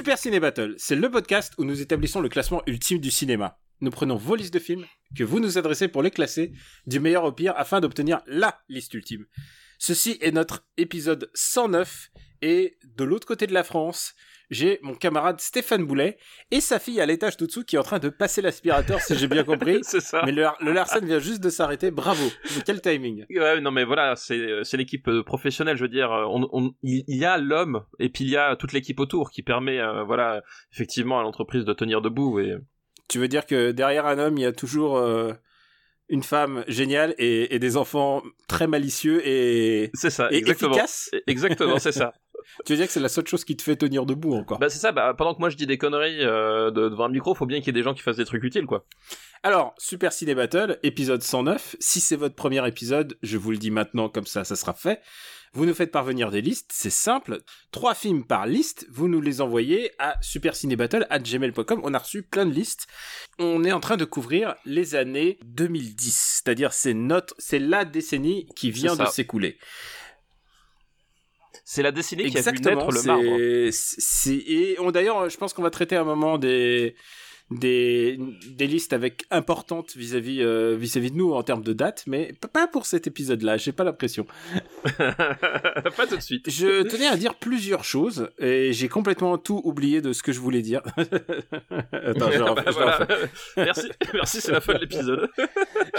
Super Ciné Battle, c'est le podcast où nous établissons le classement ultime du cinéma. Nous prenons vos listes de films que vous nous adressez pour les classer du meilleur au pire afin d'obtenir LA liste ultime. Ceci est notre épisode 109 et de l'autre côté de la France, j'ai mon camarade Stéphane Boulet et sa fille à l'étage tout dessous qui est en train de passer l'aspirateur si j'ai bien compris. c'est ça. Mais le, le Larsen vient juste de s'arrêter, bravo. Mais quel timing. Ouais, non mais voilà, c'est c'est l'équipe euh, professionnelle, je veux dire, euh, on, on- il il y a l'homme et puis il y a toute l'équipe autour qui permet, euh, voilà, effectivement à l'entreprise de tenir debout et Tu veux dire que derrière un homme, il y a toujours euh, une femme géniale et, et des enfants très malicieux et, c'est ça, et exactement, efficaces? Exactement, c'est ça. Tu veux dire que c'est la seule chose qui te fait tenir debout encore? Bah c'est ça, bah, pendant que moi je dis des conneries euh, de, devant un micro, faut bien qu'il y ait des gens qui fassent des trucs utiles, quoi. Alors, Super Ciné Battle, épisode 109. Si c'est votre premier épisode, je vous le dis maintenant, comme ça, ça sera fait. Vous nous faites parvenir des listes, c'est simple. Trois films par liste, vous nous les envoyez à supercinébattle.gmail.com. On a reçu plein de listes. On est en train de couvrir les années 2010. C'est-à-dire, c'est notre, c'est la décennie qui vient de s'écouler. C'est la décennie qui a vu naître le marbre. et d'ailleurs, je pense qu'on va traiter à un moment des, des, des listes avec importantes vis-à-vis euh, vis-à-vis de nous en termes de date, mais pas pour cet épisode-là. J'ai pas l'impression. Pas tout de suite. Je tenais à dire plusieurs choses et j'ai complètement tout oublié de ce que je voulais dire. Attends, je, Bah, voilà. merci, merci, c'est la fin de l'épisode.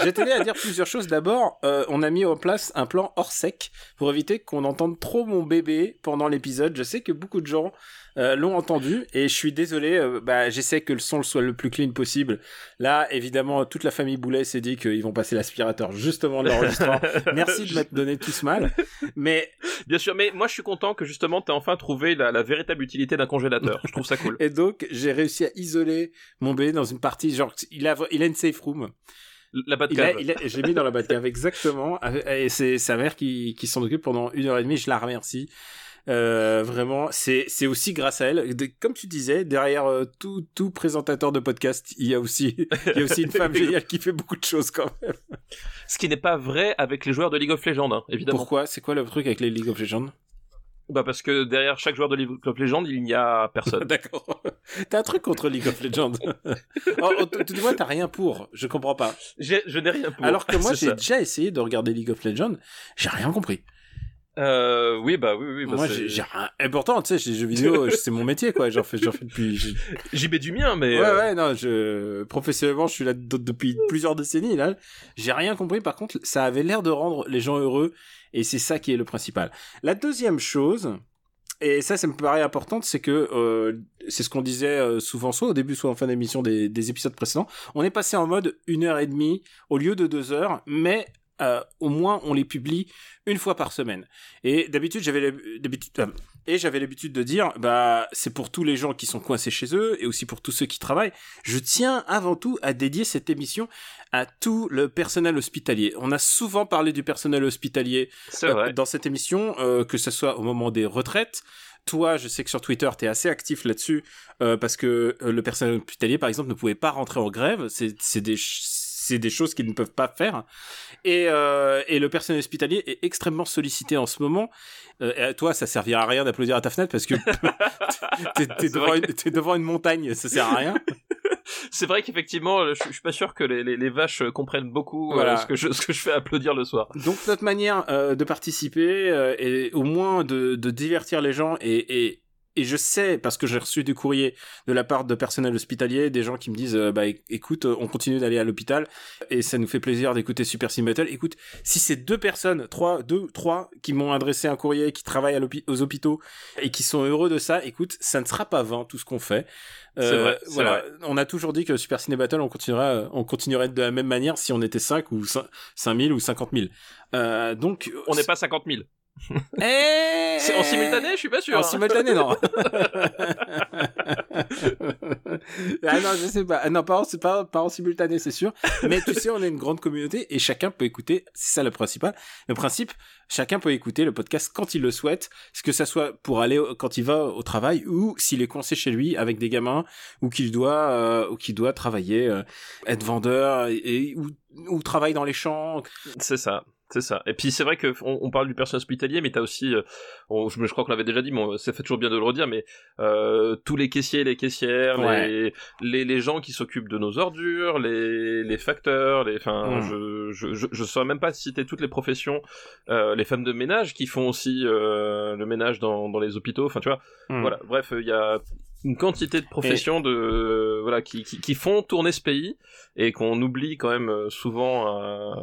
Je tenais à dire plusieurs choses. D'abord, euh, on a mis en place un plan hors sec pour éviter qu'on entende trop mon bébé pendant l'épisode. Je sais que beaucoup de gens euh, l'ont entendu et je suis désolé. euh, bah, j'essaie que le son soit le plus clean possible. Là, évidemment, toute la famille Boulet s'est dit qu'ils vont passer l'aspirateur justement de l'enregistrement. Merci de m'être donné tout ce mal. Mais Bien sûr, mais moi je suis content que justement t'aies enfin trouvé la, la véritable utilité d'un congélateur. Je trouve ça cool. et donc j'ai réussi à isoler mon bébé dans une partie genre il a il a une safe room. La Batcave. l'ai mis dans la Batcave, exactement. Et c'est sa mère qui, qui s'en occupe pendant une heure et demie. Je la remercie. Euh, vraiment, c'est c'est aussi grâce à elle. De- comme tu disais, derrière euh, tout tout présentateur de podcast, il y a aussi il y a aussi une femme géniale qui fait beaucoup de choses quand même. Ce qui n'est pas vrai avec les joueurs de League of Legends, hein, évidemment. Pourquoi? C'est quoi le truc avec les League of Legends? Bah parce que derrière chaque joueur de League of Legends, il n'y a personne. D'accord. T'as un truc contre League of Legends Tout du moins, t'as rien pour. Je comprends pas. Je n'ai rien pour. Alors que moi, j'ai déjà essayé de regarder League of Legends. J'ai rien compris. Euh, oui, bah oui, oui. bah, moi, j'ai rien. Et pourtant, tu sais, j'ai jeux vidéo, c'est mon métier, quoi. J'en fais, j'en fais depuis. J'y mets du mien, mais. Ouais, euh, ouais, non, je professionnellement, je suis là de- depuis plusieurs décennies. Là, j'ai rien compris. Par contre, ça avait l'air de rendre les gens heureux, et c'est ça qui est le principal. La deuxième chose. Et ça, ça me paraît importante, c'est que euh, c'est ce qu'on disait euh, souvent, soit au début, soit en fin d'émission des, des épisodes précédents. On est passé en mode une heure et demie au lieu de deux heures, mais euh, au moins on les publie une fois par semaine. Et d'habitude, j'avais d'habitude, euh, et j'avais l'habitude de dire, bah, c'est pour tous les gens qui sont coincés chez eux et aussi pour tous ceux qui travaillent. Je tiens avant tout à dédier cette émission à tout le personnel hospitalier. On a souvent parlé du personnel hospitalier euh, dans cette émission, euh, que ce soit au moment des retraites. Toi, je sais que sur Twitter, tu es assez actif là-dessus, parce que le personnel hospitalier, par exemple, ne pouvait pas rentrer en grève. C'est des, c'est des choses qu'ils ne peuvent pas faire. Et, euh, et le personnel hospitalier est extrêmement sollicité en ce moment. Euh, et à toi, ça servira à rien d'applaudir à ta fenêtre, parce que t'es t'es devant, une- t'es devant une montagne, ça sert à rien. C'est vrai qu'effectivement, je, je suis pas sûr que les, les, les vaches comprennent beaucoup euh, ce, que je, ce que je fais applaudir le soir. Donc notre manière euh, de participer euh, est au moins de, de divertir les gens et, et, et je sais parce que j'ai reçu du courrier de la part de personnel hospitalier, des gens qui me disent euh, bah écoute, euh, on continue d'aller à l'hôpital et ça nous fait plaisir d'écouter Super Sim Battle. Écoute, si c'est deux personnes, trois, deux, trois qui m'ont adressé un courrier, qui travaillent à aux hôpitaux et qui sont heureux de ça, écoute, ça ne sera pas vain tout ce qu'on fait. Euh, C'est vrai, voilà, vrai. on a toujours dit que Super Ciné Battle, on continuera, on continuerait de la même manière si on était 5 ou 5 5000 ou 50 000. Euh, donc, On n'est pas 50 000. Eh C'est en simultané, je suis pas sûr. En hein. simultané, non. ah non, je sais pas. Ah non, pas en, pas, pas en simultané, c'est sûr. Mais tu sais, on est une grande communauté et chacun peut écouter. C'est ça le principal. Le principe, chacun peut écouter le podcast quand il le souhaite. Que ça soit pour aller quand il va au travail ou s'il est coincé chez lui avec des gamins ou qu'il doit euh, ou qu'il doit travailler, euh, être vendeur et, ou, ou travailler dans les champs. C'est ça. C'est ça. Et puis c'est vrai que on, parle du personnel hospitalier, mais t'as aussi, euh, je, je, crois qu'on l'avait déjà dit, mais ça fait toujours bien de le redire, mais euh, tous les caissiers, les caissières, les, les, les gens qui s'occupent de nos ordures, les, les facteurs, les, enfin, mm. je, je, je, je saurais même pas citer toutes les professions, euh, les femmes de ménage qui font aussi le ménage dans, dans les hôpitaux, enfin tu vois, mm. voilà. Bref, il y a une quantité de professions de voilà qui, qui, qui, font tourner ce pays et qu'on oublie quand même euh, souvent euh,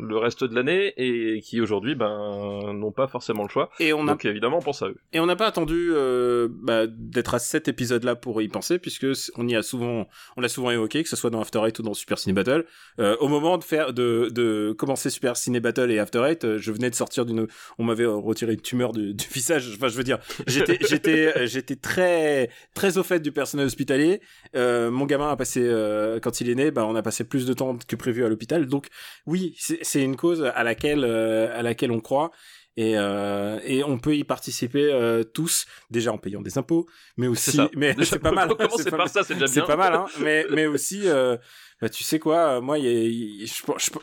le reste de l'année et qui aujourd'hui ben n'ont pas forcément le choix. Et on a... Donc évidemment on pense à eux. Et on n'a pas attendu euh, bah, d'être à cet épisode là pour y penser puisque on y a souvent on l'a souvent évoqué que ce soit dans After Eight ou dans Super Ciné Battle. Euh, au moment de faire de, de commencer Super Ciné Battle et After Eight, euh, je venais de sortir d'une on m'avait retiré une tumeur du, du visage. Enfin je veux dire j'étais j'étais j'étais très très au fait du personnel hospitalier. Euh, mon gamin a passé, euh, quand il est né, bah, on a passé plus de temps que prévu à l'hôpital. Donc oui, c'est une cause à laquelle, euh, à laquelle on croit. Et, euh, et on peut y participer euh, tous déjà en payant des impôts mais aussi mais c'est pas mal c'est pas, ça c'est déjà c'est pas mal hein, mais mais aussi euh, bah, tu sais quoi, moi,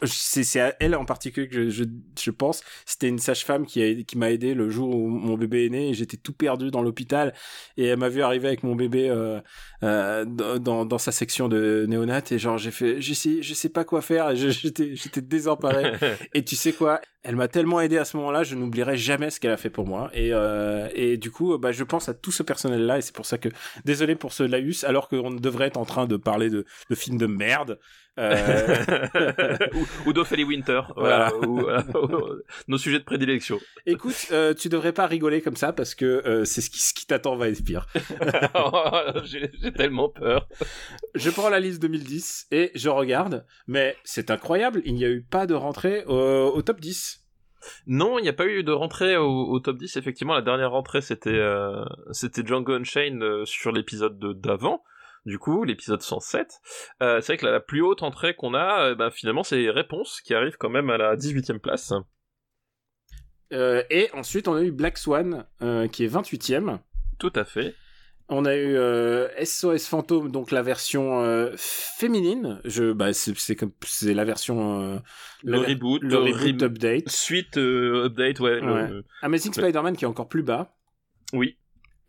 c'est à elle en particulier que je, je, pense. C'était une sage-femme qui, qui m'a aidé le jour où mon bébé est né et j'étais tout perdu dans l'hôpital et elle m'a vu arriver avec mon bébé euh, euh, dans, dans sa section de néonat et genre j'ai fait, je sais, je sais pas quoi faire, j'étais, j'étais désemparé. et tu sais quoi, elle m'a tellement aidé à ce moment-là, je n'oublierai jamais ce qu'elle a fait pour moi. Et, euh, et du coup, bah, je pense à tout ce personnel-là et c'est pour ça que désolé pour ce laïus, alors qu'on devrait être en train de parler de, de films de merde euh, ou, ou d'Ophélie Winter. Voilà. nos sujets de prédilection. Écoute, euh, tu devrais pas rigoler comme ça parce que euh, c'est ce qui, ce qui t'attend va être pire. J'ai tellement peur. Je prends la liste 2010 et je regarde, mais c'est incroyable, il n'y a eu pas de rentrée au, top 10. Non, il n'y a pas eu de rentrée au, top 10. Effectivement, la dernière rentrée, c'était c'était Django Unchained sur l'épisode d'avant du coup, l'épisode 107. Euh, c'est vrai que la, plus haute entrée qu'on a, euh, bah, finalement, c'est Réponse, qui arrive quand même à la 18e place. Euh, et ensuite, on a eu Black Swan, qui est 28e. Tout à fait. On a eu SOS Fantôme, donc la version féminine. Je, bah, c'est comme, c'est la version. le reboot, le, reboot update. Suite update, ouais. Amazing Spider-Man qui est encore plus bas. Oui.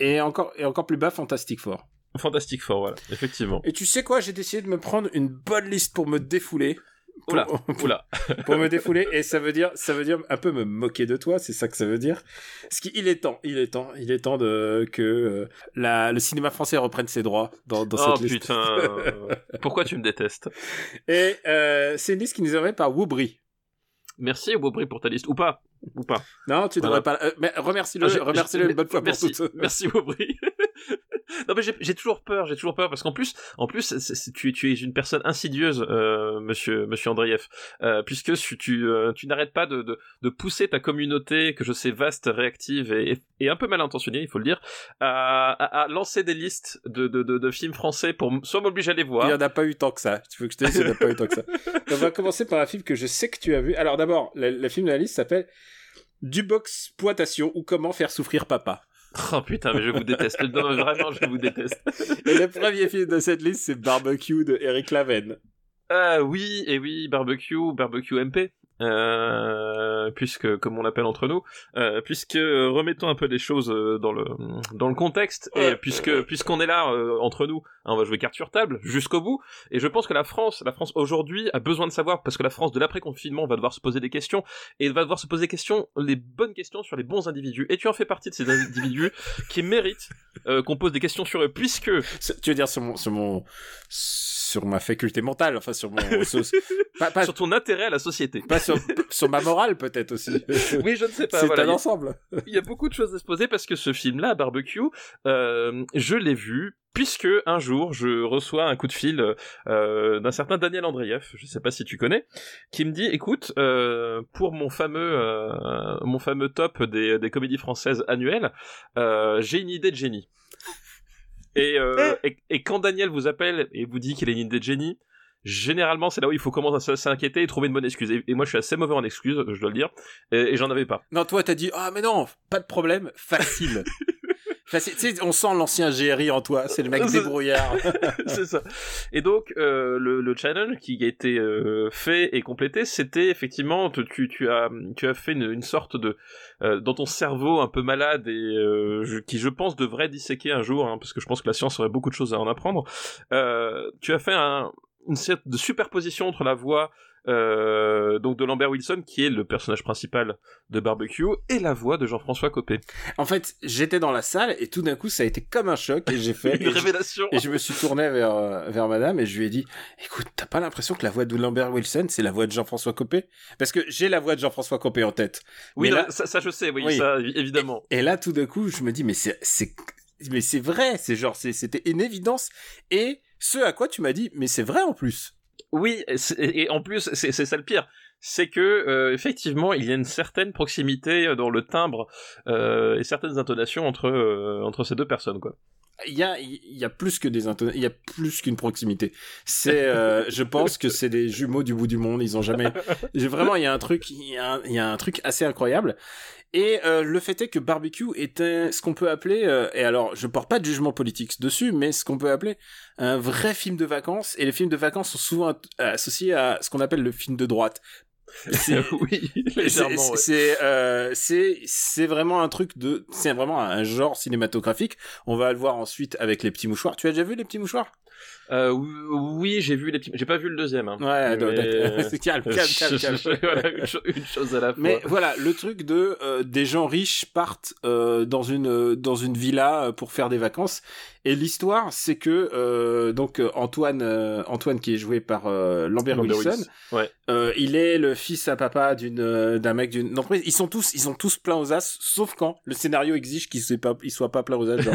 Et encore, et encore plus bas, Fantastic Four. Fantastic Four, voilà, effectivement. Et tu sais quoi, j'ai décidé de me prendre une bonne liste pour me défouler. Pour, oula, oula. pour me défouler et ça veut dire ça veut dire un peu me moquer de toi c'est ça que ça veut dire. Parce qu'il est temps il est temps il est temps de que euh, la le cinéma français reprenne ses droits dans, dans oh, cette liste. putain. Pourquoi tu me détestes et euh, c'est une liste qui nous est envoyée par Woubry merci Woubry pour ta liste. Ou pas. Ou pas. Non tu devrais pas euh, mais remercie-le remercie-le une bonne fois merci, pour toutes. Merci Woubry non mais j'ai toujours peur, j'ai toujours peur parce qu'en plus, en plus, tu, tu es une personne insidieuse, euh, Monsieur Monsieur Andreev, euh, puisque tu euh, tu, n'arrêtes pas de, de, de, pousser ta communauté que je sais vaste, réactive et, et un peu mal intentionnée, il faut le dire, à, à, lancer des listes de, films français pour soit m'obliger à les voir. Il y en a pas eu tant que ça. Tu veux que je te dise, il n'y en a pas eu tant que ça. On va commencer par un film que je sais que tu as vu. Alors d'abord, le, film de la liste s'appelle Dubox Poitation ou comment faire souffrir papa. Oh putain, mais je vous déteste. vraiment, je vous déteste. Et le premier film de cette liste, c'est Barbecue de Eric Laven. Ah oui, et oui, Barbecue, Barbecue MP. Euh, puisque comme on l'appelle entre nous, euh, puisque euh, remettons un peu les choses euh, dans le dans le contexte et puisque puisqu'on est là entre nous, hein, on va jouer carte sur table jusqu'au bout. Et je pense que la France, la France aujourd'hui a besoin de savoir parce que la France de l'après confinement va devoir se poser des questions et va devoir se poser des questions, les bonnes questions sur les bons individus. Et tu en fais partie de ces individus qui méritent qu'on pose des questions sur eux, puisque tu veux dire sur mon sur mon sur ma faculté mentale, enfin sur mon sur, pas, sur ton intérêt à la société, pas sur, sur ma morale peut-être aussi. oui, je ne sais pas. C'est un ensemble. Il y a beaucoup de choses à se poser parce que ce film-là, Barbecue, euh, je l'ai vu puisque un jour je reçois un coup de fil euh, d'un certain Daniel Andreev, je sais pas si tu connais, qui me dit écoute euh, pour mon fameux euh, mon fameux top des, des comédies françaises annuelles, euh, j'ai une idée de génie. Et, euh, et, et quand Daniel vous appelle et vous dit qu'il est une idée de génie, généralement c'est là où il faut commencer à s'inquiéter et trouver une bonne excuse. Et, et moi je suis assez mauvais en excuses, je dois le dire, et, et j'en avais pas. Non, toi, t'as dit, ah, mais non, pas de problème, facile. facile. Tu sais, on sent l'ancien GRI en toi, c'est le mec débrouillard. c'est ça. Et donc euh, le, le challenge qui a été euh, fait et complété, c'était effectivement tu, as tu as fait une, une sorte de euh, dans ton cerveau un peu malade et je- qui je pense devrait disséquer un jour, hein, parce que je pense que la science aurait beaucoup de choses à en apprendre. Tu as fait un, une sorte de superposition entre la voix euh, donc de Lambert Wilson qui est le personnage principal de Barbecue et la voix de Jean-François Copé. en fait, j'étais dans la salle et tout d'un coup, ça a été comme un choc et j'ai fait. Une et je- révélation. Et je me suis tourné vers, euh, vers madame et je lui ai dit, écoute, t'as pas l'impression que la voix de Lambert Wilson, c'est la voix de Jean-François Copé? Parce que j'ai la voix de Jean-François Copé en tête. Oui, Mais là- ça, ça je sais, oui, Oui. ça évidemment. Et là, tout d'un coup, je me dis, mais c'est, mais c'est vrai, c'est genre, c'était une évidence. Et ce à quoi tu m'as dit, mais c'est vrai en plus. Oui, et, en plus, c'est ça le pire. C'est que euh, effectivement, il y a une certaine proximité euh, dans le timbre euh, et certaines intonations entre entre ces deux personnes, quoi. Il y a, il y a plus que des il y a plus qu'une proximité. C'est, euh, je pense que c'est des jumeaux du bout du monde. Ils ont jamais, vraiment, il y a un truc, il y a un, il y a un truc assez incroyable. Et euh, le fait est que Barbecue était ce qu'on peut appeler, euh, et alors je porte pas de jugement politique dessus, mais ce qu'on peut appeler un vrai film de vacances. Et les films de vacances sont souvent associés à ce qu'on appelle le film de droite. C'est- oui, légèrement. c'est euh, c'est vraiment un truc de c'est vraiment un genre cinématographique. On va le voir ensuite avec les petits mouchoirs. Tu as déjà vu les petits mouchoirs? Euh, oui, j'ai vu les petits. J'ai pas vu le deuxième. Hein. Ouais, Mais- d'accord. calme, calme, calme, calme. Voilà, une, cho- une chose à la fois. Mais voilà, le truc de euh, des gens riches partent euh, dans une euh, dans une villa euh, pour faire des vacances et l'histoire c'est que euh, donc euh, Antoine euh, Antoine qui est joué par euh, Lambert, Lambert Wilson. Ouais. euh, il est le fils à papa d'une euh, d'un mec d'une entreprise. Ils sont tous ils sont tous pleins aux as sauf quand le scénario exige qu'ils soient pas ils soient pas pleins aux as. Genre,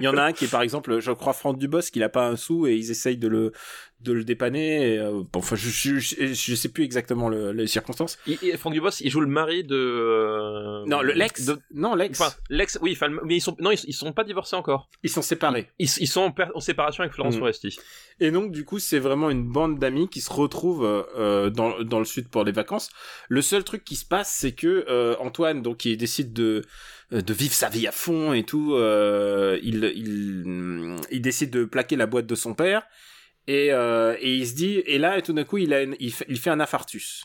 il- y en a un qui est par exemple je crois Franck Dubosc qui a pas un sou et ils essayent de le de le dépanner. Et, euh, bon, enfin je, je je je sais plus exactement le- les circonstances. Il- il- Franck Dubos, il joue le mari de. euh, Non, le l'ex. de- Non, l'ex. Enfin, l'ex, oui, enfin, mais ils sont, non, ils, ils sont pas divorcés encore. ils sont séparés. Ils, ils sont en, per- en séparation avec Florence Mhm. Foresti. Et donc, du coup, c'est vraiment une bande d'amis qui se retrouvent euh, dans, dans le sud pour les vacances. Le seul truc qui se passe, c'est que Antoine, donc, il décide de de vivre sa vie à fond et tout. euh, il, il, il décide de plaquer la boîte de son père. Et, euh, et il se dit, et là, tout d'un coup, il, a une- il, fait, il fait un infarctus.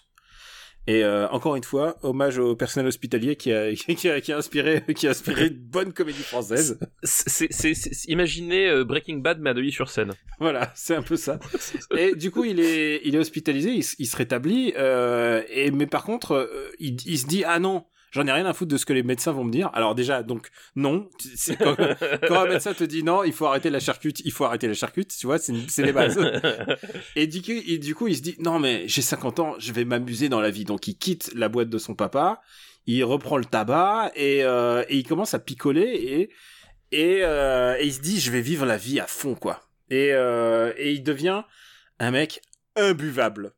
Et euh, encore une fois, hommage au personnel hospitalier qui a, qui a, qui a inspiré, qui a inspiré une bonne comédie française. C'est, imaginez euh, Breaking Bad mais à Neuilly sur scène. Voilà, c'est un peu ça. Et du coup, il est, il est hospitalisé, il, il se rétablit, euh, et mais par contre, euh, il, il se dit ah non, j'en ai rien à foutre de ce que les médecins vont me dire. Alors déjà, donc non, c'est quand, quand un médecin te dit non, il faut arrêter la charcute, il faut arrêter la charcute, tu vois, c'est les bases. Et du coup, il, du coup, il se dit non mais j'ai 50 ans, je vais m'amuser dans la vie. Donc il quitte la boîte de son papa, il reprend le tabac et, euh, et il commence à picoler et et, euh, et il se dit je vais vivre la vie à fond quoi. Et et, euh, et il devient un mec imbuvable.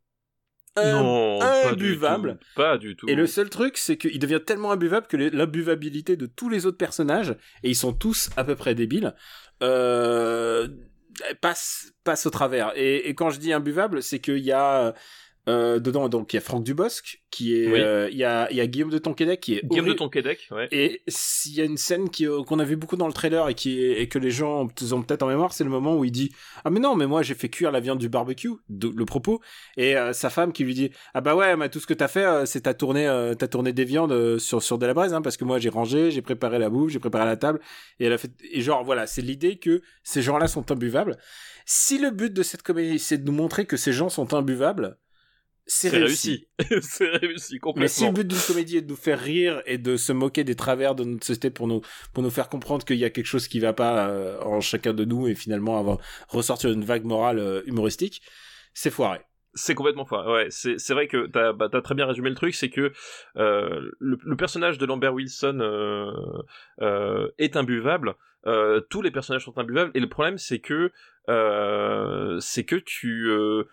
Un- non, pas du imbuvable. tout. Pas du tout. Et le seul truc, c'est qu'il devient tellement imbuvable que l'imbuvabilité de tous les autres personnages, et ils sont tous à peu près débiles, euh, passe, passe au travers. Et, et quand je dis imbuvable, c'est qu'il y a euh, dedans, donc il y a Franck Dubosc, qui est, Oui. euh, il y, a, il y a Guillaume de Tonquédec, qui est Guillaume de. Tonquédec, ouais. Et s'il y a une scène qui, qu'on a vu beaucoup dans le trailer et, qui est- et que les gens ont peut-être en mémoire, c'est le moment où il dit Ah, mais non, mais moi j'ai fait cuire la viande du barbecue, de- le propos. Et euh, sa femme qui lui dit Ah, bah ouais, mais tout ce que t'as fait, euh, c'est t'as tourné, t'as tourné des viandes sur, sur de la braise, hein, parce que moi j'ai rangé, j'ai préparé la bouffe, j'ai préparé la table. Et elle a fait. Et genre, voilà, c'est l'idée que ces gens-là sont imbuvables. Si le but de cette comédie, c'est de nous montrer que ces gens sont imbuvables, c'est C'est réussi. réussi. c'est réussi Mais si complètement. le but d'une comédie est de nous faire rire et de se moquer des travers de notre société pour nous pour nous faire comprendre qu'il y a quelque chose qui va pas euh, en chacun de nous et finalement avoir ressortir une vague morale euh, humoristique, c'est foiré. C'est complètement foiré. Ouais, c'est c'est vrai que t'as bah, t'as très bien résumé le truc, c'est que euh, le, le personnage de Lambert Wilson euh, euh, est imbuvable. Euh, tous les personnages sont imbuvables et le problème c'est que euh, c'est que tu euh,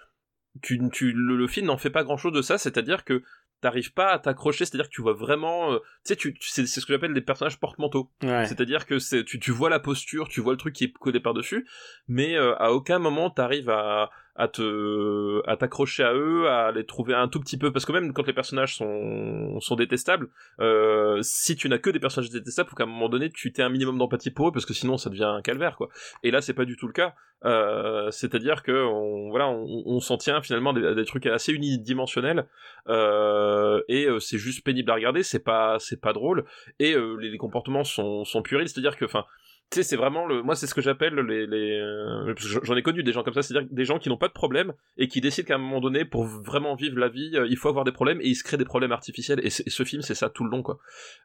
tu, tu le, le film n'en fait pas grand chose de ça, c'est-à-dire que t'arrives pas à t'accrocher, c'est-à-dire que tu vois vraiment, euh, tu sais, tu, c'est c'est ce que j'appelle des personnages porte-manteaux. Ouais. C'est-à-dire que c'est, tu, tu vois la posture, tu vois le truc qui est codé par-dessus, mais euh, à aucun moment t'arrives à, à te, à t'accrocher à eux, à les trouver un tout petit peu, parce que même quand les personnages sont, détestables, euh, si tu n'as que des personnages détestables, faut qu'à un moment donné tu aies un minimum d'empathie pour eux, parce que sinon ça devient un calvaire, quoi. Et là c'est pas du tout le cas. Euh, c'est-à-dire que on, voilà, on, s'en tient finalement à des, trucs assez unidimensionnels, euh, et c'est juste pénible à regarder, c'est pas, drôle, et les, les comportements sont, sont puérils, c'est-à-dire que, enfin, tu sais, c'est vraiment le, moi c'est ce que j'appelle les, euh, j'en ai connu des gens comme ça, c'est-à-dire des gens qui n'ont pas de problème et qui décident qu'à un moment donné, pour vraiment vivre la vie, euh, il faut avoir des problèmes et ils se créent des problèmes artificiels. Et, ce film, c'est ça tout le long, quoi.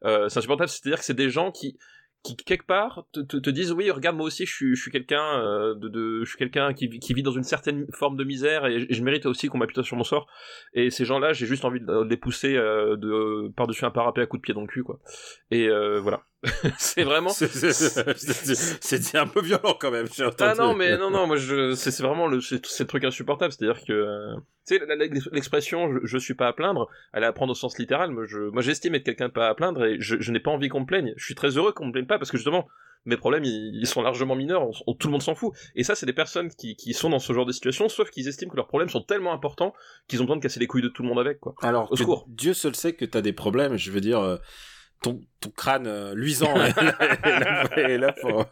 Euh, c'est insupportable, c'est-à-dire que c'est des gens qui qui quelque part te, disent oui regarde moi aussi je suis, quelqu'un euh, de, je qui, vit- dans une certaine forme de misère et, je- mérite aussi qu'on m'appuie sur mon sort et ces gens là j'ai juste envie de, les pousser de par dessus un parapet à coups de pied dans le cul quoi et voilà c'est vraiment C'est- un peu violent quand même. j'ai ah non mais non non moi je c'est vraiment le c'est le truc insupportable c'est à dire que euh, tu sais l'expression je, je suis pas à plaindre elle est à prendre au sens littéral moi je moi j'estime être quelqu'un de pas à plaindre et je, je n'ai pas envie qu'on me plaigne je suis très heureux qu'on me plaigne pas parce que justement mes problèmes ils, ils sont largement mineurs on- tout le monde s'en fout et ça c'est des personnes qui, qui sont dans ce genre de situation sauf qu'ils estiment que leurs problèmes sont tellement importants qu'ils ont besoin de casser les couilles de tout le monde avec quoi Alors, Au que secours. Dieu seul sait que t'as des problèmes. Je veux dire, euh, ton, ton crâne euh, luisant est là, est là- pour.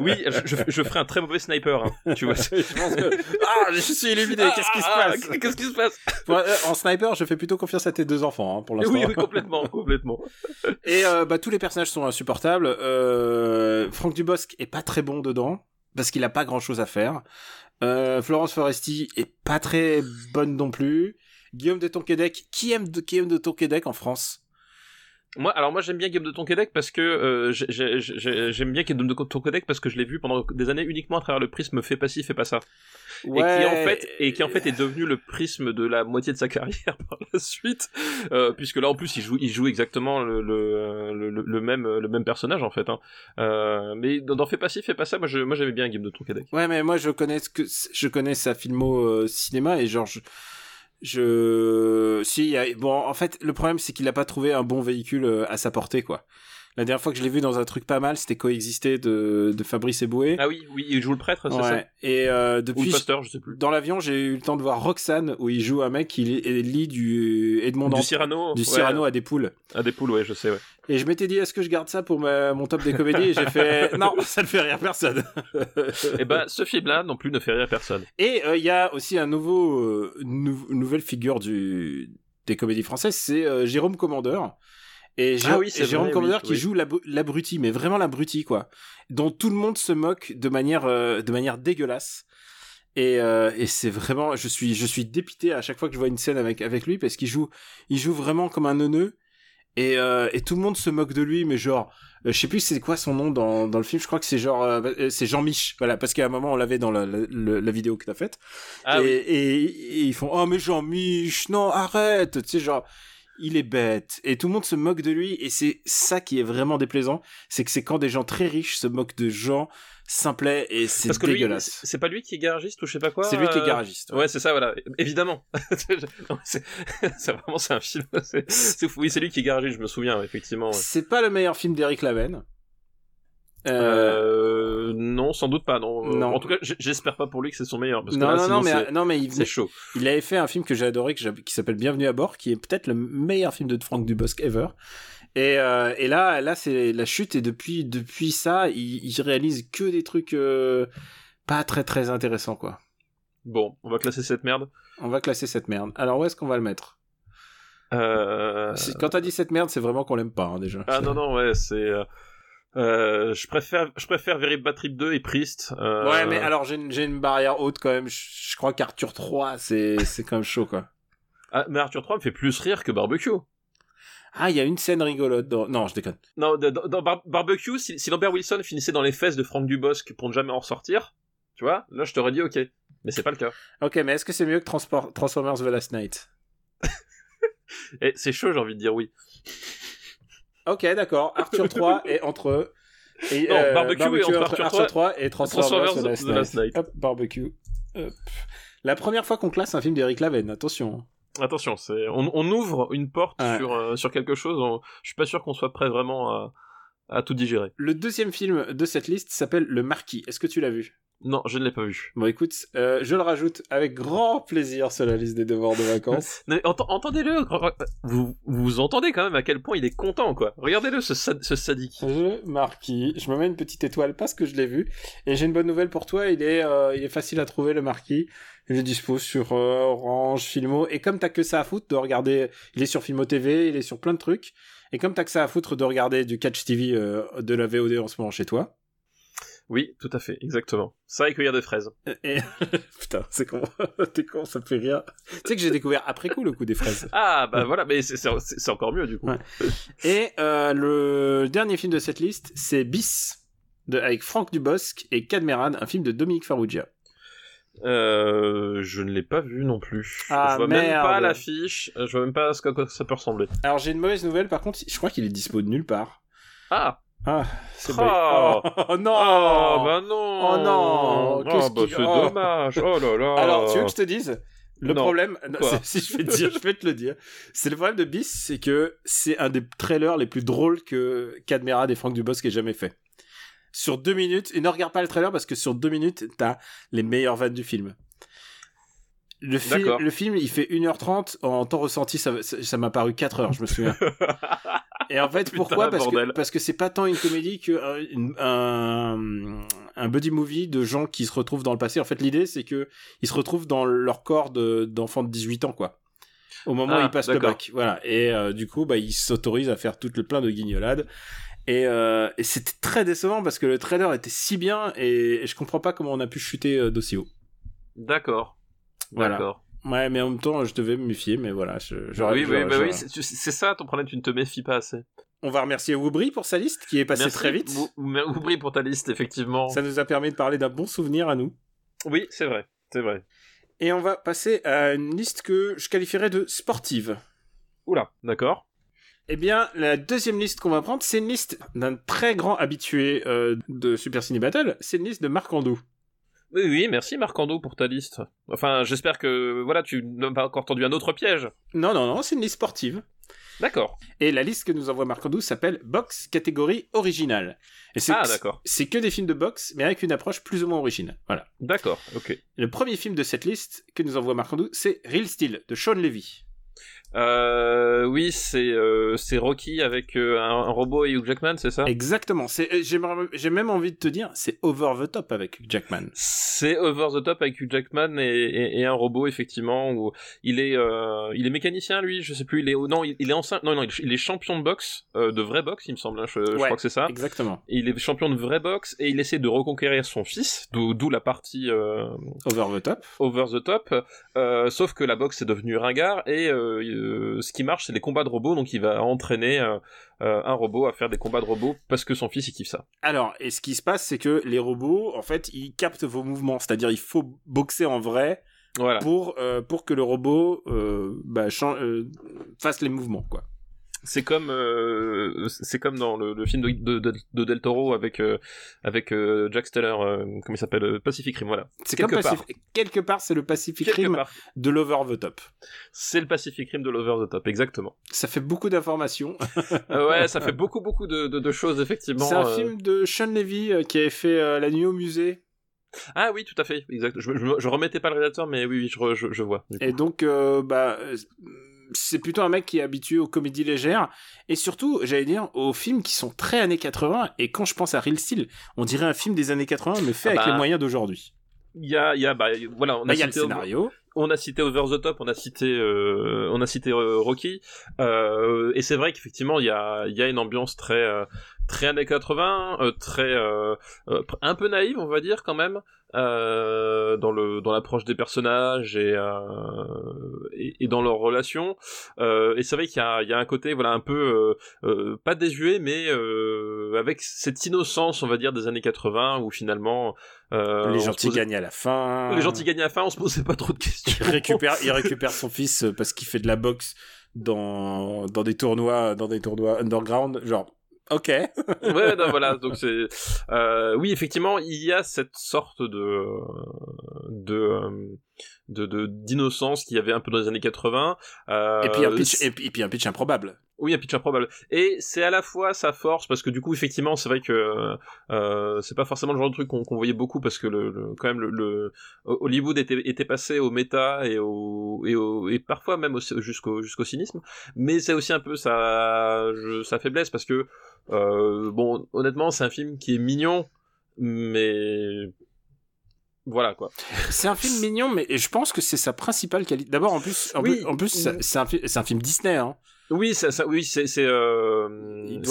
oui je, je, ferai un très mauvais sniper hein, tu vois je pense que. Ah, je suis illuminé. Qu'est-ce qui se Ah, passe? ah, qu'est-ce qui se passe? Euh, En sniper, je fais plutôt confiance à tes deux enfants hein, pour l'instant. oui oui complètement complètement Et euh, bah, tous les personnages sont insupportables. Euh, Franck Dubosc est pas très bon dedans parce qu'il a pas grand chose à faire. Euh, Florence Foresti est pas très bonne non plus. Guillaume de Tonquédec, qui aime de, qui aime de Tonquédec en France? Moi, alors moi j'aime bien Game de Tonquédec parce que euh, j'ai- j'ai- j'ai- j'aime bien Game de Tonquédec parce que je l'ai vu pendant des années uniquement à travers le prisme fait pas ci, fait pas ça. Et qui en fait et qui en fait est devenu le prisme de la moitié de sa carrière par la suite, euh, puisque là en plus il joue il joue exactement le le, le, le- le même le même personnage en fait. Hein. Euh, mais dans, dans fait pas ci, fait pas ça, moi je moi j'aimais bien Game de Tonquédec. Ouais, mais moi je connais ce que je connais sa filmo euh, cinéma et genre je je si a... bon en fait le problème c'est qu'il a pas trouvé un bon véhicule euh, à sa portée quoi. La dernière fois que je l'ai vu dans un truc pas mal, c'était Coexister de, de Fabrice Eboué. Ah oui oui il joue le prêtre, c'est ça ouais. Et euh, Ou depuis le pasteur, je sais plus. dans l'avion, j'ai eu le temps de voir Roxane où il joue un mec qui lit, du Edmond Du Cyrano, du ouais, Cyrano à des poules. à des poules, ouais, je sais, ouais. Et je m'étais dit est-ce que je garde ça pour ma- mon top des comédies? Et j'ai fait non, ça ne fait rire personne. Et ben, ce film-là non plus ne fait rire personne. Et euh, il y a aussi un nouveau euh, nou- nouvelle figure du des comédies françaises, c'est Jérôme Commandeur. Et, Jé- Ah oui, et Jérôme Commandeur oui, qui oui. joue l'ab- l'abruti, mais vraiment l'abruti quoi, dont tout le monde se moque de manière euh, de manière dégueulasse. Et, euh, et c'est vraiment, je suis je suis dépité à chaque fois que je vois une scène avec avec lui parce qu'il joue il joue vraiment comme un neuneu. Et, euh, et tout le monde se moque de lui, mais genre, je sais plus c'est quoi son nom dans, dans le film, je crois que c'est genre, euh, c'est Jean Mich, voilà, parce qu'à un moment on l'avait dans la, la, vidéo que t'as faite. Ah et, oui. et, et ils font, oh mais Jean Mich, non, arrête, tu sais, genre, il est bête. Et tout le monde se moque de lui, et c'est ça qui est vraiment déplaisant, c'est que c'est quand des gens très riches se moquent de gens simplets, et c'est Parce que lui, dégueulasse. c'est pas lui qui est garagiste ou je sais pas quoi. C'est lui qui est euh, garagiste. Ouais, c'est ça, voilà. Évidemment. C'est vraiment c'est un film. C'est fou. Oui, c'est lui qui est garagiste, je me souviens, effectivement. ouais. C'est pas le meilleur film d'Eric Laven. Euh, non, sans doute pas. Non. Euh, Non. En tout cas, j'espère pas pour lui que c'est son meilleur. Parce que non, là, non, sinon, mais, non, mais il, c'est chaud. Il avait fait un film que j'ai adoré que qui s'appelle Bienvenue à bord, qui est peut-être le meilleur film de Franck Dubosc ever. Et, euh, et là, là c'est la chute et depuis depuis ça, il, il réalise que des trucs euh, pas très très intéressants quoi. Bon, on va classer cette merde. On va classer cette merde. Alors où est-ce qu'on va le mettre? Quand t'as dit cette merde, c'est vraiment qu'on l'aime pas hein, déjà. Ah non non ouais c'est. Euh, je préfère je préfère Very Bad Trip 2 et Priest. euh, Ouais, mais alors j'ai une, barrière haute quand même. Je, je crois qu'Arthur 3, c'est c'est quand même chaud quoi. ah, mais Arthur 3 me fait plus rire que Barbecue. Ah, il y a une scène rigolote. Dans... Non, je déconne. Non, dans, dans Bar- Barbecue, si, si Lambert Wilson finissait dans les fesses de Frank Dubosc pour ne jamais en ressortir, tu vois, là je t'aurais dit ok. Mais c'est pas le cas. Ok, mais est-ce que c'est mieux que Transformers The Last Night? Et c'est chaud, j'ai envie de dire oui. Ok, d'accord. Arthur 3 est entre eux. Et, Non, Barbecue est entre Arthur 3 et Transformers, Transformers The Last The Last Night. Night. Hop, barbecue. Hop. La première fois qu'on classe un film d'Eric Laven, attention. Attention, c'est on, on ouvre une porte Ouais. sur euh, sur quelque chose. on- Je suis pas sûr qu'on soit prêt vraiment à à tout digérer. Le deuxième film de cette liste s'appelle Le Marquis. Est-ce que tu l'as vu? Non, je ne l'ai pas vu. Bon, écoute, euh, je le rajoute avec grand plaisir sur la liste des devoirs de vacances. Ent- entendez-le, vous vous entendez quand même à quel point il est content quoi. Regardez-le ce, sad- ce sadique. Le Marquis. Je me mets une petite étoile parce que je l'ai vu. Et j'ai une bonne nouvelle pour toi. Il est, euh, il est facile à trouver, le Marquis. Il est dispo sur euh, Orange, Filmo. Et comme t'as que ça à foutre de regarder, il est sur Filmo TV, il est sur plein de trucs. Et comme t'as que ça à foutre de regarder du Catch TV de la VOD en ce moment chez toi. Oui, tout à fait, exactement. Ça et cueillir des fraises. Et... Putain, c'est con. T'es con, ça me fait rire. Tu sais que j'ai découvert après coup le coup des fraises. Ah bah voilà, mais c'est encore mieux du coup. Ouais. Et euh, le dernier film de cette liste, c'est Bis, de, avec Franck Dubosc et Cadmeran, un film de Dominique Farrugia. Euh, je ne l'ai pas vu non plus. Ah, je vois même pas l'affiche. Je vois même pas ce que quoi ça peut ressembler. Alors j'ai une mauvaise nouvelle, par contre, je crois qu'il est dispo de nulle part. Ah. Ah, c'est Oh. pas- oh, oh non Oh bah non. Oh non, Oh qu'est-ce bah qui- c'est oh. dommage. Oh là là. Alors, tu veux que je te dise Le Non. problème, non, c'est- si je vais te dire, je vais te le dire. C'est le problème de Bis, c'est que c'est un des trailers les plus drôles que Cadmerade et Franck Dubosc aient jamais fait. Sur deux minutes, et ne regarde pas le trailer parce que sur deux minutes, t'as les meilleures vannes du film. Le, film, D'accord. le film, il fait 1h30, en temps ressenti, ça m'a paru 4 heures, je me souviens. Et en fait, Putain, pourquoi? Parce que parce que c'est pas tant une comédie que euh, une- un, un buddy movie de gens qui se retrouvent dans le passé. En fait, l'idée c'est que ils se retrouvent dans leur corps de- d'enfants de, 18 ans, quoi. Au moment où Ah, ils passent le bac, voilà. Et euh, du coup, bah, ils s'autorisent à faire tout le plein de guignolades. Et, euh, et c'était très décevant parce que le trailer était si bien et, et je comprends pas comment on a pu chuter euh, d'aussi haut. D'accord. Voilà. D'accord. Ouais, mais en même temps, je devais me méfier, mais voilà. Je, j'aurais- Oui, oui, bah oui, c'est ça ton problème, tu ne te méfies pas assez. On va remercier Woubry pour sa liste qui est passée Merci, très vite. Ou- ou- Oublie pour ta liste, effectivement. Ça nous a permis de parler d'un bon souvenir à nous. Oui, c'est vrai, c'est vrai. Et on va passer à une liste que je qualifierais de sportive. Oula, d'accord. Eh bien, la deuxième liste qu'on va prendre, c'est une liste d'un très grand habitué euh, de Super Ciné Battle. C'est une liste de Marc Andou. Oui, oui, merci Marcando pour ta liste. Enfin, j'espère que voilà, tu n'as pas encore tendu un autre piège. Non, non, non, c'est une liste sportive. D'accord. Et la liste que nous envoie Marc Andou s'appelle Box catégorie originale. Et c'est, Ah, d'accord. c'est que des films de boxe, mais avec une approche plus ou moins originale. Voilà. D'accord, ok. Le premier film de cette liste que nous envoie Marc Andou, c'est Real Steel de Sean Levy. Euh, oui, c'est euh, c'est Rocky avec euh, un, un robot et Hugh Jackman, c'est ça? Exactement. C'est, euh, j'ai, même envie de te dire, c'est over the top avec Hugh Jackman. C'est Over the Top avec Hugh Jackman et, et, et un robot effectivement où il est euh, il est mécanicien lui, je sais plus, il est non il, il est ancien non non il, il est champion de boxe euh, de vraie boxe il me semble, hein, je, je Ouais. crois que c'est ça. Exactement. Il est champion de vraie boxe et il essaie de reconquérir son fils, d'où d'où la partie euh, Over the top. over the top. euh, sauf que la boxe est devenue ringard et euh, euh, ce qui marche c'est les combats de robots, donc il va entraîner euh, euh, un robot à faire des combats de robots parce que son fils il kiffe ça. Alors, et ce qui se passe, c'est que les robots, en fait, ils captent vos mouvements. C'est-à-dire, il faut boxer en vrai Voilà. pour, pour que le robot bah, fasse les mouvements, quoi. C'est comme euh, c'est comme dans le, le film de, de, de- de Del Toro avec euh, avec euh, Jack Steller, comment il s'appelle, Pacific Rim, voilà. C'est Quelque part. Pacif- quelque part, c'est le Pacific Quelque Rim part. de l'Over the Top. C'est le Pacific Rim de l'Over the Top, exactement. Ça fait beaucoup d'informations. Ouais, ça fait beaucoup beaucoup de, choses effectivement. c'est un film de Sean Levy qui avait fait La nuit au musée. Ah oui, tout à fait, exact. Je, je, je remettais pas le réalisateur, mais oui, oui, je, vois. Et donc, euh, bah, c'est plutôt un mec qui est habitué aux comédies légères et surtout, j'allais dire, aux films qui sont très années 80. Et quand je pense à Real Steel, on dirait un film des années 80 mais fait Ah avec bah, les moyens d'aujourd'hui. Il y a, il y a, bah, voilà, on Bah, a y a le cité scénario. on a cité Over the Top, on a cité, euh, on a cité euh, Rocky, euh, et c'est vrai qu'effectivement il y a, y a une ambiance très, très années 80, euh, très, un peu naïve on va dire quand même, euh, dans le, dans l'approche des personnages et, euh, et, et dans leurs relations. Euh, et c'est vrai qu'il y a, il y a un côté voilà un peu euh, euh, pas désuet, mais euh, avec cette innocence on va dire des années 80 où finalement euh, les gentils posait- gagnent à la fin. les gentils gagnent à la fin, on se posait pas trop de questions. Il récupère, il récupère son fils parce qu'il fait de la boxe dans, dans des tournois, dans des tournois underground. Genre, ok. ouais, non, voilà. Donc c'est, euh, oui, effectivement, il y a cette sorte de de euh, de d'innocence qu'il y avait un peu dans les années 80. Euh, et puis un pitch, c'est- et, puis- et puis un pitch improbable. Oui, un pitch improbable. Et c'est à la fois sa force, parce que du coup, effectivement, c'est vrai que euh, c'est pas forcément le genre de truc qu'on voyait beaucoup, parce que le, le- quand même, le, le- Hollywood était, était passé au méta et au, et, au, et parfois même au- jusqu'au jusqu'au cynisme. Mais c'est aussi un peu sa, je- sa faiblesse, parce que, euh, bon, honnêtement, c'est un film qui est mignon, mais voilà quoi. C'est un film mignon, mais je pense que c'est sa principale qualité. D'abord, en plus, en Oui. plus, c'est un, un film Disney. Hein. Oui, ça, ça, oui, c'est, c'est, euh,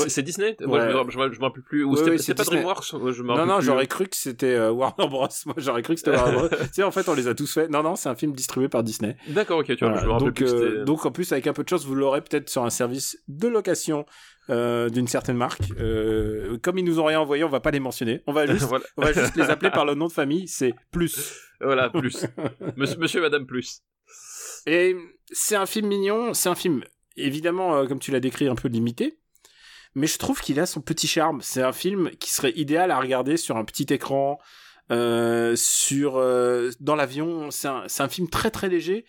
c'est- Disney. Moi, Ouais. je, me- rappelle plus. Ou Ouais, c'était, c'est pas Disney. DreamWorks. Je me Non, non, j'aurais cru que c'était euh, Warner Bros. Moi, j'aurais cru que c'était Warner Bros. tu sais, en fait, on les a tous fait. Non, non, c'est un film distribué par Disney. D'accord, ok, tu vois, Voilà. je me rappelle donc, plus. euh, donc, en plus, avec un peu de chance, vous l'aurez peut-être sur un service de location euh, d'une certaine marque. Euh, comme ils nous ont rien envoyé, on va pas les mentionner. On va juste, voilà, on va juste les appeler par le nom de famille. C'est Plus. voilà, plus. monsieur, madame plus. Et c'est un film mignon, c'est un film évidemment, euh, comme tu l'as décrit, un peu limité. Mais je trouve qu'il a son petit charme. C'est un film qui serait idéal à regarder sur un petit écran, euh, sur euh, dans l'avion. C'est un, un film très très léger.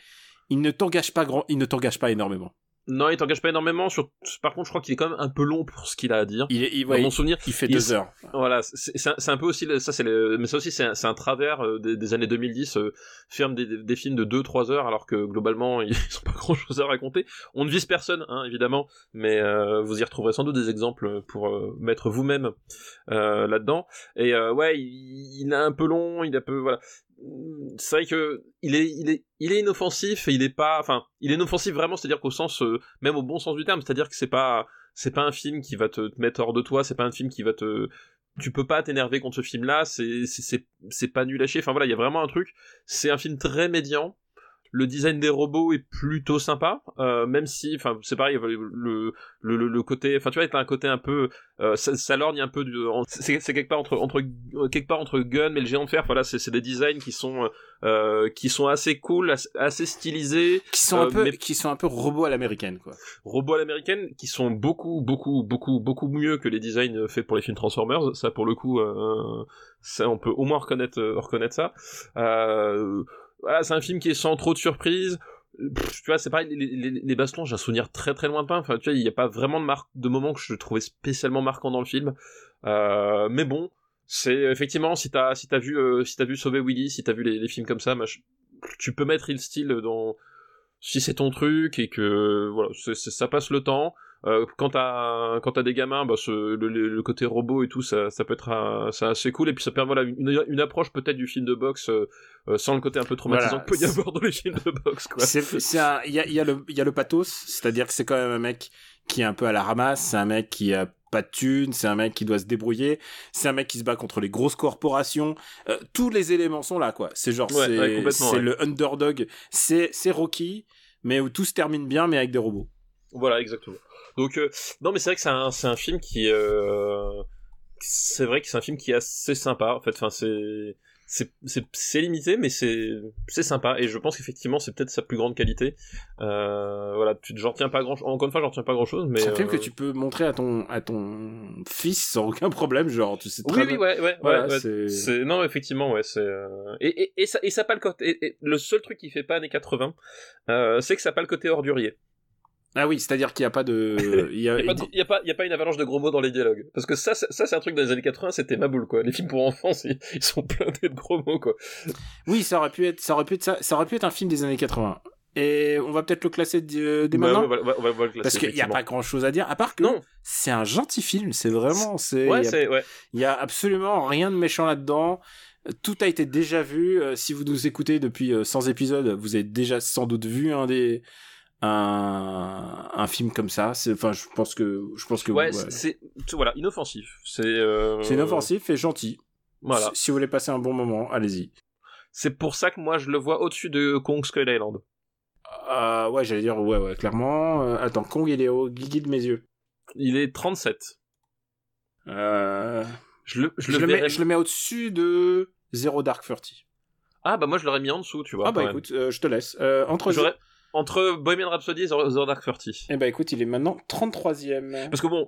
Il ne t'engage pas grand, il ne t'engage pas énormément. Non, il t'engage pas énormément. Sur... Par contre, je crois qu'il est quand même un peu long pour ce qu'il a à dire. Il, est, il, Dans ouais, mon souvenir, il fait il- deux heures. Voilà, c'est un, peu aussi, ça c'est mais ça aussi c'est un, travers euh, des, des années 2010, euh, faire des, des films de 2-3 heures alors que globalement ils ont pas grand chose à raconter. On ne vise personne, hein, évidemment, mais euh, vous y retrouverez sans doute des exemples pour euh, mettre vous-même là-dedans. Et ouais, il, il est un peu long, il est un peu, voilà. C'est vrai que il est, il est, il est inoffensif et il est pas, enfin, il est inoffensif vraiment, c'est-à-dire qu'au sens, euh, même au bon sens du terme, c'est-à-dire que c'est pas, c'est pas un film qui va te, mettre hors de toi, c'est pas un film qui va te, tu peux pas t'énerver contre ce film-là, c'est, c'est, c'est, c'est pas nul à chier. Enfin voilà, il y a vraiment un truc. C'est un film très médian. Le design des robots est plutôt sympa, euh, même si, enfin, c'est pareil, le, le, le, le côté, enfin, tu vois, t'as un côté un peu, euh, ça, ça lorgne un peu c'est, quelque part entre, entre, quelque part entre Gun et le géant de fer. Voilà, c'est, c'est des designs qui sont, euh, qui sont assez cool, assez, assez stylisés, Qui sont Euh, un peu, mais- qui sont un peu robots à l'américaine, quoi. robots à l'américaine qui sont beaucoup beaucoup beaucoup beaucoup mieux que les designs faits pour les films Transformers ça pour le coup euh, ça on peut au moins reconnaître euh, reconnaître ça euh, c'est un film qui est sans trop de surprises. Tu vois c'est pareil les, les, bastons j'ai un souvenir très très lointain. Enfin tu vois il n'y a pas vraiment de marque de moment que je trouvais spécialement marquant dans le film. Euh, mais bon c'est effectivement si t'as si t'as vu euh, si t'as vu Sauver Willy si t'as vu les, films comme ça tu peux mettre il style dans si c'est ton truc et que voilà ça passe le temps euh, quand t'as quand t'as des gamins bah ce, le, le- le côté robot et tout ça, ça peut être c'est assez cool et puis ça permet voilà une, une approche peut-être du film de boxe euh, euh, sans le côté un peu traumatisant Voilà. qu'il peut y avoir dans les films de boxe quoi C'est, c'est un, il y a, y a le, il y a le pathos, c'est-à-dire que c'est quand même un mec qui est un peu à la ramasse, c'est un mec qui a pas de thunes, c'est un mec qui doit se débrouiller, c'est un mec qui se bat contre les grosses corporations, Euh, tous les éléments sont là, quoi. C'est genre, Ouais, c'est, ouais, ouais. le underdog, c'est, c'est Rocky, mais où tout se termine bien, mais avec des robots. Voilà, exactement. Donc, euh, non, mais c'est vrai que c'est un, film qui, euh, c'est vrai que c'est un film qui est assez sympa. En fait, enfin, c'est, c'est, limité, mais c'est, c'est sympa. Et je pense qu'effectivement, c'est peut-être sa plus grande qualité. Euh, voilà, tu, j'en retiens pas grand, encore une fois, j'en retiens pas grand chose, mais. c'est un film euh, que tu peux montrer à ton, à ton fils sans aucun problème, genre, tu sais très Oui, oui, ouais, ouais, Voilà, ouais, ouais. c'est- non, effectivement, ouais, c'est euh, et, et, et ça et ça a pas le côté. et- le seul truc qui fait pas années 80, euh, c'est que ça a pas le côté ordurier. Ah oui, c'est-à-dire qu'il y a pas de, il y a, a, pas, de- y a a pas une avalanche de gros mots dans les dialogues parce que ça c'est- ça c'est un truc dans les années 80, c'était ma boule quoi. Les films pour enfants, ils sont blindés de gros mots quoi. Oui, ça aurait pu être, ça aurait pu être ça, ça aurait pu être un film des années 80. Et on va peut-être le classer dès, Bah, maintenant. classer, Parce qu'il n'y a pas grand chose à dire, à part que Non. c'est un gentil film, c'est vraiment, Ouais, il a- ouais. il y, a absolument rien de méchant là-dedans. Tout a été déjà vu. Euh, si vous nous écoutez depuis euh, 100 épisodes, vous avez déjà sans doute vu un des, un, un film comme ça. Enfin, je pense que, je pense que, Ouais, ouais. c'est voilà, inoffensif. C'est euh, c'est inoffensif et gentil. Voilà. Si, si vous voulez passer un bon moment, allez-y. C'est pour ça que moi je le vois au-dessus de Kong Skull Island. Euh, ouais, j'allais dire, ouais, ouais, clairement. Euh, attends, Kong, il est au guigui de mes yeux. Il est 37. Euh, Je le je, je, le mets, je le mets au-dessus de Zero Dark Thirty. Ah bah moi je l'aurais mis en dessous, tu vois. Ah bah écoute, euh, je te laisse. Euh, entre entre Bohemian Rhapsody et Zero Dark Thirty. Eh bah écoute, il est maintenant 33ème. Parce que bon,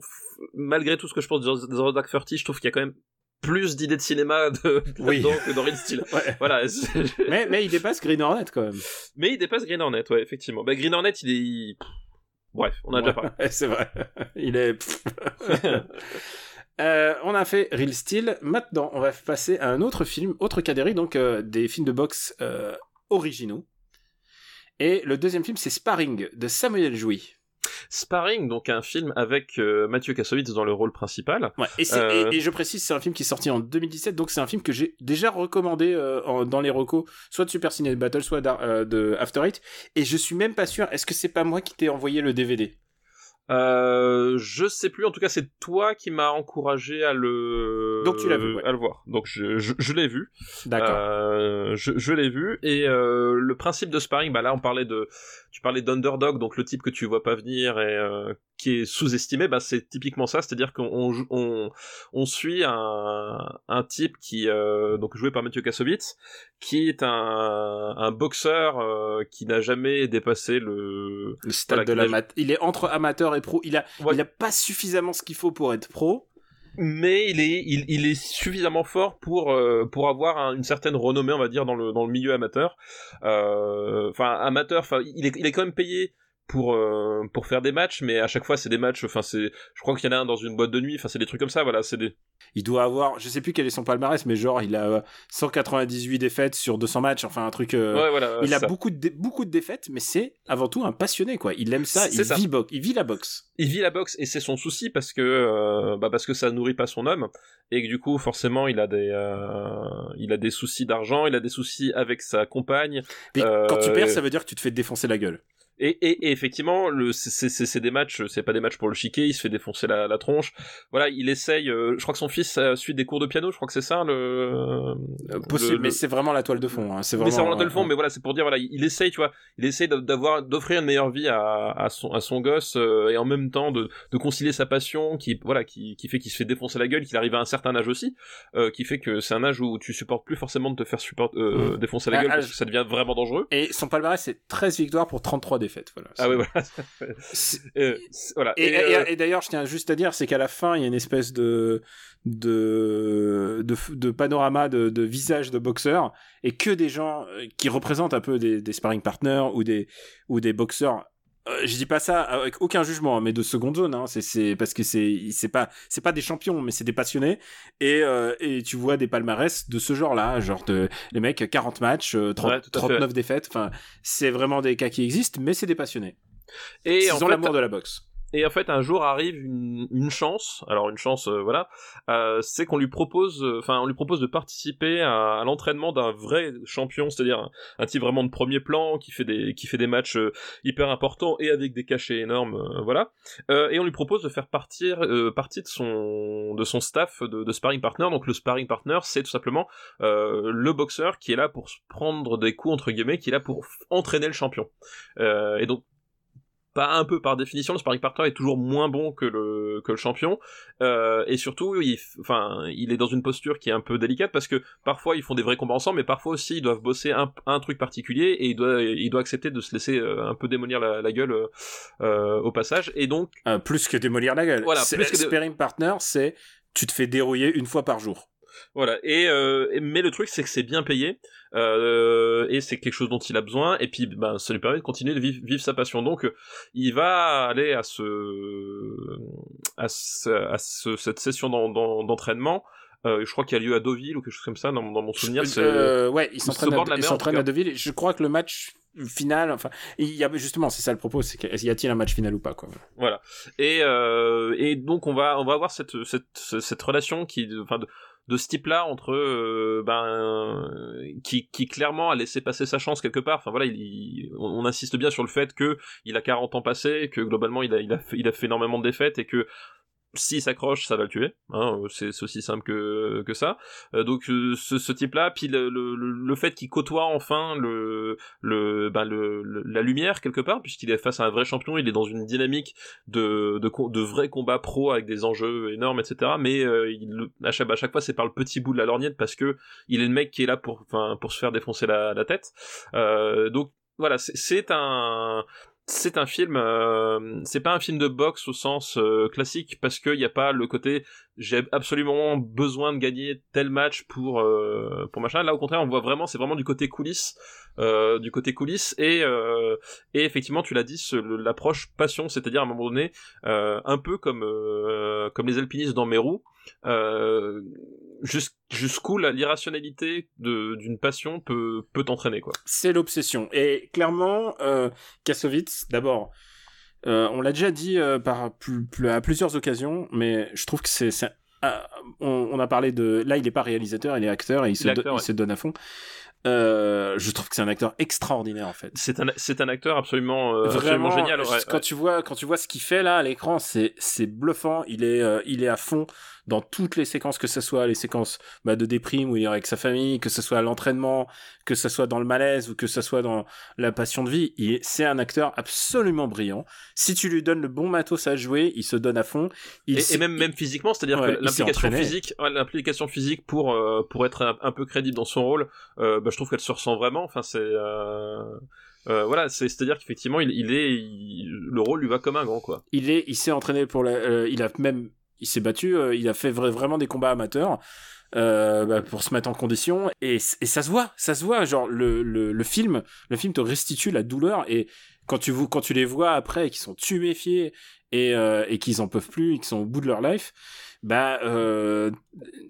malgré tout ce que je pense de Zero Dark Thirty, je trouve qu'il y a quand même plus d'idées de cinéma de, Oui. que dans Real Steel. Ouais. Voilà. mais, mais il dépasse Green Hornet quand même. Mais il dépasse Green Hornet, ouais, effectivement. Bah, Green Hornet, il est. Bref, on a déjà parlé. C'est vrai. Il est. Euh, on a fait Real Steel. Maintenant, on va passer à un autre film, autre catégorie, donc euh, des films de boxe euh, originaux. Et le deuxième film, c'est Sparring de Samuel Jouy. Sparring, donc un film avec euh, Mathieu Kassovitz dans le rôle principal. Ouais, et, c'est- Euh. et- et je précise, c'est un film qui est sorti en 2017, donc c'est un film que j'ai déjà recommandé euh, en- dans les recos, soit de Super Ciné Battle, soit de After Eight. Et je suis même pas sûr, est-ce que c'est pas moi qui t'ai envoyé le DVD Euh, je sais plus, en tout cas, c'est toi qui m'as encouragé à le. Donc tu l'as vu, ouais. À le voir. Donc je, je, je l'ai vu. D'accord. Euh, je je l'ai vu et euh, le principe de sparring, bah là on parlait de, tu parlais d'underdog, donc le type que tu vois pas venir et euh, qui est sous-estimé, bah c'est typiquement ça, c'est-à-dire qu'on on, on, suit un, un type qui euh, donc joué par Mathieu Kassovitz, qui est un, un boxeur euh, qui n'a jamais dépassé le Le stade voilà, de l'amateur. Il est entre amateur et pro. Il a, Ouais. il a pas suffisamment ce qu'il faut pour être pro. Mais il est il, est suffisamment fort pour euh, avoir un- une certaine renommée on va dire dans le dans le milieu amateur. Euh, enfin amateur il est il est quand même payé pour euh, pour faire des matchs mais à chaque fois c'est des matchs enfin c'est je crois qu'il y en a un dans une boîte de nuit enfin c'est des trucs comme ça voilà c'est des Il doit avoir, je sais plus quel est son palmarès, mais genre il a euh, 198 défaites sur 200 matchs. Enfin un truc. euh, ouais voilà il a ça. beaucoup de dé- beaucoup de défaites, mais c'est avant tout un passionné quoi. Il aime ça. Il ça. vit boxe. Il vit la boxe. il vit la boxe et c'est son souci parce que euh, bah parce que ça nourrit pas son homme et que du coup forcément il a des euh, il a des soucis d'argent il a des soucis avec sa compagne Mais Euh, quand tu perds, ça veut dire que tu te fais défoncer la gueule. Et, et, et effectivement, le, c'est, des matchs, c'est pas des matchs pour le chiquer, il se fait défoncer la, la tronche. Voilà, il essaye. euh, je crois que son fils euh, suit des cours de piano, je crois que c'est ça le. Euh, possible, le- mais c'est vraiment la toile de fond. hein. C'est mais vraiment. c'est vraiment de le fond, euh, mais voilà, c'est pour dire, voilà, il, essaye, tu vois, il essaye d'a- d'avoir, d'offrir une meilleure vie à, à son, à son gosse, euh, et en même temps de, de concilier sa passion, qui, voilà, qui, qui fait qu'il se fait défoncer la gueule, qu'il arrive à un certain âge aussi, euh, qui fait que c'est un âge où tu supportes plus forcément de te faire support, euh, Mm. défoncer la Ah, gueule ah, parce que ça devient vraiment dangereux. Et son palmarès c'est 13 victoires pour 33 défaites. Voilà. Ah voilà. Euh, voilà. Et, Et, et- euh, et d'ailleurs, je tiens juste à dire, c'est qu'à la fin, il y a une espèce de de de, de panorama de, de visage de boxeurs et que des gens euh, qui représentent un peu des, des sparring partners ou des ou des boxeurs. Euh, je dis pas ça avec aucun jugement, hein, mais de seconde zone. Hein, c'est parce que c'est c'est pas c'est pas des champions, mais c'est des passionnés. Et euh, et tu vois des palmarès de ce genre-là, genre de les mecs 40 matchs, euh, 30 Ouais, tout à fait. 39 défaites. Enfin, c'est vraiment des cas qui existent, mais c'est des passionnés. et Ils en ont l'amour de la boxe. Et en fait, un jour arrive une, une chance. Alors une chance, euh, voilà, euh, c'est qu'on lui propose, euh, enfin, on lui propose de participer à, à l'entraînement d'un vrai champion, c'est-à-dire un, type vraiment de premier plan qui fait des qui fait des matchs euh, hyper importants et avec des cachets énormes, euh, voilà. Et on lui propose de faire partir partie de son de son staff de, de sparring partner. Donc le sparring partner, c'est tout simplement le boxeur qui est là pour prendre des coups entre guillemets, qui est là pour entraîner le champion. Et donc pas un peu par définition, le sparring partner est toujours moins bon que le que le champion, euh, et surtout, il, enfin, il est dans une posture qui est un peu délicate parce que parfois ils font des vrais combats ensemble, mais parfois aussi ils doivent bosser un, un truc particulier et il doit il doit accepter de se laisser euh, un peu démolir la, la gueule euh, euh, au passage, et donc Euh, plus que démolir la gueule. Voilà, C'est- plus que dé- Sparring partner, c'est tu te fais dérouiller une fois par jour. Voilà. Et, euh, et- mais le truc c'est que c'est bien payé euh, et c'est quelque chose dont il a besoin et puis ben ça lui permet de continuer de vivre, vivre sa passion. Donc il va aller à ce à, ce, à ce- cette session d'en- d'en- d'entraînement. Euh, je crois qu'il y a lieu à Deauville ou quelque chose comme ça dans, dans mon souvenir. ouais, il se s'entraîne à, tout à. Deauville. Je crois que le match final, enfin, il y a justement, c'est ça le propos, c'est y a-t-il un match final ou pas, quoi. Voilà. Et, euh, et donc on va on va avoir cette cette cette relation qui enfin de, de ce type-là entre euh, ben qui qui clairement a laissé passer sa chance quelque part. Enfin voilà, il, on insiste bien sur le fait que il a 40 ans passés, que globalement il a il a il a fait énormément de défaites et que s'il s'accroche, ça va le tuer. Hein, c'est c'est aussi simple que, que ça. Euh, donc euh, ce, ce type-là, puis le, le, le- fait qu'il côtoie enfin le, le, ben, le, la lumière quelque part, puisqu'il est face à un vrai champion, il est dans une dynamique de, de, de vrais combats pro avec des enjeux énormes, etc. Mais euh, il, à, chaque, à chaque fois, c'est par le petit bout de la lorgnette parce que il est le mec qui est là pour, pour se faire défoncer la, la tête. Euh, donc voilà, c'est un c'est un film, euh, c'est pas un film de boxe au sens euh, classique parce qu'il n'y a pas le côté j'ai absolument besoin de gagner tel match pour euh, pour machin. Là au contraire, on voit vraiment, c'est vraiment du côté coulisses, du côté coulisses et et effectivement tu l'as dit, l'approche passion, c'est-à-dire à un moment donné, un peu comme comme les alpinistes dans Meru. Euh, jusqu'où l'irrationalité d'une passion peut, peut t'entraîner quoi. C'est l'obsession. Et clairement, euh, Kassovitz, d'abord, euh, on l'a déjà dit euh, par à plusieurs occasions, mais je trouve que c'est on, a parlé de là il est pas réalisateur il est acteur et il, se, il se donne à fond euh, je trouve que c'est un acteur extraordinaire en fait. C'est un c'est un acteur absolument euh, vraiment génial. quand tu vois quand tu vois ce qu'il fait là à l'écran, c'est c'est bluffant. Il est euh, il est à fond dans toutes les séquences, que ce soit les séquences bah, de déprime où il est avec sa famille, que ce soit à l'entraînement, que ce soit dans le malaise ou que ce soit dans la passion de vie. C'est un acteur absolument brillant. Si tu lui donnes le bon matos à jouer, il se donne à fond. Il et, même même physiquement, c'est-à-dire que l'implication physique, l'implication physique pour euh, pour être un, peu crédible dans son rôle, euh, bah, je trouve qu'elle se ressent vraiment. Enfin, c'est euh... Euh, voilà, c'est à dire qu'effectivement il, il, est le rôle lui va comme un grand quoi. Il est, il s'est entraîné pour la, euh, il a même il s'est battu, euh, il a fait vraiment des combats amateurs. Euh, bah, pour se mettre en condition et, ça se voit ça se voit genre le, film le film te restitue la douleur et quand tu les vois après qu'ils sont tuméfiés et, euh, et qu'ils en peuvent plus et qu'ils sont au bout de leur life bah euh,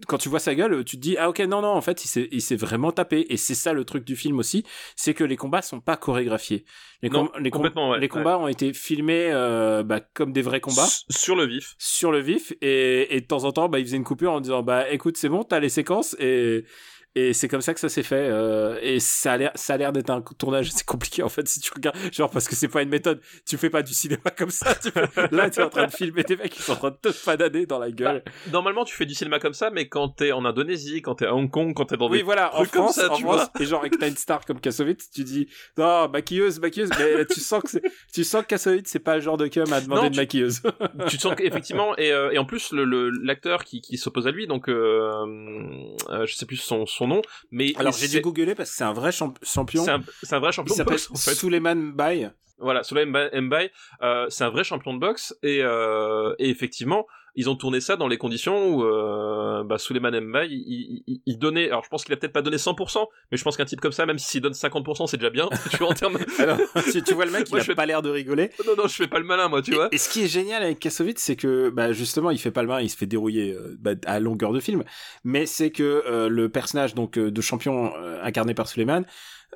quand tu vois sa gueule, tu te dis ah ok non non en fait il s'est il s'est vraiment tapé. Et c'est ça le truc du film aussi, c'est que les combats sont pas chorégraphiés. Les, les, les combats ont été filmés euh, bah, comme des vrais combats. Sur le vif, sur le vif. Et, et de temps en temps bah il faisait une coupure en disant bah écoute c'est bon t'as les séquences. Et et c'est comme ça que ça s'est fait euh, et ça a l'air ça a l'air d'être un tournage c'est compliqué en fait si tu regardes genre parce que c'est pas une méthode. Tu fais pas du cinéma comme ça tu là tu es en train de filmer des mecs qui sont en train de te fanader dans la gueule. bah, normalement tu fais du cinéma comme ça mais quand t'es en Indonésie quand t'es à Hong Kong quand t'es dans oui des voilà en France ça, en tu France vois et genre avec t'as une star comme Kassovitz tu dis non maquilleuse maquilleuse mais tu sens que tu sens que Kassovitz c'est pas le genre de cum à demander une maquilleuse. tu sens qu'effectivement et, euh, et en plus le l'acteur qui, qui s'oppose à lui donc euh, euh, je sais plus son son nom mais alors j'ai dû googler parce que c'est un vrai champion. C'est un, un, vrai champion. Il s'appelle en fait. Suleiman Mbaye. Voilà, Suleiman Mbaye, euh, c'est un vrai champion de boxe et, euh, et effectivement, ils ont tourné ça dans les conditions où euh, bah, Suleiman Mbaye, il, il, il, donnait, alors je pense qu'il a peut-être pas donné 100%, mais je pense qu'un type comme ça, même s'il donne 50%, c'est déjà bien, tu vois, en termes... alors, si tu vois le mec, il a pas l'air de rigoler. Non, non, je fais pas le malin, moi, tu vois. Et ce qui est génial avec Kassovitz, c'est que, bah, justement, il fait pas le malin, il se fait dérouiller euh, bah, à longueur de film, mais c'est que euh, le personnage donc euh, de champion incarné par Suleiman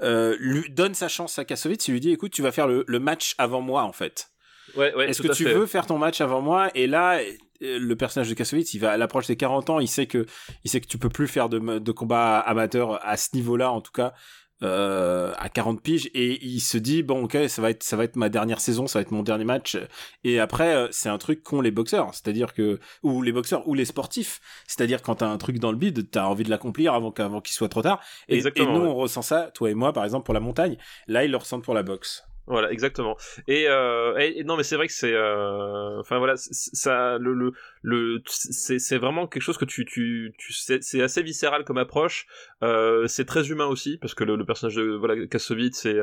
lui donne sa chance à Kassovitz, il lui dit, écoute, tu vas faire le, le match avant moi, en fait. Ouais, ouais, Est-ce que tu veux faire ton match avant moi? Et là, le personnage de Kassovitz, il va à l'approche des 40 ans, il sait que il sait que tu peux plus faire de, de combat amateur à ce niveau-là en tout cas. Euh, à 40 piges. Et il se dit bon ok ça va être ça va être ma dernière saison ça va être mon dernier match. Et après euh, c'est un truc qu'ont les boxeurs. C'est-à-dire que ou les boxeurs ou les sportifs. C'est-à-dire quand t'as un truc dans le bide t'as envie de l'accomplir avant qu'avant qu'il soit trop tard. Et, et nous on ressent ça toi et moi par exemple pour la montagne. Là ils le ressentent pour la boxe voilà, exactement. Et, euh, et, non, mais c'est vrai que c'est, euh, enfin voilà, ça, le, le, le c'est, vraiment quelque chose que tu, tu, tu c'est assez viscéral comme approche. Euh, c'est très humain aussi parce que le, le personnage de voilà Kassovitz et,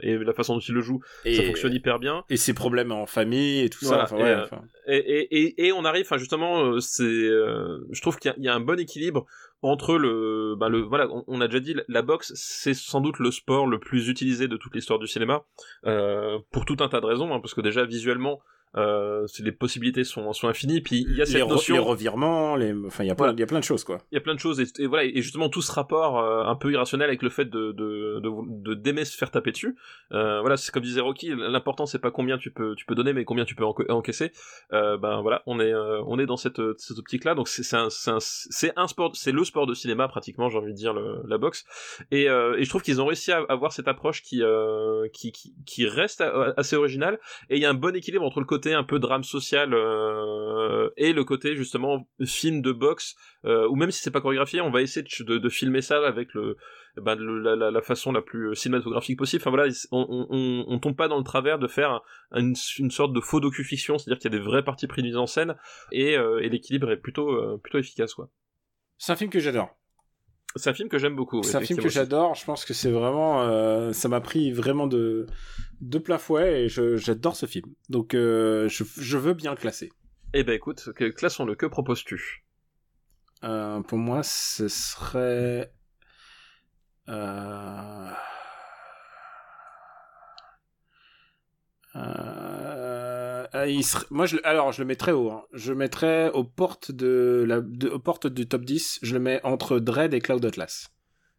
et la façon dont il le joue, et, ça fonctionne hyper bien. Et ses problèmes en famille et tout ça. Enfin, ouais, et, et, et, on arrive, enfin justement, c'est, je trouve qu'il y, y, a un bon équilibre entre le, bah le voilà, on, a déjà dit, la boxe, c'est sans doute le sport le plus utilisé de toute l'histoire du cinéma, euh, pour tout un tas de raisons, hein, parce que déjà visuellement, euh, les possibilités sont, sont infinies puis il y a cette les, notion les revirements les enfin il y a plein il y a plein de choses quoi. Il y a plein de choses et, voilà et justement tout ce rapport euh, un peu irrationnel avec le fait de de de d'aimer se faire taper dessus euh, voilà c'est comme disait Rocky l'important c'est pas combien tu peux tu peux donner mais combien tu peux encaisser. Euh, ben voilà on est on est dans cette cette optique là donc c'est c'est un c'est un, sport c'est le sport de cinéma pratiquement j'ai envie de dire le, la boxe. Et et je trouve qu'ils ont réussi à avoir cette approche qui qui, qui qui reste assez originale et il y a un bon équilibre entre le côté un peu drame social euh, et le côté justement film de boxe euh, ou même si c'est pas chorégraphié on va essayer de, de, filmer ça avec le, ben, la, façon la plus cinématographique possible. Enfin voilà on, tombe pas dans le travers de faire une, sorte de faux docu-fiction c'est-à-dire qu'il y a des vrais parties prises en scène et, euh, et l'équilibre est plutôt plutôt efficace quoi. C'est un film que j'adore c'est un film que j'aime beaucoup. C'est un film que j'adore. Je pense que c'est vraiment, ça m'a pris vraiment de de plein fouet et j'adore ce film. Donc euh, je, je veux bien le classer. Eh ben écoute, classons-le. Que proposes-tu? Euh, pour moi, ce serait. Euh... euh, il Moi, je... alors, je le mets très haut. hein. Je le mettrais aux portes, de la... de- aux portes du top 10. Je le mets entre Dread et Cloud Atlas.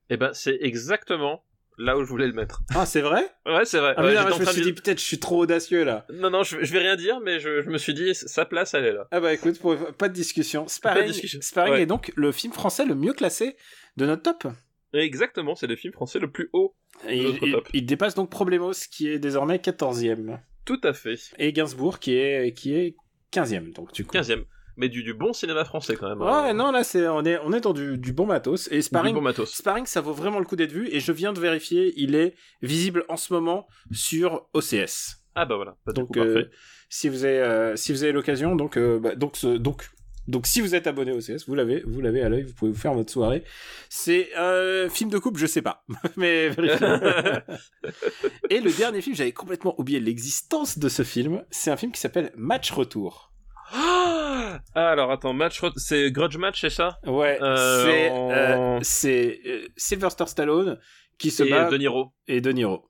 Eh ben c'est exactement là où je voulais le mettre. Ah, c'est vrai? Ouais, c'est vrai. Ah, Ouais, mais non, j'étais je me suis de- dit, peut-être, je suis trop audacieux là. Non, non, je, je vais rien dire, mais je, je me suis dit, sa place, elle est là. Ah bah écoute, pour- pas de discussion. Sparring, discussion. Sparring Ouais. est donc le film français le mieux classé de notre top. Exactement, c'est le film français le plus haut. Notre il, top. il dépasse donc Problemos qui est désormais 14e. Tout à fait. Et Gainsbourg qui est, qui est 15e. Donc du coup. 15ème. Mais du, du bon cinéma français quand même. Ouais, hein. non, là c'est, on, est, on est dans du, du bon matos. Et Du Sparring, bon matos. Sparring, ça vaut vraiment le coup d'être vu. Et je viens de vérifier, il est visible en ce moment sur OCS. Ah bah voilà. Bah, Donc coup, euh, parfait. si vous avez, euh, si vous avez l'occasion, donc, euh, bah, donc, ce- donc, donc si vous êtes abonné au CS, vous l'avez, vous l'avez à l'œil, vous pouvez vous faire votre soirée. C'est euh, film de couple, je sais pas, mais. Et le dernier film, j'avais complètement oublié l'existence de ce film. C'est un film qui s'appelle Match Retour. Ah, alors attends, match, c'est Grudge Match, c'est ça? Ouais, Euh, c'est en- euh, euh, Sylvester Stallone qui se Et bat De Niro. et De Niro.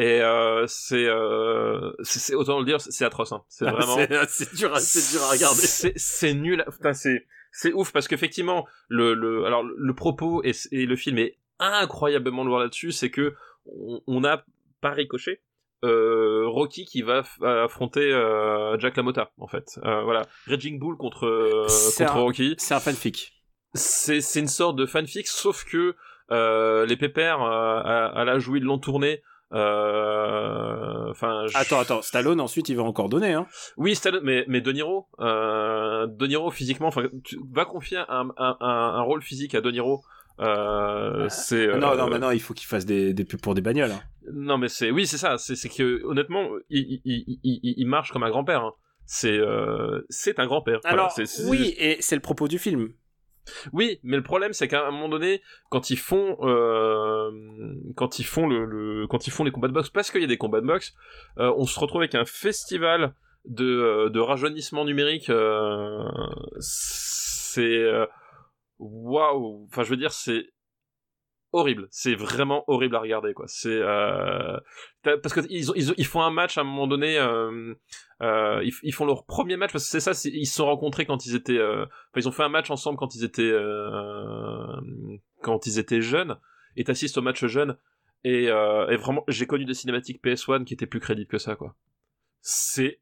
Et euh, c'est, euh, c'est, c'est- autant le dire, c'est atroce. Hein. C'est vraiment. c'est c'est dur, à- c'est dur à regarder. C'est, c'est nul. à- Putain, c'est, c'est ouf parce qu'effectivement, le, le, alors le propos et, et le film est incroyablement lourd là-dessus. C'est que on, on a par ricochet euh, Rocky qui va affronter euh, Jack LaMotta en fait. Euh, voilà, Raging Bull contre euh, contre un- Rocky. C'est un fanfic. C'est, c'est une sorte de fanfic, sauf que euh, les pépères euh, à, à la joué de l'ont tourné. Euh, Enfin, je- Attends, attends, Stallone ensuite il va encore donner, hein. oui, Stallone, mais, mais De Niro, euh, De Niro physiquement, enfin, tu vas confier un, un, un, un rôle physique à De Niro. Euh, c'est euh, Non, non, maintenant il faut qu'il fasse des, des pubs pour des bagnoles. hein. non, mais c'est oui, c'est ça. C'est que honnêtement, il, il, il, il, il marche comme un grand père. hein. C'est euh, c'est un grand père. Alors, oui, et c'est le propos du film. Oui, mais le problème c'est qu'à un moment donné, quand ils font euh, quand ils font le, le quand ils font les combats de boxe, parce qu'il y a des combats de boxe, euh, on se retrouve avec un festival de euh, de rajeunissement numérique. euh, c'est euh, waouh. Enfin, je veux dire, c'est horrible. C'est vraiment horrible à regarder, quoi. C'est euh, parce que ils, ils, ont- ils font un match à un moment donné. Euh, euh, ils, ils font leur premier match parce que c'est ça. Ils se sont rencontrés quand ils étaient. Enfin, ils ont fait un match ensemble quand ils étaient quand ils étaient jeunes. Et t'assistes au match jeune. Et, et vraiment, j'ai connu des cinématiques PS1 qui étaient plus crédibles que ça, quoi. C'est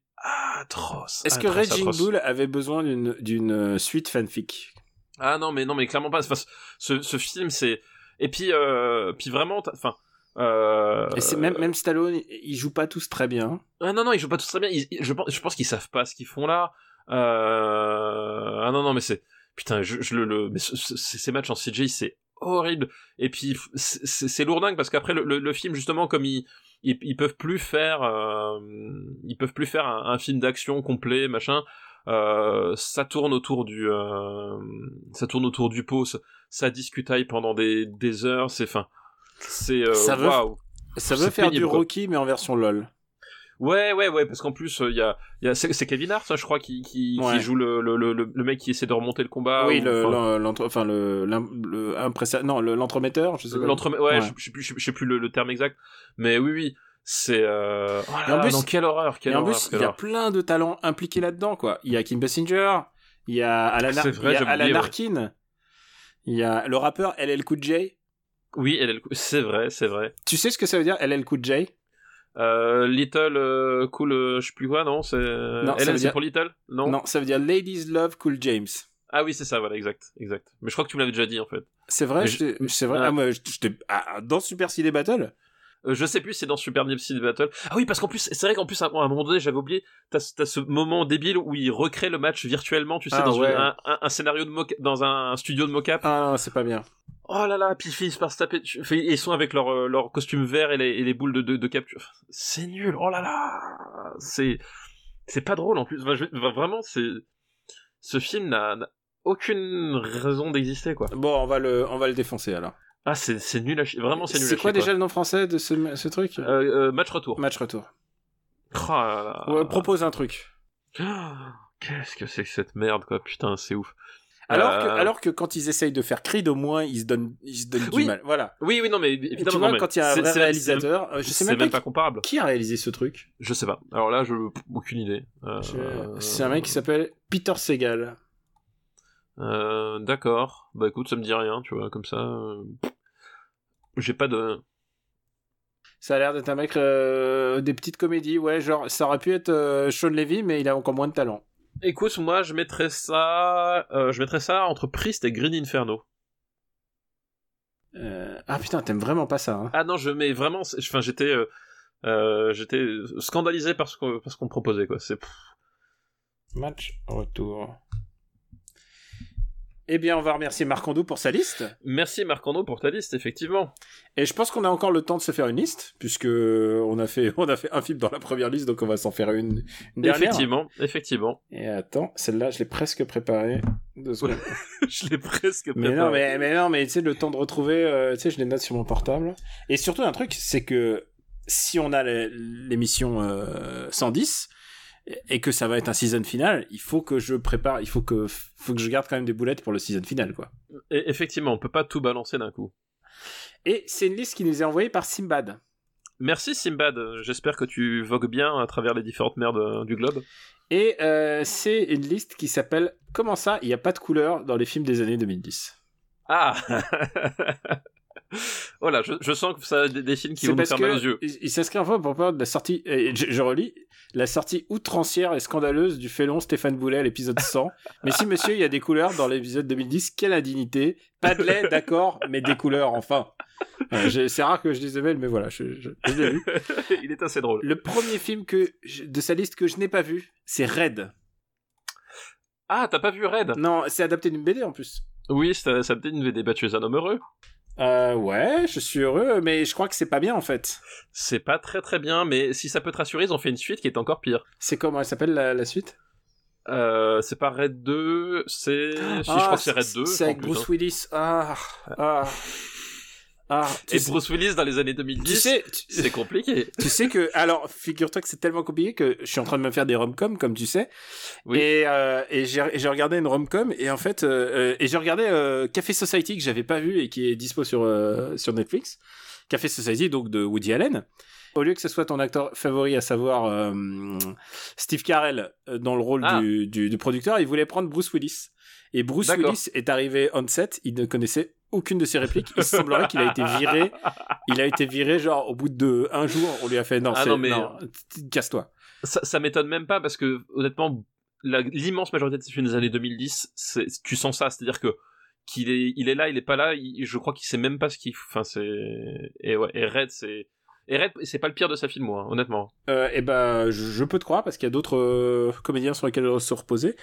atroce. Est-ce que Raging. Bull avait besoin d'une d'une suite fanfic? Ah non, mais non, mais clairement pas. Enfin, ce, ce film, c'est. Et puis, euh, puis vraiment, enfin. Euh... Et c'est même, même Stallone, ils jouent pas tous très bien. Ah non, non, ils jouent pas tous très bien. Ils- ils- je pense, je pense qu'ils savent pas ce qu'ils font là. Euh... Ah non, non, mais c'est. Putain, je, je le, le... Mais ce- ce- ces matchs en CGI, c'est horrible. Et puis, c'est lourdingue parce qu'après, le, le, le film, justement, comme ils. Ils, ils peuvent plus faire, euh, ils peuvent plus faire un, un film d'action complet, machin. Euh, ça tourne autour du, euh, ça tourne autour du pot, ça, ça discutaille pendant des, des heures. C'est fin, c'est euh, Ça veut- waouh. Ça veut faire pénible, du quoi. Rocky, mais en version LOL. Ouais, ouais, ouais, parce qu'en plus, il y a, y a c'est Kevin Hart, ça, je crois, qui, qui, Ouais. qui joue le, le, le, le mec qui essaie de remonter le combat. oui, ou- le, enfin, le, le non, l'entremetteur, je sais pas. ouais, Ouais. Je, je sais plus, je, je sais plus le terme exact, mais oui, oui, c'est. Euh... Oh en plus- non, quelle horreur, quelle Et en horreur, plus, il y a plein de talents impliqués là-dedans, quoi. Il y a Kim Basinger, il y a Alan, vrai, il y a Alan oublié, ouais. Arkin, il y a le rappeur LL Cool J. Oui, elle- c'est vrai, c'est vrai. Tu sais ce que ça veut dire LL Cool J? Euh, Little euh, Cool, euh, je sais plus quoi, non, c'est. Non, ça elle, veut c'est dire- pour Little, non? Non, ça veut dire Ladies Love Cool James. Ah oui, c'est ça, voilà, exact, exact. Mais je crois que tu me l'avais déjà dit en fait. C'est vrai, je c'est vrai. Ah, moi, je- ah, dans Super Ciné Battle. Euh, je sais plus, si c'est dans Super Nipsey Battle. Ah oui, parce qu'en plus, c'est vrai qu'en plus, à un moment donné, j'avais oublié, t'as ce- t'as ce moment débile où il recrée le match virtuellement, tu sais, Ah, dans ouais. une- un, un- un scénario de moca- dans un, studio de mocap. Ah, c'est pas bien. Oh là là, puis ils finissent par se taper. Ils sont avec leur, euh, leur costume vert et les, et les boules de, de, de capture. C'est nul, oh là là C'est c'est pas drôle en plus. Enfin, je- enfin, vraiment, c'est ce film n'a n'a aucune raison d'exister, quoi. Bon, on va le, on va le défoncer alors. Ah, c'est nul à chier. Vraiment, c'est nul C'est quoi déjà le nom français de ce, ce truc Euh, euh, match retour. Match retour. Oh. Ouais, propose un truc. Qu'est-ce que c'est que cette merde, quoi. Putain, c'est ouf. Alors, que, Euh, alors que quand ils essayent de faire Creed, au moins, ils se donnent, ils se donnent Oui. du mal. Voilà. Oui, oui, non, mais évidemment. tu vois, non, mais quand il y a un vrai réalisateur, euh, je sais même, même pas pas comparable. qui a réalisé ce truc. Je sais pas. Alors là, je aucune idée. Euh, C'est un mec qui s'appelle Peter Segal. euh, D'accord. Bah écoute, ça me dit rien, tu vois, comme ça. J'ai pas de. Ça a l'air d'être un mec euh, des petites comédies, ouais, genre ça aurait pu être euh, Sean Levy, mais il a encore moins de talent. Écoute, moi, je mettrais ça. euh, je mettrais ça entre Priest et Green Inferno. Euh, Ah putain, t'aimes vraiment pas ça. Hein. Ah non, je mets vraiment. Enfin, j'étais. euh, euh, j'étais scandalisé par ce qu'on par ce qu'on me proposait, quoi. C'est. Match retour. Eh bien, on va remercier Marc Ando pour sa liste. Merci Marc-Andro pour ta liste, effectivement. Et je pense qu'on a encore le temps de se faire une liste, puisque on a fait, on a fait un film dans la première liste, donc on va s'en faire une, une dernière. Effectivement, effectivement. Et attends, celle-là, je l'ai presque préparée. Deux secondes. je l'ai presque Mais préparé. non, mais, mais non, mais tu sais, le temps de retrouver, euh, tu sais, je les note sur mon portable. Et surtout, un truc, c'est que si on a l'é- l'émission euh, 110 et que ça va être un season final, il faut que je prépare, il faut que, faut que je garde quand même des boulettes pour le season final, quoi. Et effectivement, on peut pas tout balancer d'un coup. Et c'est une liste qui nous est envoyée par Simbad. Merci Simbad, j'espère que tu vogues bien à travers les différentes mers de- du globe. Et euh, c'est une liste qui s'appelle Comment ça, il n'y a pas de couleur dans les films des années 2010 Ah Voilà, je, je sens que ça des, des films qui C'est vont parce faire mal aux yeux. il, il s'inscrit en fait pour parler de la sortie, et je, je relis, la sortie outrancière et scandaleuse du félon Stéphane Boulet à l'épisode 100. mais si monsieur, il y a des couleurs dans l'épisode 2010, quelle indignité Pas de lait, d'accord, mais des couleurs, enfin. C'est rare que je dise des mails, mais voilà, je, je, je l'ai vu. Il est assez drôle. Le premier film que de sa liste que je n'ai pas vu, c'est Red. Ah, t'as pas vu Red? Non, c'est adapté d'une BD en plus. Oui, ça, ça peut-être une VD. Bah, tu es un homme heureux. Euh, ouais, je suis heureux, mais je crois que c'est pas bien en fait. C'est pas très très bien, mais si ça peut te rassurer, ils ont fait une suite qui est encore pire. C'est comment elle s'appelle la, la suite? Euh, c'est pas Red 2, c'est... Si, je crois que c'est Red 2. C'est avec Bruce hein. Willis. Ah, ah, ah. Tu, Et sais, Bruce Willis dans les années 2010, tu sais, tu, c'est compliqué. tu sais que, alors, figure-toi que c'est tellement compliqué que je suis en train de me faire des rom-coms, comme tu sais. Oui. Et, euh, et j'ai regardé une rom-com et en fait, euh, euh, et j'ai regardé euh, Café Society que j'avais pas vu et qui est dispo sur euh, sur Netflix. Café Society donc de Woody Allen. Au lieu que ce soit ton acteur favori, à savoir euh, Steve Carell dans le rôle Ah. du, du, du producteur, il voulait prendre Bruce Willis. Et Bruce. Willis est arrivé on set, il ne connaissait aucune de ses répliques. Il semblerait qu'il a été viré. Il a été viré genre au bout de un jour. On lui a fait non, Ah non, mais- non, t- casse-toi. ça, ça m'étonne même pas parce que honnêtement l'immense majorité de ces films des années 2010 c'est tu sens ça c'est à dire que qu'il est il est là il est pas là il- je crois qu'il sait même pas ce qu'il enfin c'est et ouais et Red c'est et Red c'est pas le pire de sa film moi hein, honnêtement Euh, et ben, je, je peux te croire parce qu'il y a d'autres euh, comédiens sur lesquels se reposer.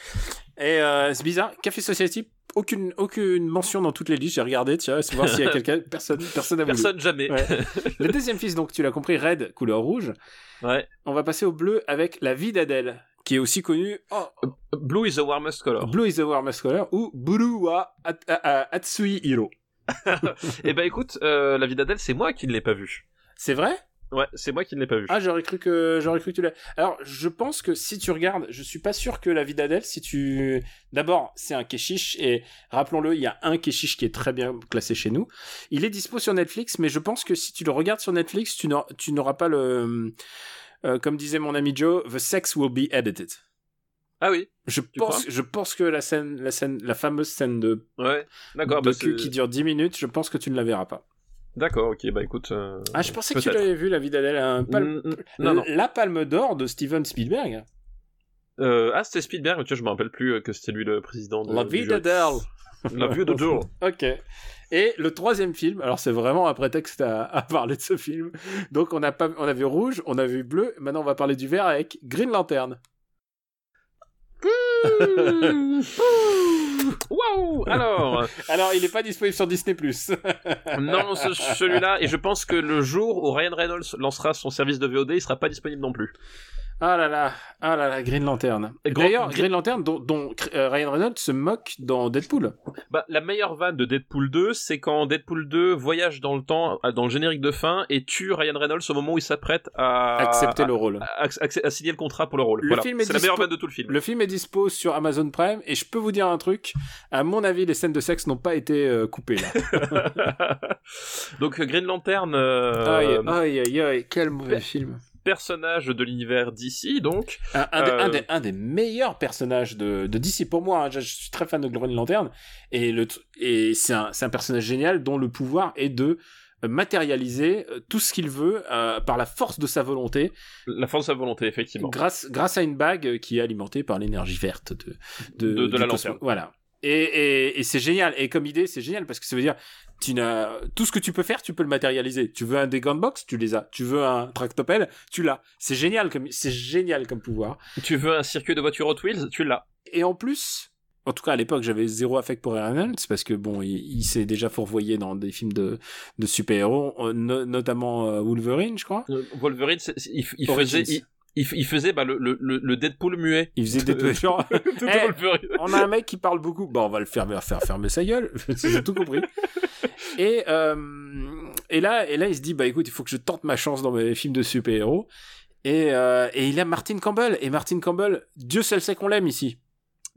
Et euh, c'est bizarre. Café Society, aucune aucune mention dans toutes les listes. J'ai regardé, tiens, voir s'il y a quelqu'un. Personne, personne n'a personne jamais Ouais. Le deuxième fils, donc tu l'as compris, Red, couleur rouge. ouais On va passer au bleu avec La vie d'Adèle, qui est aussi connu oh, Blue is the warmest color Blue is the warmest color ou Blue wa Atsui Hiro. et ben écoute euh, la vie d'Adèle c'est moi qui ne l'ai pas vu C'est vrai? Ouais c'est moi qui ne l'ai pas vu Ah, j'aurais cru que j'aurais cru que tu l'as. Alors, je pense que si tu regardes, je suis pas sûr que la vie d'Adèle, si tu d'abord, c'est un kéchiche et rappelons-le, il y a un kéchiche qui est très bien classé chez nous. Il est dispo sur Netflix, mais je pense que si tu le regardes sur Netflix, tu n'auras tu n'auras pas le euh, comme disait mon ami Joe, the sex will be edited. ah oui Je pense je pense que la scène la scène la fameuse scène de ouais d'accord de bah, cul qui dure 10 minutes, je pense que tu ne la verras pas. D'accord ok bah écoute euh, Ah, je pensais que tu l'avais vu la vie d'Adèle un palme- Mm, mm, non non la palme d'or de Steven Spielberg. Euh, ah, c'était Spielberg, mais tu vois, je me rappelle plus euh, que c'était lui le président de La vie d'Adèle. La vie de Joe. Ok. Et le troisième film, alors c'est vraiment un prétexte à, à parler de ce film. Donc on a pas, on a vu rouge, on a vu bleu. Maintenant on va parler du vert avec Green Lantern. Waouh Alors, Alors il est pas disponible sur Disney+. non, ce- celui-là, et je pense que le jour où Ryan Reynolds lancera son service de VOD, il sera pas disponible non plus. Ah là là, ah là là, Green Lantern. D'ailleurs, Green- Lantern dont, dont, euh, Ryan Reynolds se moque dans Deadpool. Bah, la meilleure vanne de Deadpool 2, c'est quand Deadpool 2 voyage dans le temps, euh, dans le générique de fin, et tue Ryan Reynolds au moment où il s'apprête à Accepter à, le rôle. à, à- à signer le contrat pour le rôle. Le voilà. film est C'est la meilleure vanne de tout le film. Le film est dispo sur Amazon Prime et je peux vous dire un truc. À mon avis, les scènes de sexe n'ont pas été euh, coupées là. Donc euh, Green Lantern, euh, aïe, aïe, aïe, quel mauvais film. personnage de l'univers d'ici, donc. Un, un des, Euh, un des- un des meilleurs personnages de, de DC pour moi. hein. Je, je suis très fan de Green Lantern et, le, et c'est un, personnage génial dont le pouvoir est de matérialiser euh, tout ce qu'il veut euh, par la force de sa volonté La force de sa volonté, effectivement. grâce, grâce à une bague qui est alimentée par l'énergie verte de, De- de la lanterne. Voilà. Et, et, et c'est génial. Et comme idée, c'est génial parce que ça veut dire, tu n'as tout ce que tu peux faire, tu peux le matérialiser. Tu veux un des gunbox, tu les as. Tu veux un tractopelle, tu l'as. C'est génial comme, c'est génial comme pouvoir. Tu veux un circuit de voiture Hot Wheels, tu l'as. Et en plus, en tout cas à l'époque, j'avais zéro affect pour Ryan Reynolds parce que bon, il, il s'est déjà fourvoyé dans des films de, de super-héros, euh, no- notamment euh, Wolverine, je crois. Euh, Wolverine, il, faisait, il, faisait bah, le, le, le- Deadpool muet. Il faisait des genre, de Eh, Wolverine. on a un mec qui parle beaucoup. Bon, on va le faire faire fermer sa gueule. J'ai tout compris. Et euh, et là et là il se dit bah écoute il faut que je tente ma chance dans mes films de super héros. Et euh, et il a Martin Campbell et Martin Campbell Dieu seul sait qu'on l'aime ici.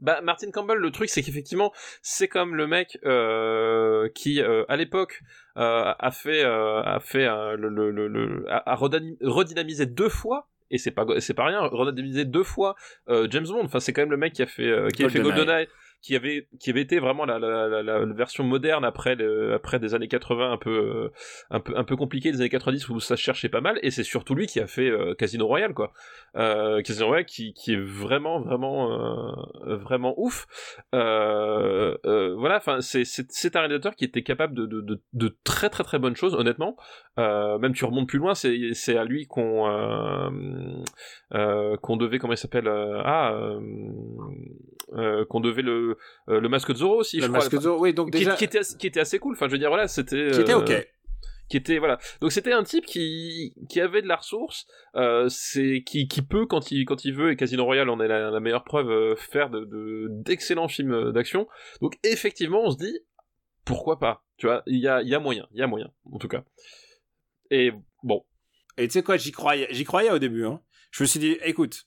Bah, Martin Campbell, le truc, c'est qu'effectivement, c'est comme le mec euh, qui, euh, à l'époque, euh, a fait, euh, a fait euh, le, le, le, le- a, a redynami- redynamisé deux fois. Et c'est pas c'est pas rien, redynamisé deux fois euh, James Bond. Enfin, c'est quand même le mec qui a fait euh, qui a fait GoldenEye. Qui avait qui avait été vraiment la, la, la, version moderne après après des années 80 un peu euh, un peu un peu compliqué des années 90 où ça cherchait pas mal. Et c'est surtout lui qui a fait euh, Casino Royale quoi. Euh, Casino Royale qui qui est vraiment vraiment euh, vraiment ouf. Euh, euh, voilà, enfin, c'est c'est un réalisateur qui était capable de, de, de, de très très très bonnes choses, honnêtement. Euh, même tu remontes plus loin, c'est c'est à lui qu'on euh, euh, qu'on devait comment il s'appelle euh, ah euh, euh, qu'on devait le euh, le masque de Zorro aussi, je Le crois. masque de Zorro, oui donc Qui, déjà qui était assez- qui était assez cool. Enfin, je veux dire voilà, c'était qui était euh, ok. qui était voilà donc c'était un type qui qui avait de la ressource euh, c'est qui qui peut quand il quand il veut et Casino Royale en est la, la meilleure preuve euh, faire de de- d'excellents films d'action donc effectivement on se dit pourquoi pas tu vois il y a il y a moyen il y a moyen en tout cas et bon Et tu sais quoi, j'y croyais, j'y croyais au début. Hein. Je me suis dit, écoute,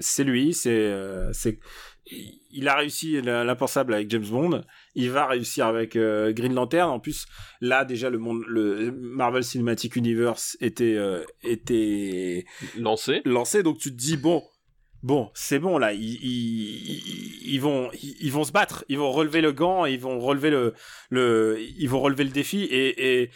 c'est lui, c'est, euh, c'est, il a réussi l'impensable avec James Bond. Il va réussir avec euh, Green Lantern. En plus, là déjà le monde, le Marvel Cinematic Universe était euh, était lancé lancé. Donc tu te dis bon. Bon, c'est bon là, ils, ils, ils- ils vont ils, ils vont se battre, ils vont relever le gant, ils vont relever le le ils vont relever le défi et et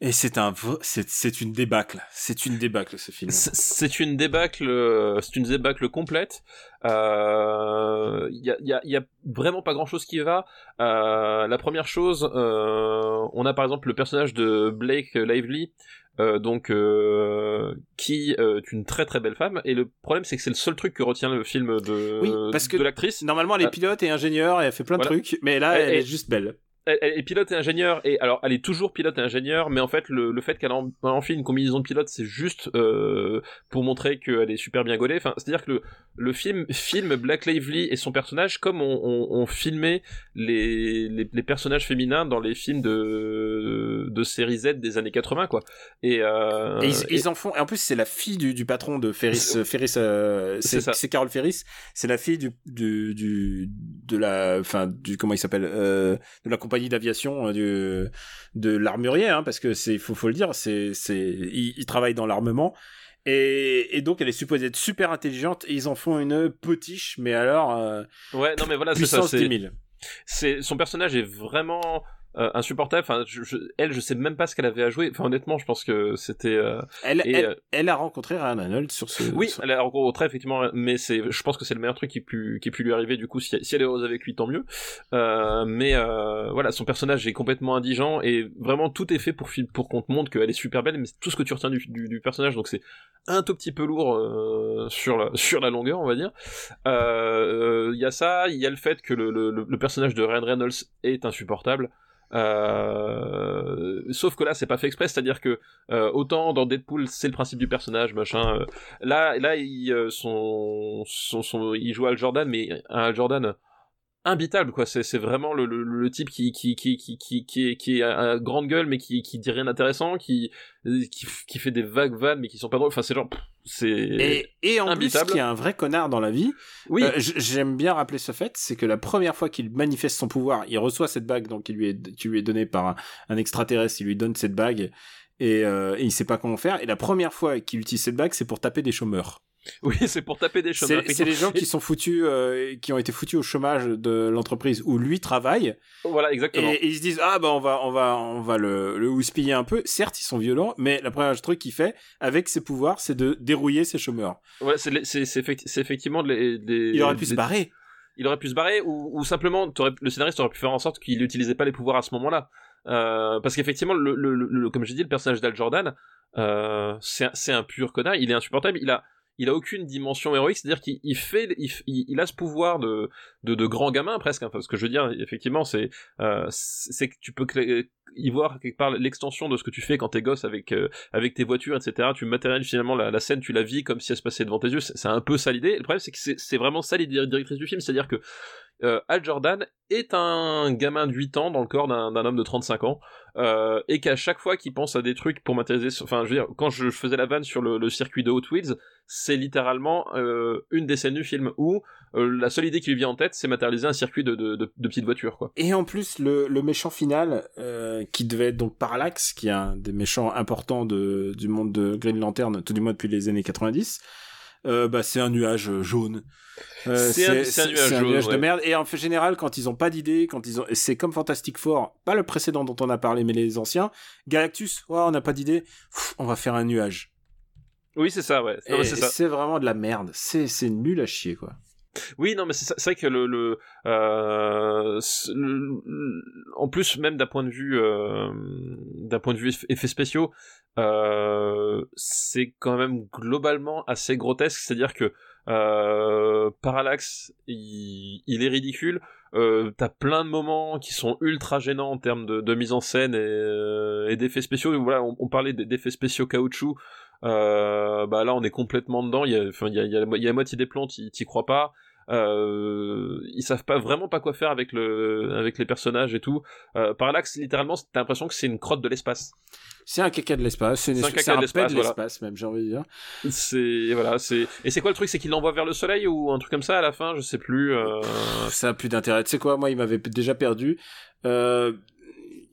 et c'est un c'est c'est une débâcle, c'est une débâcle ce film. C'est- une débâcle, euh, c'est une débâcle complète. Euh, Il y, a, il y a- y a vraiment pas grand chose qui va. Euh, la première chose, euh, on a par exemple le personnage de Blake Lively, euh, donc euh, qui euh, est une très très belle femme. Et le problème, c'est que c'est le seul truc que retient le film de Oui, parce que de l'actrice. Normalement, elle est Euh, pilote et ingénieure et elle fait plein de voilà. trucs, mais là, Elle- elle, est juste belle. Elle, est pilote et ingénieure et alors elle est toujours pilote et ingénieure mais en fait le, le fait qu'elle en, elle enfile une combinaison de pilote c'est juste euh, pour montrer qu'elle est super bien gaulée enfin c'est à dire que le, le film filme Black Lively et son personnage comme on, on, on filmait les, les, les personnages féminins dans les films de de série Z des années 80 quoi et, euh, et ils, et- ils en font. Et en plus, c'est la fille du, du patron de Ferris. C'est- Ferris, euh, C'est c'est ça. c'est Carol Ferris. C'est la fille du, du, du de la, enfin, du comment il s'appelle, euh, de la compagnie d'aviation euh, du de l'armurier, hein, parce que c'est, faut, faut le dire, c'est, c'est, il, il travaille dans l'armement. Et, et donc elle est supposée être super intelligente et ils en font une potiche, mais alors euh, ouais non mais voilà c'est ça puissance c'est 10 000. c'est son personnage est vraiment euh, insupportable enfin je, je- elle je sais même pas ce qu'elle avait à jouer enfin honnêtement je pense que c'était euh, Elle, Et, elle, euh, elle a rencontré Ryan Reynolds sur ce. Oui, sur- elle a rencontré effectivement, mais c'est, je pense que c'est le meilleur truc qui pu, qui pu lui arriver. Du coup, si, si elle est heureuse avec lui, tant mieux. Mais voilà, son personnage est complètement indigent et vraiment tout est fait pour pour qu'on te montre qu'elle est super belle, mais c'est tout ce que tu retiens du, du, du personnage, donc c'est un tout petit peu lourd sur la sur la longueur, on va dire. Il il y a ça, il y a le fait que le, le, le personnage de Ryan Reynolds est insupportable. Euh, sauf que là, c'est pas fait exprès, c'est-à-dire que euh, autant dans Deadpool, c'est le principe du personnage, machin. euh, là, là, il, euh, son, son, son- il joue Al Jordan, mais un Al Jordan imbitable, quoi. C'est, c'est vraiment le, le, le type qui, qui, qui, qui, qui, qui est, qui est à grande gueule, mais qui, qui dit rien d'intéressant, qui, qui, qui fait des vagues vannes, mais qui sont pas drôles. Enfin, c'est genre, c'est. Et, et en Imbitable. plus, qui est un vrai connard dans la vie, oui, Euh, J'aime bien rappeler ce fait, c'est que la première fois qu'il manifeste son pouvoir, il reçoit cette bague donc qui lui est, qui lui est donnée par un, un extraterrestre, il lui donne cette bague et, euh, et il sait pas comment faire. Et la première fois qu'il utilise cette bague, c'est pour taper des chômeurs. oui, c'est pour taper des chemins. C'est les gens qui sont foutus, euh, qui ont été foutus au chômage de l'entreprise où lui travaille Voilà, exactement. et, et ils se disent ah bah on va on va on va le le houspiller un peu. Certes ils sont violents, mais la première truc qu'il fait avec ses pouvoirs, c'est de dérouiller ses chômeurs. Ouais, c'est, c'est, c'est, effecti- c'est effectivement des, des- Il aurait pu se barrer. il aurait pu se barrer ou, ou simplement le scénariste aurait pu faire en sorte qu'il n'utilisait pas les pouvoirs à ce moment-là Euh, parce qu'effectivement le, le, le- comme j'ai dit le personnage d'Al Jordan euh, c'est un pur connard il est insupportable il a il a aucune dimension héroïque c'est-à-dire qu'il il fait il, il, a ce pouvoir de de, de grand gamin presque hein, parce que je veux dire effectivement c'est euh, c'est que tu peux clé- y voir quelque part l'extension de ce que tu fais quand t'es gosse avec euh, avec tes voitures etc tu matérialises finalement la, la scène tu la vis comme si elle se passait devant tes yeux. C'est un peu ça l'idée. Le problème c'est que c'est vraiment ça l'idée directrice du film. C'est-à-dire que euh, Al Jordan est un gamin de 8 ans dans le corps d'un homme de 35 ans euh, et qu'à chaque fois qu'il pense à des trucs pour matérialiser enfin je veux dire quand je faisais la vanne sur le, circuit de Hot Wheels c'est littéralement euh, une des scènes du film où la seule idée qui lui vient en tête c'est matérialiser un circuit de, petites voitures quoi. Et en plus, le, méchant final, qui devait être donc Parallax, qui est un des méchants importants du monde de Green Lantern, tout du moins depuis les années 90, euh, bah, c'est un nuage euh, jaune. Euh, C'est un- c'est un nuage jaune, de ouais. merde. Et en fait, général, quand ils ont pas d'idée, quand ils ont, c'est comme Fantastic Four, pas le précédent dont on a parlé, mais les anciens. Galactus, ouais, on n'a pas d'idée, on va faire un nuage. oui c'est ça ouais c'est vraiment de la merde. C'est, c'est nul à chier, quoi. Oui, non, mais c'est vrai que le, euh, le- en plus même d'un point de vue, euh, d'un point de vue eff- effets spéciaux, euh, c'est quand même globalement assez grotesque. C'est-à-dire que Parallax, il, est ridicule. T'as plein de moments qui sont ultra gênants en termes de, mise en scène et, et d'effets spéciaux. Voilà, on, on parlait d'effets spéciaux caoutchouc. Euh, bah là, on est complètement dedans. Il y a, il y a, il y a, il y a la moitié des plans, t'y crois pas. Euh, ils savent pas vraiment pas quoi faire avec le avec les personnages et tout. Euh, Parallax, littéralement, t'as l'impression que c'est une crotte de l'espace. C'est un caca de l'espace. C'est, une- un caca de l'espace, voilà. même, j'ai envie de dire. C'est voilà, c'est et c'est quoi le truc, c'est qu'il l'envoie vers le soleil ou un truc comme ça à la fin, je sais plus. euh, ça a plus d'intérêt. Tu sais quoi, moi, il m'avait déjà perdu. Euh,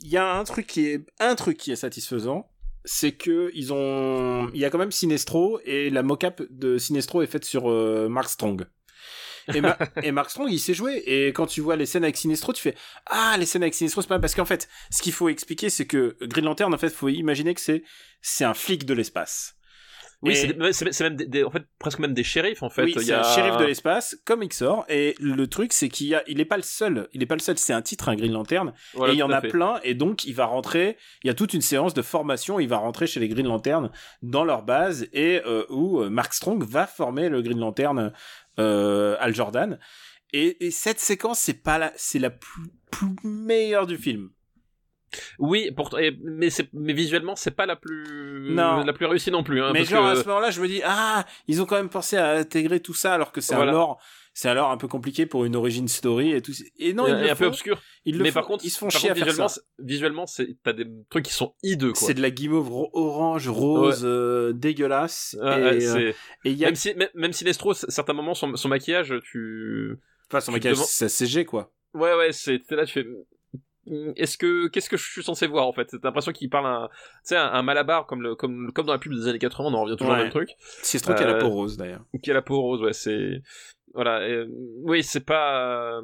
Il y a un truc qui est un truc qui est satisfaisant, c'est que ils ont, il y a quand même Sinestro et la mocap de Sinestro est faite sur euh, Mark Strong. Et, Ma- et Mark Strong, il sait jouer. Et quand tu vois les scènes avec Sinestro, tu fais ah les scènes avec Sinestro, c'est pas mal. parce qu'en fait, ce qu'il faut expliquer, c'est que Green Lantern, en fait, faut imaginer que c'est c'est un flic de l'espace. Oui, Et- c'est même des, des- en fait presque même des shérifs en fait. oui, Il y c'est a... un shérif de l'espace, comme Xor, et le truc, c'est qu'il a, il est pas le seul, il est pas le seul, c'est un titre, un Green Lantern, Voilà, et il y en a fait. plein, et donc il va rentrer, il y a toute une séance de formation, il va rentrer chez les Green Lantern dans leur base, et euh, où euh, Mark Strong va former le Green Lantern euh, Al Jordan, et, et cette séquence, c'est pas la, c'est la plus, plus meilleure du film. Oui, pour... et- mais mais visuellement c'est pas la plus Non. la plus réussie non plus. Hein, Mais parce genre, que- à ce moment-là, je me dis, ah, ils ont quand même pensé à intégrer tout ça, alors que c'est Voilà. lore, c'est un lore un peu compliqué pour une origin story et tout. Et non, ils le un peu obscur. Ils le mais font- par contre, ils se font chier à contre, faire visuellement, ça. visuellement, t'as des trucs qui sont hideux quoi. C'est de la guimauve orange, rose, euh, dégueulasse. Et euh, c'est- et il y a, Même si même, même si Nestro, certains moments son, son maquillage, tu enfin, son tu maquillage, c'est CG, quoi. ouais ouais, c'est là tu fais est-ce que qu'est-ce que je suis censé voir en fait? T'as l'impression qu'il parle un, tu sais, un, un malabar comme le comme comme dans la pub des années 80, on en revient toujours Ouais. au même truc. C'est trop qu'il y a la Euh, peau rose, d'ailleurs. Qui a la peau rose, ouais, c'est voilà. euh, oui, c'est pas.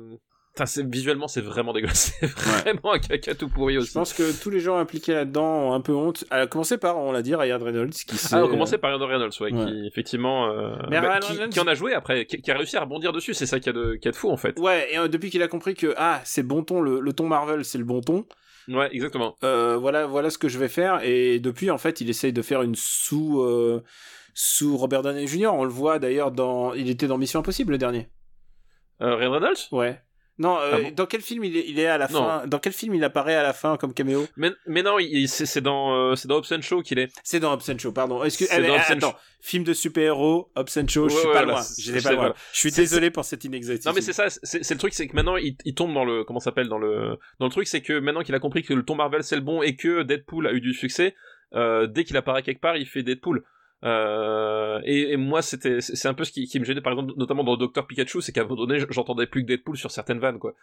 Visuellement, c'est vraiment dégueulasse. C'est vraiment un caca tout pourri aussi. Je pense que tous les gens impliqués là-dedans ont un peu honte. À commencer par, on l'a dit, Ryan Reynolds, qui. Ah, on commençait par Ryan Reynolds, ouais, Ouais. qui effectivement, euh, Mais bah, Ryan qui, Reynolds- qui en a joué après, qui, qui a réussi à rebondir dessus. C'est ça qui a de, qui a de fou en fait. Ouais, et euh, depuis qu'il a compris que, ah, c'est bon ton, le, le ton Marvel, c'est le bon ton, Ouais, exactement. euh, voilà, voilà ce que je vais faire. Et depuis, en fait, il essaye de faire une sous, sous Robert Downey Jr. On le voit d'ailleurs dans, il était dans Mission Impossible le dernier. Ryan Reynolds? Ouais. Non, euh, Ah bon dans quel film il est, il est à la Non. fin? Dans quel film il apparaît à la fin comme caméo? Mais, mais non, c'est dans, euh, c'est dans Hobbs Show qu'il est. C'est dans Hobbs Show, pardon. Excuse, C'est eh, dans attends, film de super-héros, Hobbs and Show, je Ouais, suis ouais, pas voilà, loin. c'est- pas loin. Je suis désolé pour cette inexactitude. Non mais c'est ça, c'est le truc, c'est que maintenant il, il tombe dans le comment s'appelle dans le dans le truc, c'est que maintenant qu'il a compris que le ton Marvel c'est le bon et que Deadpool a eu du succès, euh, dès qu'il apparaît quelque part, il fait Deadpool. Euh, et, et moi c'était c'est un peu ce qui, qui me gênait par exemple notamment dans Docteur Pikachu, c'est qu'à un moment donné j'entendais plus que Deadpool sur certaines vannes quoi.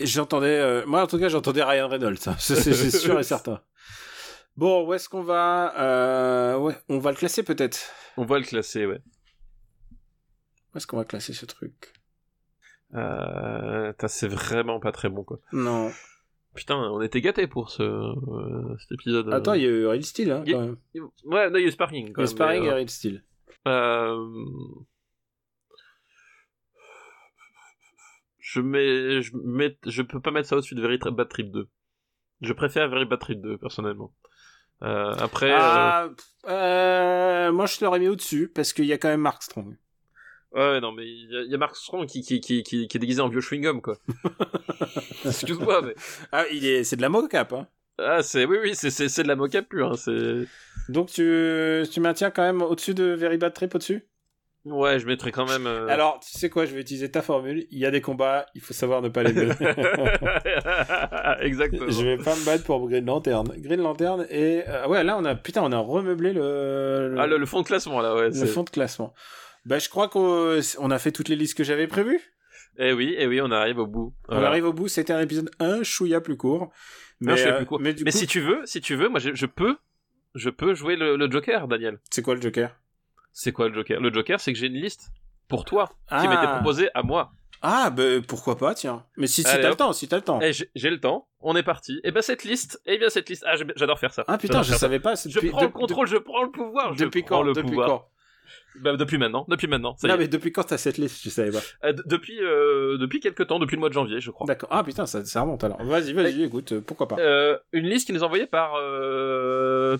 J'entendais, euh, moi en tout cas, j'entendais Ryan Reynolds. hein. C'est sûr et certain. Bon, où est-ce qu'on va euh, Ouais, on va le classer peut-être? On va le classer ouais. Où est-ce qu'on va classer ce truc? Euh, c'est vraiment pas très bon quoi. Non. Putain, on était gâtés pour ce euh, cet épisode. Attends, il y a eu Real Steel, hein, y quand même. Ouais, non, il y a eu Sparking. Il quand même, Sparring mais, et euh, Real Steel. Euh... Je mets, je mets, je peux pas mettre ça au-dessus de Very Bad Trip 2. Je préfère Very Bad Trip 2 personnellement. Euh, après, Ah, euh, moi je l'aurais mis au-dessus parce qu'il y a quand même Mark Strong. Ouais, non, mais il y, a- y a Mark Strong qui, qui, qui, qui, qui est déguisé en vieux chewing-gum, quoi. Excuse-moi, mais. Ah, il est, c'est de la mocap, hein. Ah, c'est, oui, oui, c'est, c'est, c'est de la mocap pure, hein, c'est. Donc tu, tu maintiens quand même au-dessus de Very Bad Trip au-dessus? Ouais, je mettrais quand même. euh, Alors, tu sais quoi, je vais utiliser ta formule. Il y a des combats, il faut savoir ne pas les mener. Exactement. je vais pas me battre pour Green Lantern. Green Lantern et euh, ouais, là on a putain, on a remeublé le le, Ah, le, le fond de classement, là, ouais. le fond de classement. Bah, je crois qu'on on a fait toutes les listes que j'avais prévues. Eh oui, eh oui, on arrive au bout. On arrive au bout. C'était un épisode un chouïa plus court. Non, je fais euh, plus court. mais Mais coup, si tu veux, si tu veux, moi je, je peux, je peux jouer le, le Joker, Daniel. c'est quoi le Joker? C'est quoi le Joker? Le Joker, c'est que j'ai une liste pour toi qui Ah. m'était proposée à moi. Ah, bah pourquoi pas, tiens. Mais si, si t'as le temps, si t'as le temps. Et j'ai le temps, on est parti. Et ben cette liste, et bien cette liste, ah j'adore faire ça. Ah putain, je faire ça. savais pas. Je prends de- le contrôle, je prends le pouvoir. je depuis prends quand le Depuis pouvoir. quand? Bah, depuis maintenant, depuis maintenant. Ça y Non, est. mais depuis quand t'as cette liste Je savais pas. Euh, depuis euh, depuis quelques temps, depuis le mois de janvier, je crois. D'accord. Ah putain, ça, ça remonte alors. Vas-y, vas-y, écoute, euh, pourquoi pas. Euh, une liste qui nous est envoyée par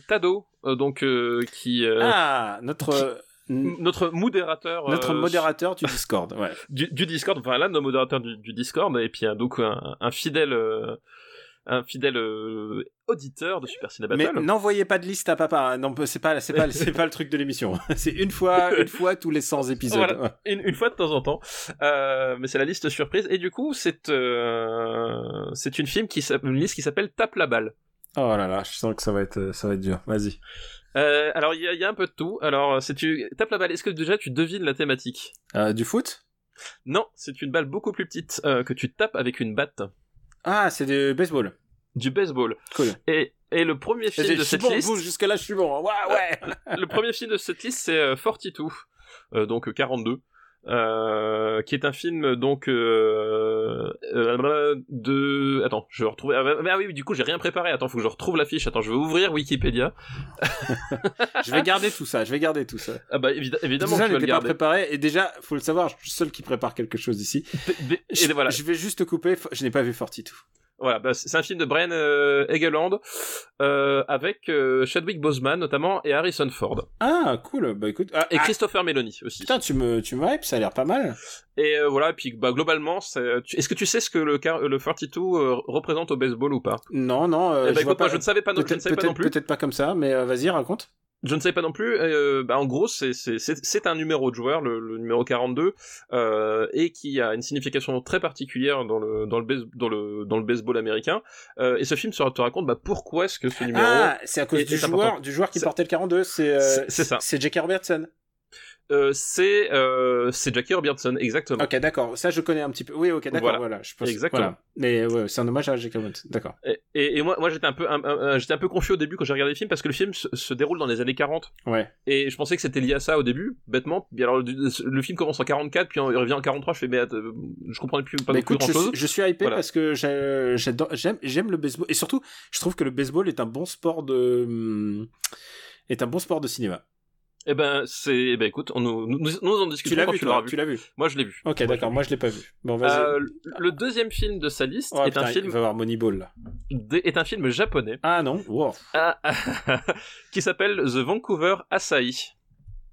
Tado, donc qui ah, notre notre modérateur notre euh, modérateur du Discord. Ouais. du, du Discord, enfin de nos modérateurs du, du Discord, et puis un, donc un, un fidèle, euh, un fidèle euh, auditeur de Super Ciné Mais Battle. n'envoyez pas de liste à papa. hein. Non, c'est pas, c'est pas, c'est pas le truc de l'émission. C'est une fois, une fois tous les 100 épisodes. Voilà. Une, une fois de temps en temps, euh, mais c'est la liste surprise. Et du coup, c'est euh, c'est une film qui une liste qui s'appelle Tape la balle. Oh là là, je sens que ça va être, ça va être dur. Vas-y. Euh, alors il y a, il y a un peu de tout. Alors c'est tu tape la balle. Est-ce que déjà tu devines la thématique? Du foot? Non, c'est une balle beaucoup plus petite que tu tapes avec une batte. Ah, c'est du baseball. Du baseball. Cool. Et, et le premier film Je de cette bon, liste. vous, jusque là, je suis bon. Ouais, ouais. le premier film de cette liste c'est euh, 42 euh, donc euh, 42 euh, qui est un film donc euh, euh, de attends je vais retrouver ah, bah, ah oui du coup j'ai rien préparé attends faut que je retrouve la fiche attends je vais ouvrir Wikipédia Je vais garder tout ça. Je vais garder tout ça. ah bah évi- évidemment tout ça que tu vas le n'était pas préparé. Et déjà, faut le savoir, je suis le seul qui prépare quelque chose ici. et Je, voilà je vais juste te couper. Je n'ai pas vu Fortitude. Voilà bah, c'est un film de Brian euh, Egeland euh, avec euh, Chadwick Boseman notamment et Harrison Ford Ah, cool. Bah écoute. Ah, et ah, Christopher Meloni aussi putain, tu me, tu me hype, ça a l'air pas mal. et euh, voilà et puis bah globalement est-ce que tu sais ce que le le 42 représente au baseball ou pas? Non, non. Eh ben, je vois écoute, moi, pas. je ne savais pas, non, je ne Peut-être, savais pas non plus. peut-être pas comme ça, mais vas-y, raconte. Je ne savais pas non plus. euh, bah, en gros, c'est un numéro de joueur, le, le numéro 42, euh, et qui a une signification très particulière dans le dans le base- dans le dans le baseball américain. Euh, et ce film te raconte bah, pourquoi est-ce que ce numéro. Ah, c'est à cause est- du est joueur, important? du joueur qui portait le 42. C'est, euh, C'est- ça. C'est Jackie Robertson. Euh, c'est euh, c'est Jackie Robertson, exactement. Ok, d'accord. Ça, je connais un petit peu. Oui, ok, d'accord. Voilà. Voilà. je pense. Exactement. voilà. Mais ouais, c'est un hommage à Jackie Robertson. D'accord. Et, et, et moi, moi j'étais un peu, un- un- j'étais un peu confus au début quand j'ai regardé le film parce que le film se, se déroule dans les années 40 Ouais. et je pensais que c'était lié à ça au début, bêtement. Puis alors le, le film commence en 44 puis il revient en 43. Je fais mais je comprenais plus pas plus écoute, grand je, chose. je suis hypé Voilà. parce que j'aime, j'aime le baseball et surtout, je trouve que le baseball est un bon sport de, est un bon sport de cinéma. Eh ben, c'est, eh ben, écoute, on nous, nous, nous en Tu discutons l'as vu, tu vu. Tu l'as vu. Moi, je l'ai vu. Ok, d'accord. Moi, je l'ai pas vu. Bon, vas-y. Euh, le deuxième film de sa liste Oh, est putain, un il film va avoir Moneyball là. est un film japonais Ah non? Wow. ah, qui s'appelle The Vancouver Asahi.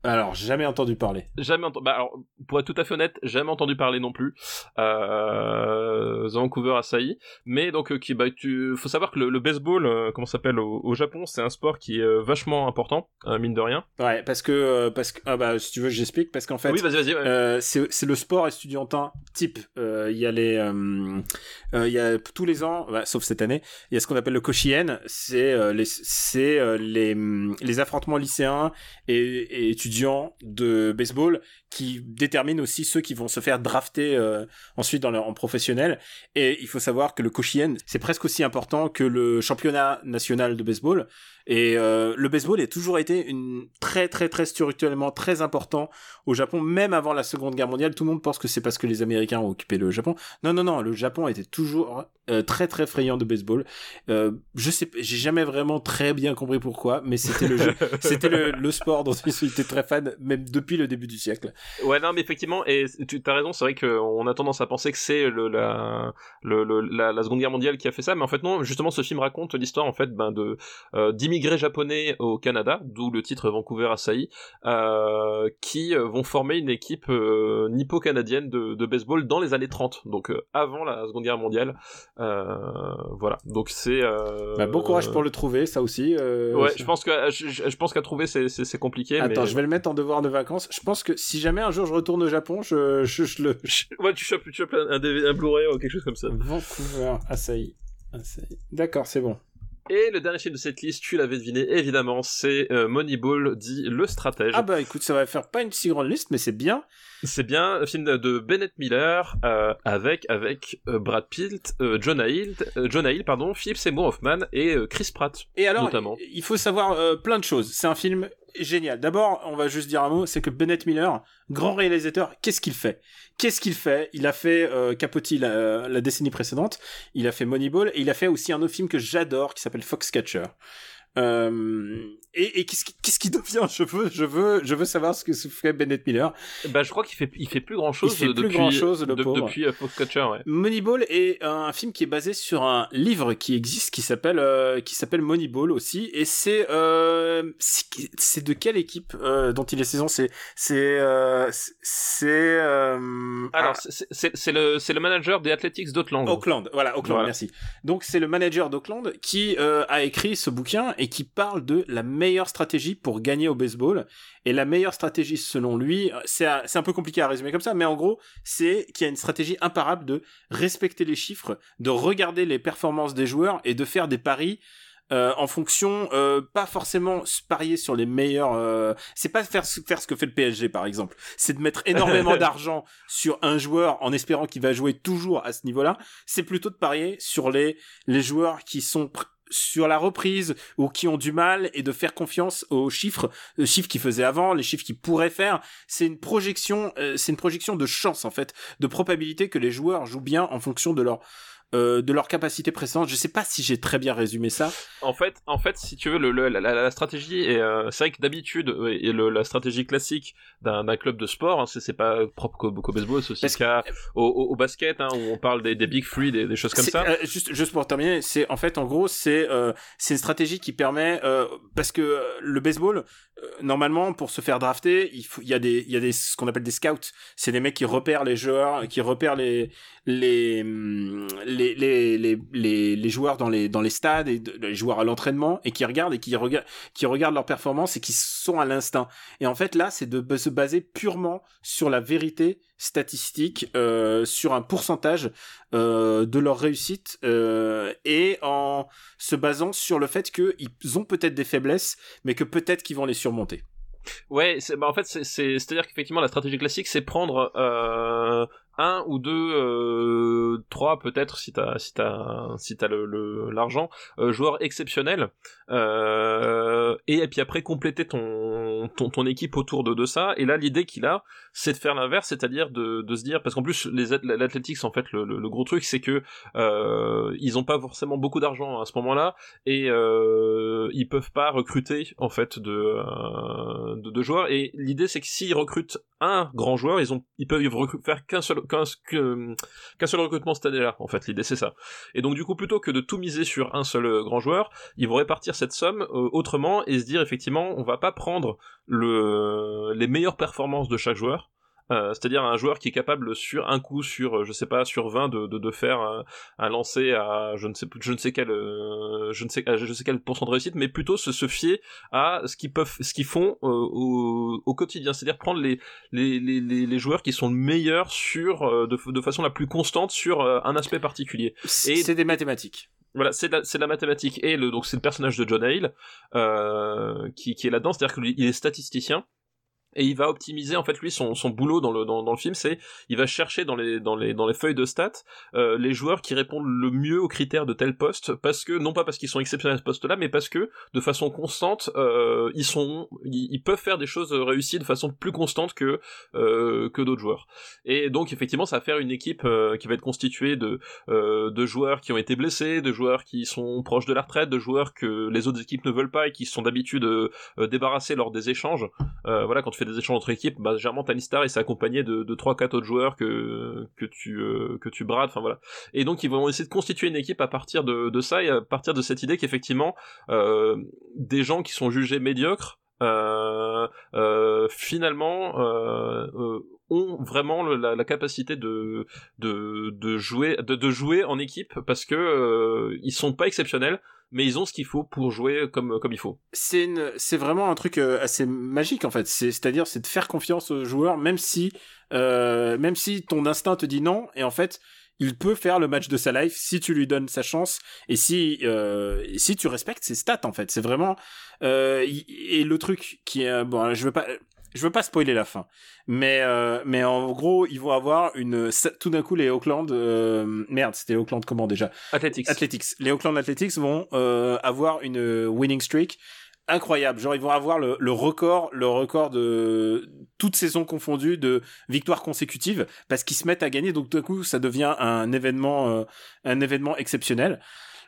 Alors, jamais entendu parler. Jamais entendu. Bah, alors, pour être tout à fait honnête, jamais entendu parler non plus. Euh... Vancouver Asahi. Mais donc, euh, qui, bah, tu, faut savoir que le, le baseball, euh, comment s'appelle au, au, Japon, c'est un sport qui est euh, vachement important, euh, mine de rien. Ouais, parce que, parce que, ah bah, si tu veux, j'explique, parce qu'en fait, oui, vas-y, vas-y. Ouais. c'est le sport estudiantin type. Il y a les, il y a tous les ans, bah, sauf cette année, il y a ce qu'on appelle le Koshien. C'est les, c'est les, les affrontements lycéens et, et étudiants de baseball qui déterminent aussi ceux qui vont se faire drafter euh, ensuite dans leur, en professionnel. Et il faut savoir que le Koshien, c'est presque aussi important que le championnat national de baseball. Et euh, le baseball a toujours été une très très très structurellement très important au Japon, même avant la Seconde Guerre mondiale. Tout le monde pense que c'est parce que les Américains ont occupé le Japon. Non non non, le Japon était toujours euh, très très friand de baseball. Euh, je sais, j'ai jamais vraiment très bien compris pourquoi, mais c'était le jeu, c'était le, le, sport dont ils étaient très fans, même depuis le début du siècle. Ouais non mais effectivement, et tu as raison, c'est vrai qu'on a tendance à penser que c'est le, la, le, le la, la, Seconde Guerre mondiale qui a fait ça, mais en fait non, justement ce film raconte l'histoire en fait ben, de euh, d'immigrés japonais au Canada, d'où le titre Vancouver Asahi, euh, qui vont former une équipe euh, nippo-canadienne de, de, baseball dans les années 30, donc euh, avant la Seconde Guerre mondiale. Euh, voilà, donc c'est. Euh, bah, bon courage pour le trouver, ça aussi. ouais, je pense que je, je pense qu'à trouver c'est compliqué. Attends, mais... je vais le mettre en devoir de vacances. Je pense que si jamais un jour je retourne au Japon, je, je, je le. ouais, tu chopes, tu chopes un, un, un Blu-ray ou quelque chose comme ça. Vancouver, Asahi. Asahi. D'accord, c'est bon. Et le dernier film de cette liste, tu l'avais deviné évidemment, c'est euh, Moneyball, dit Le Stratège. Ah bah écoute, ça va faire pas une si grande liste, mais c'est bien. C'est bien, un film de Bennett Miller euh, avec avec euh, Brad Pitt, euh, John Hill, John Hill, pardon, Philip Seymour Hoffman et Chris Pratt. Et alors, notamment. il faut savoir plein de choses. C'est un film génial. D'abord, on va juste dire un mot, c'est que Bennett Miller, grand réalisateur, qu'est-ce qu'il fait? Qu'est-ce qu'il fait? Il a fait euh, Capote la, la, décennie précédente, il a fait Moneyball, et il a fait aussi un autre film que j'adore qui s'appelle Foxcatcher. Euh, et, et qu'est-ce qui, qu'est-ce qui devient? Je veux, je veux, je veux savoir ce que fait Bennett Miller. Bah, je crois qu'il fait, il fait plus grand chose. Il fait depuis, plus grand chose, le de. Depuis uh, Foxcatcher, ouais. Moneyball est un film qui est basé sur un livre qui existe, qui s'appelle, euh, qui s'appelle Moneyball aussi, et c'est, euh, c'est de quelle équipe euh, dont il est saison? C'est, c'est, euh, c'est. Euh, Alors, ah. c'est le, c'est le manager des Athletics d'Auckland. Auckland, voilà, Auckland, voilà. merci. Donc, c'est le manager d'Auckland qui a écrit ce bouquin et qui parle de la meilleure stratégie pour gagner au baseball. Et la meilleure stratégie, selon lui, c'est un peu compliqué à résumer comme ça, mais en gros, c'est qu'il y a une stratégie imparable de respecter les chiffres, de regarder les performances des joueurs et de faire des paris euh, en fonction, euh, pas forcément parier sur les meilleurs. Euh, c'est pas faire faire ce que fait le PSG par exemple. C'est de mettre énormément d'argent sur un joueur en espérant qu'il va jouer toujours à ce niveau-là. C'est plutôt de parier sur les les joueurs qui sont sur la reprise ou qui ont du mal et de faire confiance aux chiffres, les chiffres qu'ils faisaient avant, les chiffres qu'ils pourraient faire. C'est une projection, euh, c'est une projection de chance en fait, de probabilité que les joueurs jouent bien en fonction de leur euh, de leur capacité précédente. Je sais pas si j'ai très bien résumé ça. En fait, en fait, si tu veux, le, le la, la, stratégie est, euh, c'est vrai que d'habitude, et le, la stratégie classique d'un club de sport, hein, c'est pas propre qu'au qu baseball, c'est aussi le cas au, basket, hein, où on parle des, des big three, des, des choses comme ça. Euh, juste, juste pour terminer, c'est en fait, en gros, c'est euh, c'est une stratégie qui permet euh, parce que le baseball, normalement, pour se faire drafter, il faut, il y a des, il y a des ce qu'on appelle des scouts. C'est des mecs qui repèrent les joueurs, qui repèrent les les les, les, joueurs dans les, stades et les joueurs à l'entraînement et qui regardent et qui regardent, qui regardent leur performance et qui sont à l'instinct. Et en fait, là, c'est de se baser purement sur la vérité statistique, euh, sur un pourcentage euh, de leur réussite euh, et en se basant sur le fait qu'ils ont peut-être des faiblesses, mais que peut-être qu'ils vont les surmonter. Ouais, bah en fait, c'est, c'est, à dire qu'effectivement, la stratégie classique, c'est prendre un ou deux, euh, trois peut-être si t'as si t'as si t'as le, l'argent, euh, joueurs exceptionnels, euh, et, puis après compléter ton, ton équipe autour de, de ça. Et là, l'idée qu'il a, c'est de faire l'inverse, c'est-à-dire de, de se dire parce qu'en plus les l'Athletics en fait le, le, gros truc c'est que euh, ils ont pas forcément beaucoup d'argent à ce moment-là et euh, ils peuvent pas recruter en fait de, de joueurs et l'idée c'est que s'ils recrutent un grand joueur, ils ont ils peuvent faire qu'un seul qu'un seul recrutement cette année-là. En fait, l'idée c'est ça. Et donc du coup, plutôt que de tout miser sur un seul euh, grand joueur, ils vont répartir cette somme euh, autrement et se dire effectivement, on va pas prendre le les meilleures performances de chaque joueur euh, c'est-à-dire un joueur qui est capable sur un coup sur euh, je sais pas sur 20 de, de, de faire un, un, lancer à je ne sais je ne sais quel euh, je ne sais je sais quel pourcent de réussite mais plutôt se, se fier à ce qu'ils peuvent ce qu'ils font au, au, quotidien. C'est-à-dire prendre les, les, les, les, joueurs qui sont le meilleur sur de, de façon la plus constante sur un aspect particulier. Et c'est des mathématiques. voilà, c'est de, la mathématique. Et le donc c'est le personnage de John Hale euh, qui, qui est là-dedans, c'est-à-dire qu'il est statisticien et il va optimiser en fait lui son, son boulot dans le dans, le film c'est il va chercher dans les dans les dans les feuilles de stats euh, les joueurs qui répondent le mieux aux critères de tel poste parce que non pas parce qu'ils sont exceptionnels à ce poste là mais parce que de façon constante euh, ils sont ils, peuvent faire des choses réussies de façon plus constante que euh, que d'autres joueurs. Et donc effectivement ça va faire une équipe qui va être constituée de de joueurs qui ont été blessés de joueurs qui sont proches de la retraite de joueurs que les autres équipes ne veulent pas et qui sont d'habitude débarrassés lors des échanges. Voilà quand tu fais des échanges entre équipes, bah, généralement Tony Star il s'est accompagné de, de 3-4 autres joueurs que, que tu, euh, que tu brades, voilà. Et donc ils vont essayer de constituer une équipe à partir de, ça et à partir de cette idée qu'effectivement, euh, des gens qui sont jugés médiocres, euh, finalement ont vraiment la, la, capacité de, de, de jouer de, de, jouer en équipe parce que ils sont pas exceptionnels mais ils ont ce qu'il faut pour jouer comme comme il faut. C'est une, c'est vraiment un truc euh, assez magique en fait. C'est, c'est-à-dire, c'est de faire confiance aux joueurs, même si, euh, même si ton instinct te dit non, et en fait, il peut faire le match de sa life si tu lui donnes sa chance et si euh, si tu respectes ses stats en fait. C'est vraiment euh, et le truc qui est bon, je veux pas je veux pas spoiler la fin, mais euh, mais en gros ils vont avoir une tout d'un coup les Auckland euh, merde c'était Auckland comment déjà? Athletics. Athletics. Les Auckland Athletics vont euh, avoir une winning streak incroyable. Genre ils vont avoir le, le record le record de toutes saisons confondues de victoires consécutives parce qu'ils se mettent à gagner. Donc tout d'un coup ça devient un événement euh, un événement exceptionnel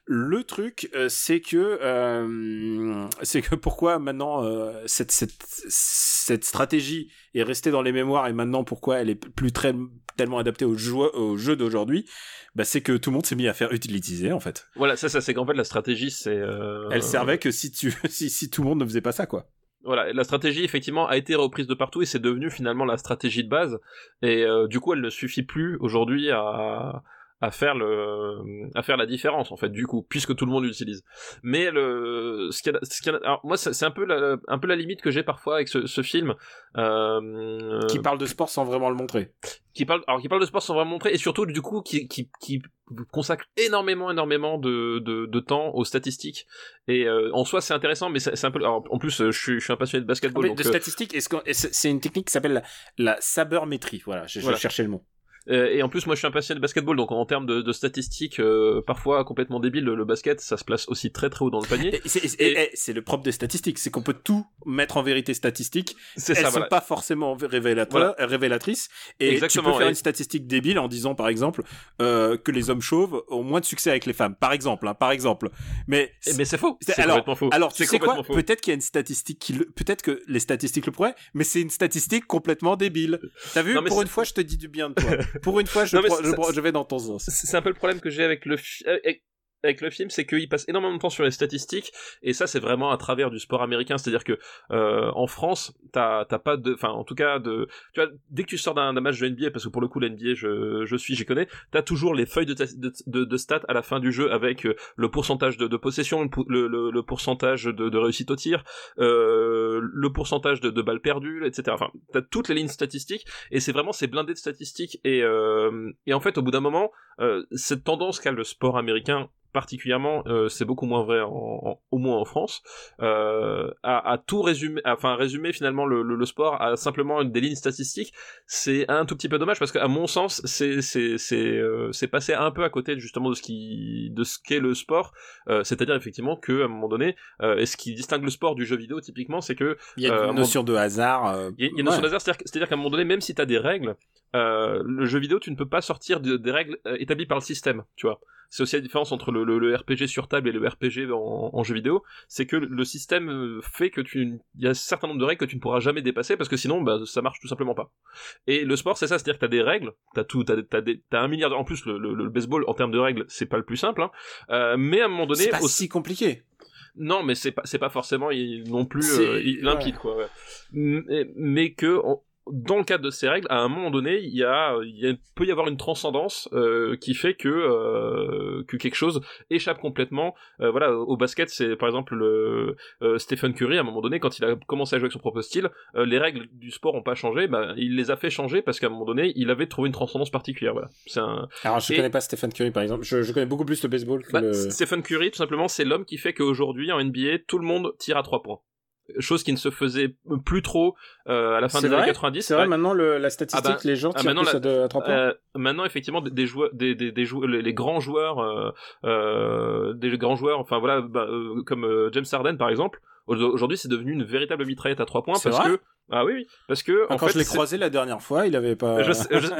le truc, euh, c'est que euh, c'est que pourquoi maintenant euh, cette, cette cette stratégie est restée dans les mémoires et maintenant pourquoi elle est plus très tellement adaptée au jeu au jeu d'aujourd'hui, bah c'est que tout le monde s'est mis à faire utiliser en fait. Voilà, ça, ça c'est qu'en fait la stratégie c'est. Elle servait que si tu si, si tout le monde ne faisait pas ça quoi. Voilà, la stratégie effectivement a été reprise de partout et c'est devenu finalement la stratégie de base et du coup elle ne suffit plus aujourd'hui à à faire le à faire la différence en fait du coup puisque tout le monde l'utilise. Mais le ce qu'il ce alors moi c'est un peu la, un peu la limite que j'ai parfois avec ce, ce film euh, qui parle de sport sans vraiment le montrer. qui parle alors qui parle de sport sans vraiment le montrer et surtout du coup qui qui, qui consacre énormément énormément de, de, de temps aux statistiques. Et euh, en soi c'est intéressant mais c'est un peu alors, en plus je suis, je suis un passionné de basketball donc, de euh, statistiques c'est une technique qui s'appelle la, la sabermétrie. Voilà je, je cherchais le mot et en plus, moi, je suis un passionné de basketball, donc en termes de, de statistiques, euh, parfois complètement débile, le, basket, ça se place aussi très très haut dans le panier. C'est le propre des statistiques, c'est qu'on peut tout mettre en vérité statistique. Elles ça, sont pas forcément révélatrices. Et tu peux faire une statistique débile en disant, par exemple, euh, que les hommes chauves ont moins de succès avec les femmes, par exemple, hein, par exemple. Mais eh, mais c'est faux. C'est complètement faux. Alors, tu sais quoi? Peut-être qu'il y a une statistique qui, peut-être que les statistiques le pourraient, mais c'est une statistique complètement débile. T'as vu? Pour une fois, je te dis du bien de toi. Pour une fois, je, je, vais dans ton sens. C'est un peu le problème que j'ai avec le avec le film, c'est qu'il passe énormément de temps sur les statistiques, et ça c'est vraiment à travers du sport américain, c'est-à-dire que euh, en France, t'as pas de, enfin en tout cas de, tu vois, dès que tu sors d'un match de NBA, parce que pour le coup la NBA je, je suis, j'y connais, t'as toujours les feuilles de, de, de, stats à la fin du jeu avec euh, le pourcentage de, de possession, le, le, le, pourcentage de, réussite au tir, euh, le pourcentage de, de balles perdues, etc. Enfin, t'as toutes les lignes statistiques, et c'est vraiment c'est blindé de statistiques, et euh, et en fait au bout d'un moment, euh, cette tendance qu'a le sport américain particulièrement, euh, c'est beaucoup moins vrai en, au moins en France, euh, à, à, tout résumer, enfin résumer finalement le, le, le, sport à simplement des lignes statistiques, c'est un tout petit peu dommage parce qu'à mon sens, c'est c'est c'est euh, c'est passé un peu à côté justement de ce qui de ce qu'est le sport, c'est-à-dire effectivement que à un moment donné, et ce qui distingue le sport du jeu vidéo typiquement, c'est que il y a une notion de hasard. Il y a une notion de hasard, c'est-à-dire qu'à un moment donné, même si t'as des règles le jeu vidéo, tu ne peux pas sortir de- des règles établies par le système, tu vois. C'est aussi la différence entre le, le- le RPG sur table et le RPG en, en jeu vidéo, c'est que le système euh, fait que tu, il y a un certain nombre de règles que tu ne pourras jamais dépasser parce que sinon, bah, ça marche tout simplement pas. Et le sport, c'est ça, c'est-à-dire que t'as des règles, t'as tout, t'as, t'as, des- t'as un milliard. de- En plus, le, baseball en termes de règles, c'est pas le plus simple, hein. Euh, mais à un moment donné, C'est pas au- si compliqué. non, mais c'est pas c'est pas forcément non plus euh, limpide quoi. ouais. Mais, mais que on- dans le cadre de ces règles, à un moment donné, il y a, il y a- peut y avoir une transcendance euh, qui fait que euh, que quelque chose échappe complètement. Euh, voilà, au basket, c'est par exemple le euh, Stephen Curry. À un moment donné, quand il a commencé à jouer avec son propre style, euh, les règles du sport ont pas changé. Bah, il les a fait changer parce qu'à un moment donné, il avait trouvé une transcendance particulière. Voilà, un Alors, je Et- connais pas Stephen Curry, par exemple. Je, je connais beaucoup plus le baseball que bah, le... Stephen Curry, tout simplement, c'est l'homme qui fait qu'aujourd'hui, en NBA, tout le monde tire à trois points. Chose qui ne se faisait plus trop euh, à la fin des années vrai 90. C'est vrai, Ouais. maintenant, le, la statistique, Ah bah- les gens ah, tirent maintenant, plus la- deux- à 3 points. Euh, maintenant, effectivement, des, des joueurs, des, des, des joueurs, les, les grands joueurs, euh, euh, des grands joueurs, enfin voilà, bah, euh, comme euh, James Harden par exemple. au- Aujourd'hui, c'est devenu une véritable mitraillette à trois points C'est parce vrai que ah oui oui parce que en Quand fait je l'ai croisé la dernière fois, il avait pas... bah,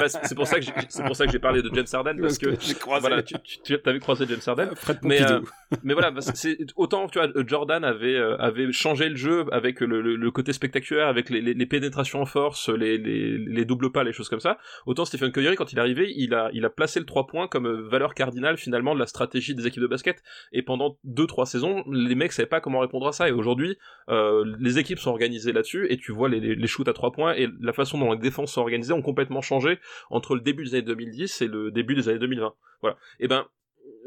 c'est pour ça que j'ai- c'est pour ça que j'ai parlé de James Harden parce que j'ai croisé... voilà tu, tu, tu avais croisé James Harden Fred Mais, Pompidou. mais voilà, bah, c'est- autant tu vois, Jordan avait euh, avait changé le jeu avec le, le, le côté spectaculaire, avec les, les, les pénétrations en force, les, les, les doubles pas, les choses comme ça. Autant Stephen Curry, quand il est arrivé, il a il a placé le trois points comme euh, valeur cardinale finalement de la stratégie des équipes de basket. Et pendant deux trois saisons, les mecs savaient pas comment répondre à ça. Et aujourd'hui, euh, les équipes sont organisées là-dessus, et tu vois les, les, les shoots à trois points et la façon dont les défenses sont organisées ont complètement changé entre le début des années 2010 et le début des années 2020. Voilà. Et ben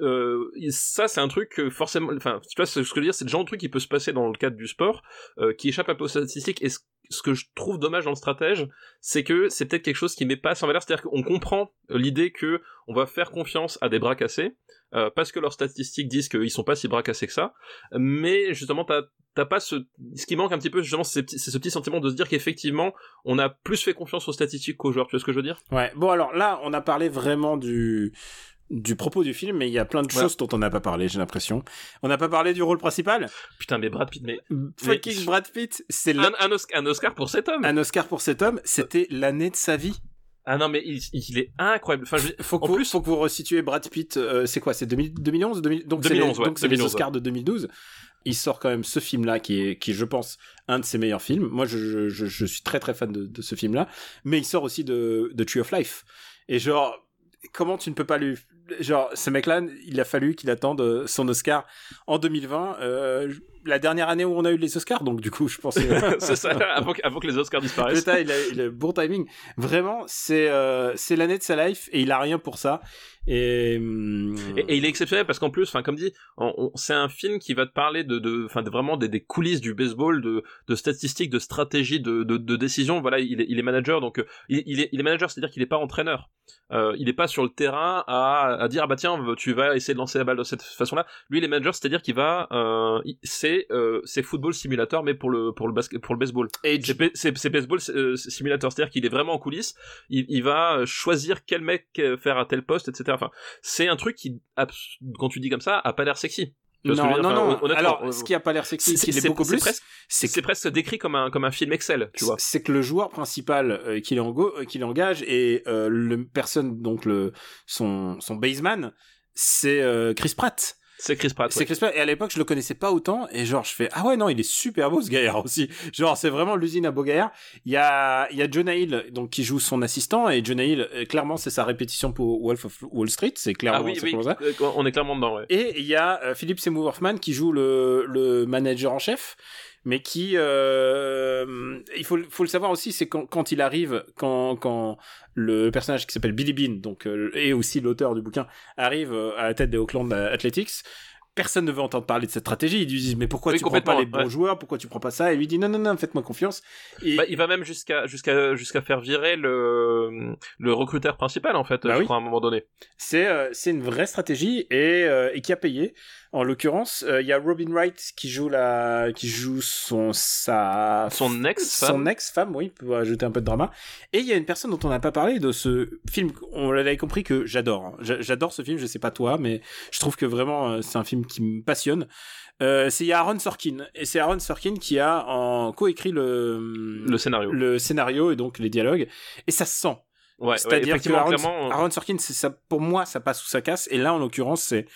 euh, ça c'est un truc forcément enfin tu vois ce que je veux dire c'est le genre de truc qui peut se passer dans le cadre du sport euh, qui échappe un peu aux statistiques et ce que je trouve dommage dans le stratège c'est que c'est peut-être quelque chose qui met pas en valeur. C'est-à-dire qu'on comprend l'idée que on va faire confiance à des bras cassés euh, parce que leurs statistiques disent qu'ils sont pas si bras cassés que ça. Mais justement t'as pas ce ce qui manque un petit peu c'est ce petit sentiment de se dire qu'effectivement on a plus fait confiance aux statistiques qu'aux joueurs. Tu vois ce que je veux dire? Ouais. Bon, alors là, on a parlé vraiment du du propos du film, mais il y a plein de Ouais. choses dont on n'a pas parlé, j'ai l'impression. On n'a pas parlé du rôle principal. putain mais Brad Pitt mais Fucking Brad Pitt, c'est un, un, Oscar, un Oscar pour cet homme un Oscar pour cet homme. C'était l'année de sa vie. Ah non, mais il, il est incroyable. Enfin, je- Faut que, en vous, plus, faut que vous resituez Brad Pitt. euh, c'est quoi C'est 2000 2011 2000 Donc c'est les, 2011, ouais, donc c'est les 2011, Oscars de 2012. Il sort quand même ce film-là qui est, qui est, je pense, un de ses meilleurs films. Moi, je, je, je, je suis très très fan de, de ce film-là. Mais il sort aussi de, de Tree of Life. Et genre, comment tu ne peux pas lui... Genre, ce mec-là, il a fallu qu'il attende son Oscar en 2020. euh, la dernière année où on a eu les Oscars. Donc du coup, je pense... que- c'est ça, avant, que- avant que les Oscars disparaissent. Putain, il a, il a bon timing. Vraiment, c'est euh, c'est l'année de sa life et il a rien pour ça. Et, hum, Et, et il est exceptionnel parce qu'en plus, enfin comme dit, c'est un film qui va te parler de, de, de vraiment des, des coulisses du baseball, de, de statistiques, de stratégie, de, de, de décision. Voilà, il est, il est manager, donc euh, il, il est, il est manager, c'est-à-dire qu'il est pas entraîneur. Euh, il est pas sur le terrain à, à dire ah bah tiens, tu vas essayer de lancer la balle de cette façon-là. Lui, il est manager, c'est-à-dire qu'il va, euh, il- c'est euh, c'est football simulator, mais pour le pour le basket, pour le baseball. et C'est ba- c'est c'est baseball euh, simulator, c'est-à-dire qu'il est vraiment en coulisses. Il, il va euh, choisir quel mec euh, faire à tel poste, etc. Enfin, c'est un truc qui, quand tu dis comme ça, a pas l'air sexy. Ce non, non, Enfin, non. Alors, ce qui a pas l'air sexy, c'est c'est- beaucoup plus, c'est presque décrit comme un comme un film Excel, tu vois. c'est que le joueur principal euh, qu'il engage et euh, le personne donc le son son baseman, c'est euh, Chris Pratt. C'est Chris Pratt. C'est. Chris Pratt. Et à l'époque, je le connaissais pas autant. Et genre, je fais, ah ouais, non, il est super beau, ce gaillard aussi. Genre, c'est vraiment l'usine à beau gaillard. Il y a, il y a Jonah Hill, donc, qui joue son assistant. Et Jonah Hill, euh, clairement, c'est sa répétition pour Wolf of Wall Street. C'est clairement, Ah oui, oui, ça. euh, on est clairement dedans, ouais. Et il y a euh, Philip Seymour Hoffman qui joue le, le manager en chef, mais qui, euh, il faut, faut le savoir aussi, c'est quand, quand il arrive, quand, quand le personnage qui s'appelle Billy Bean, donc, euh, et aussi l'auteur du bouquin, arrive euh, à la tête des Oakland Athletics, personne ne veut entendre parler de cette stratégie. Ils lui disent, mais pourquoi Oui, tu prends pas les bons ouais. joueurs, pourquoi tu prends pas ça? Et lui dit, non, non, non, faites-moi confiance. Et, Bah, il va même jusqu'à jusqu'à jusqu'à faire virer le le recruteur principal en fait, Bah je oui. crois à un moment donné. C'est euh, c'est une vraie stratégie et, euh, et qui a payé. En l'occurrence, euh, il y a Robin Wright qui joue la qui joue son sa Son ex-femme. son ex-femme, oui, pour ajouter un peu de drama. Et il y a une personne dont on n'a pas parlé de ce film. On l'avait compris que j'adore. hein. J'a- J'adore ce film. Je sais pas toi, mais je trouve que vraiment euh, c'est un film qui me passionne. Euh, c'est Aaron Sorkin et c'est Aaron Sorkin qui a en coécrit le Le scénario. le scénario et donc les dialogues et ça se sent Ouais, C'est-à-dire ouais, que effectivement, Aaron, clairement, Aaron Sorkin, ça, pour moi, ça passe ou ça casse. Et là, en l'occurrence, c'est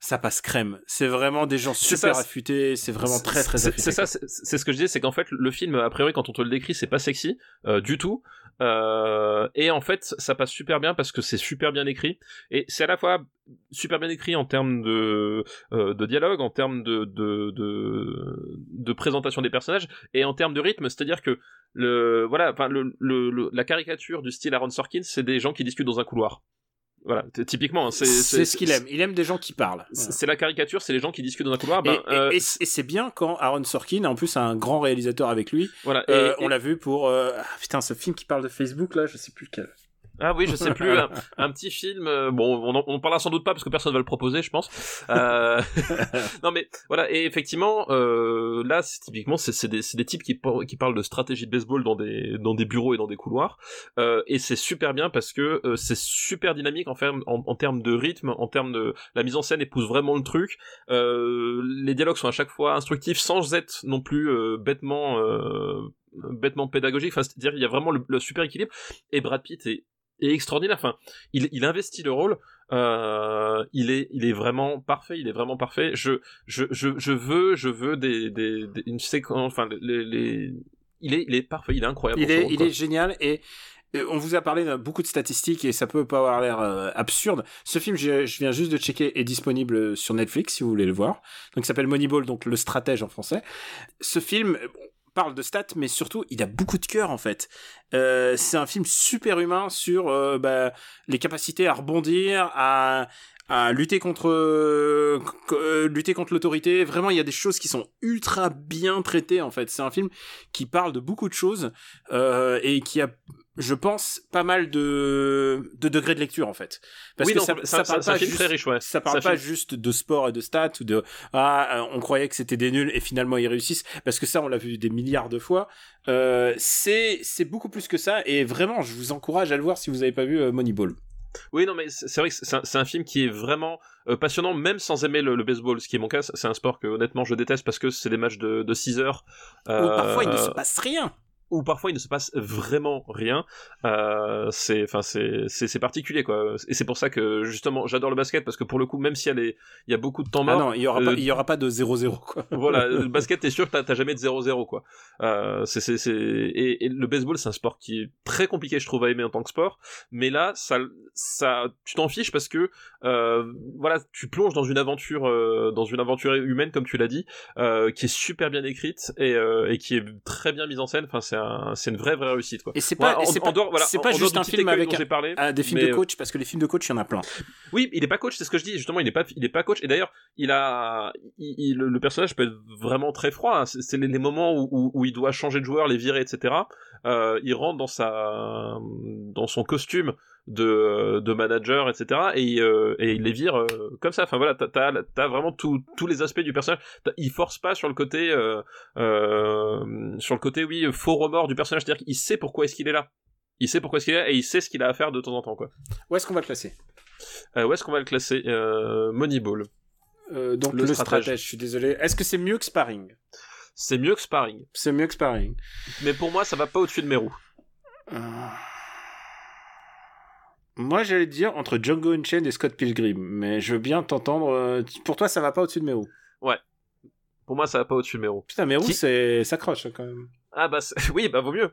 ça passe crème. C'est vraiment des gens super ça, affûtés. C'est vraiment très très C'est- affûté. C'est ça, c'est c'est ce que je disais, c'est qu'en fait le film, a priori, quand on te le décrit, c'est pas sexy euh, du tout. Euh, et en fait, ça passe super bien parce que c'est super bien écrit. Et c'est à la fois super bien écrit en termes de, euh, de dialogue, en termes de, de, de, présentation des personnages, et en termes de rythme. C'est-à-dire que le, voilà, le, le- la caricature du style Aaron Sorkin, c'est des gens qui discutent dans un couloir. Voilà, typiquement, hein, c'est C'est ce qu'il aime. Il aime des gens qui parlent. C'est la caricature, c'est les gens qui discutent dans un couloir. Et, Ben, et- euh, et c'est- et c'est bien quand Aaron Sorkin, en plus, a un grand réalisateur avec lui. voilà. Et- Euh, on l'a vu pour euh, ah, putain ce film qui parle de Facebook là, je sais plus lequel. Ah oui, je sais plus. un, un petit film. euh, bon, on en, parlera sans doute pas parce que personne va le proposer, je pense. Euh, non, mais voilà. Et effectivement, euh, là, c'est typiquement, c'est c'est des, c'est des types qui, par- qui parlent de stratégie de baseball dans des dans des bureaux et dans des couloirs. Euh, et c'est super bien parce que euh, c'est super dynamique en, ferme- en, en termes de rythme, en termes de la mise en scène épouse vraiment le truc. Euh, les dialogues sont à chaque fois instructifs sans être non plus bêtement euh, bêtement pédagogique. Enfin, c'est-à-dire il y a vraiment le, le super équilibre. Et Brad Pitt est est extraordinaire. Enfin, il, il investit le rôle. Euh, il est, il est vraiment parfait. Il est vraiment parfait. Je, je, je, je veux, je veux des, des, des- une séquence. Enfin, les, les, il est, il est parfait. Il est incroyable. Il est, rôle, il est génial et on vous a parlé de beaucoup de statistiques et ça peut pas avoir l'air euh, absurde. Ce film, je, je viens juste de checker, est disponible sur Netflix si vous voulez le voir. Donc, il s'appelle Moneyball, donc le stratège en français. Ce film parle de stats, mais surtout, il a beaucoup de cœur en fait. Euh, c'est un film super humain sur euh, bah, les capacités à rebondir, à lutter contre euh, lutter contre l'autorité vraiment il y a des choses qui sont ultra bien traitées en fait c'est un film qui parle de beaucoup de choses et qui a je pense pas mal de de degrés de lecture en fait parce oui, que non, ça, parle pas juste très riche, ouais. ça parle C'est un pas film- juste de sport et de stats ou de ah euh, on croyait que c'était des nuls et finalement ils réussissent parce que ça on l'a vu des milliards de fois euh, c'est c'est beaucoup plus que ça et vraiment je vous encourage à le voir si vous avez pas vu euh, Moneyball Oui, non, mais c'est vrai que c'est un, film qui est vraiment euh, passionnant, même sans aimer le, le baseball, ce qui est mon cas. C'est un sport que honnêtement je déteste parce que c'est des matchs de, de 6 heures. où euh, parfois il ne se passe rien où parfois il ne se passe vraiment rien. Euh, c'est, enfin, c'est, particulier quoi. Et c'est pour ça que justement j'adore le basket parce que pour le coup, même s'il y a les, il y a beaucoup de temps ah mort. non il y aura euh, pas il y aura pas de 0-0 quoi voilà, le basket, t'es sûr que t'as- jamais de 0-0, quoi. Euh, c'est, c'est, c'est... Et, et le baseball, c'est un sport qui est très compliqué, je trouve, à aimer en tant que sport. Mais là, ça, ça, tu t'en fiches parce que, euh, voilà, tu plonges dans une aventure, euh, dans une aventure humaine, comme tu l'as dit, euh, qui est super bien écrite et, euh, et qui est très bien mise en scène. Enfin, c'est un, c'est une vraie, vraie réussite, quoi. et c'est pas en- en dehors- voilà, pas juste un film avec j'ai parlé, des films mais, de euh, coach parce que les films de coach il y en a plein oui, il est pas coach, c'est ce que je dis. Justement, il est pas, il est pas coach. Et d'ailleurs, il a, il- il- le personnage peut être vraiment très froid. hein. C'est c'est les, les moments où, où, où il doit changer de joueur, les virer, etc. Euh, il rentre dans sa, dans son costume de, de manager, etc. Et, euh, et il les vire euh, comme ça. Enfin voilà, t'as, t'as vraiment tout- tous les aspects du personnage. Il force pas sur le côté, sur le côté, oui, faux remords du personnage. C'est-à-dire qu'il sait pourquoi est-ce qu'il est là. Il sait pourquoi est-ce qu'il est là et il sait ce qu'il a à faire de temps en temps, quoi. où est-ce qu'on va le classer? Où est-ce qu'on va le classer? Moneyball. Donc Le le, stratège. stratège. je suis désolé est-ce que c'est mieux que Sparring? C'est mieux que Sparring. c'est mieux que Sparring Mais pour moi, ça va pas au-dessus de mes roues. Euh, Moi, j'allais dire entre Django Unchained et Scott Pilgrim, mais je veux bien t'entendre. euh, Pour toi, ça va pas au-dessus de mes roues. Pour moi, ça va pas au-dessus de mes roues. Putain, mes roues, Qui- c'est ça croche hein, quand même. Ah bah oui, bah vaut mieux.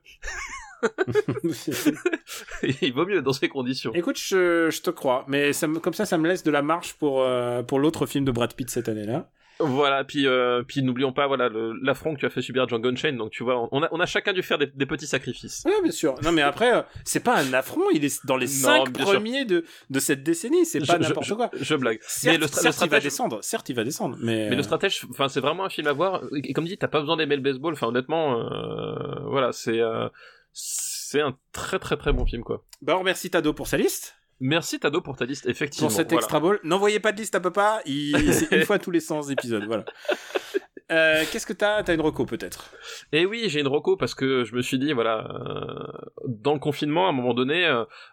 Il vaut mieux dans ces conditions. Écoute, je, je te crois, mais ça me- comme ça, ça me laisse de la marge pour euh, pour l'autre film de Brad Pitt cette année-là. Voilà, puis euh, puis n'oublions pas voilà l'affront que tu as fait subir à Django Unchained. Donc tu vois, on a on a chacun dû faire des, des petits sacrifices. Ouais, bien sûr. Non, mais après, euh, c'est pas un affront. Il est dans les cinq sûr. premiers de de cette décennie. C'est pas n'importe quoi. Je blague. Certes, mais le, stra- le certes, il va stratège, descendre. Certes, il va descendre. Mais, mais le euh, stratège, enfin c'est vraiment un film à voir. Et comme dit, t'as pas besoin d'aimer le baseball. Enfin honnêtement, euh, voilà, c'est c'est un très très très bon film quoi. Bah, on remercie Tado pour sa liste. Merci Tado pour ta liste, effectivement. Pour cet extra ball. N'envoyez pas de liste à papa. Il... c'est une fois tous les 100 épisodes. Voilà. Euh, qu'est-ce que t'as? T'as une reco peut-être? Et oui, j'ai une reco parce que je me suis dit, voilà, euh, dans le confinement, à un moment donné,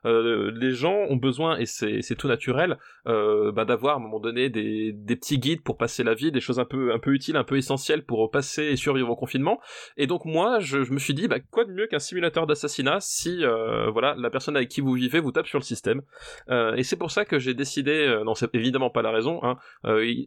euh, les gens ont besoin, et c'est tout naturel, bah, d'avoir à un moment donné des, petits guides pour passer la vie, des choses un peu, utiles, un peu essentielles pour passer et survivre au confinement. Et donc moi, je, me suis dit, bah, quoi de mieux qu'un simulateur d'assassinat si, voilà, la personne avec qui vous vivez vous tape sur le système. et c'est pour ça que j'ai décidé, non, c'est évidemment pas la raison, hein,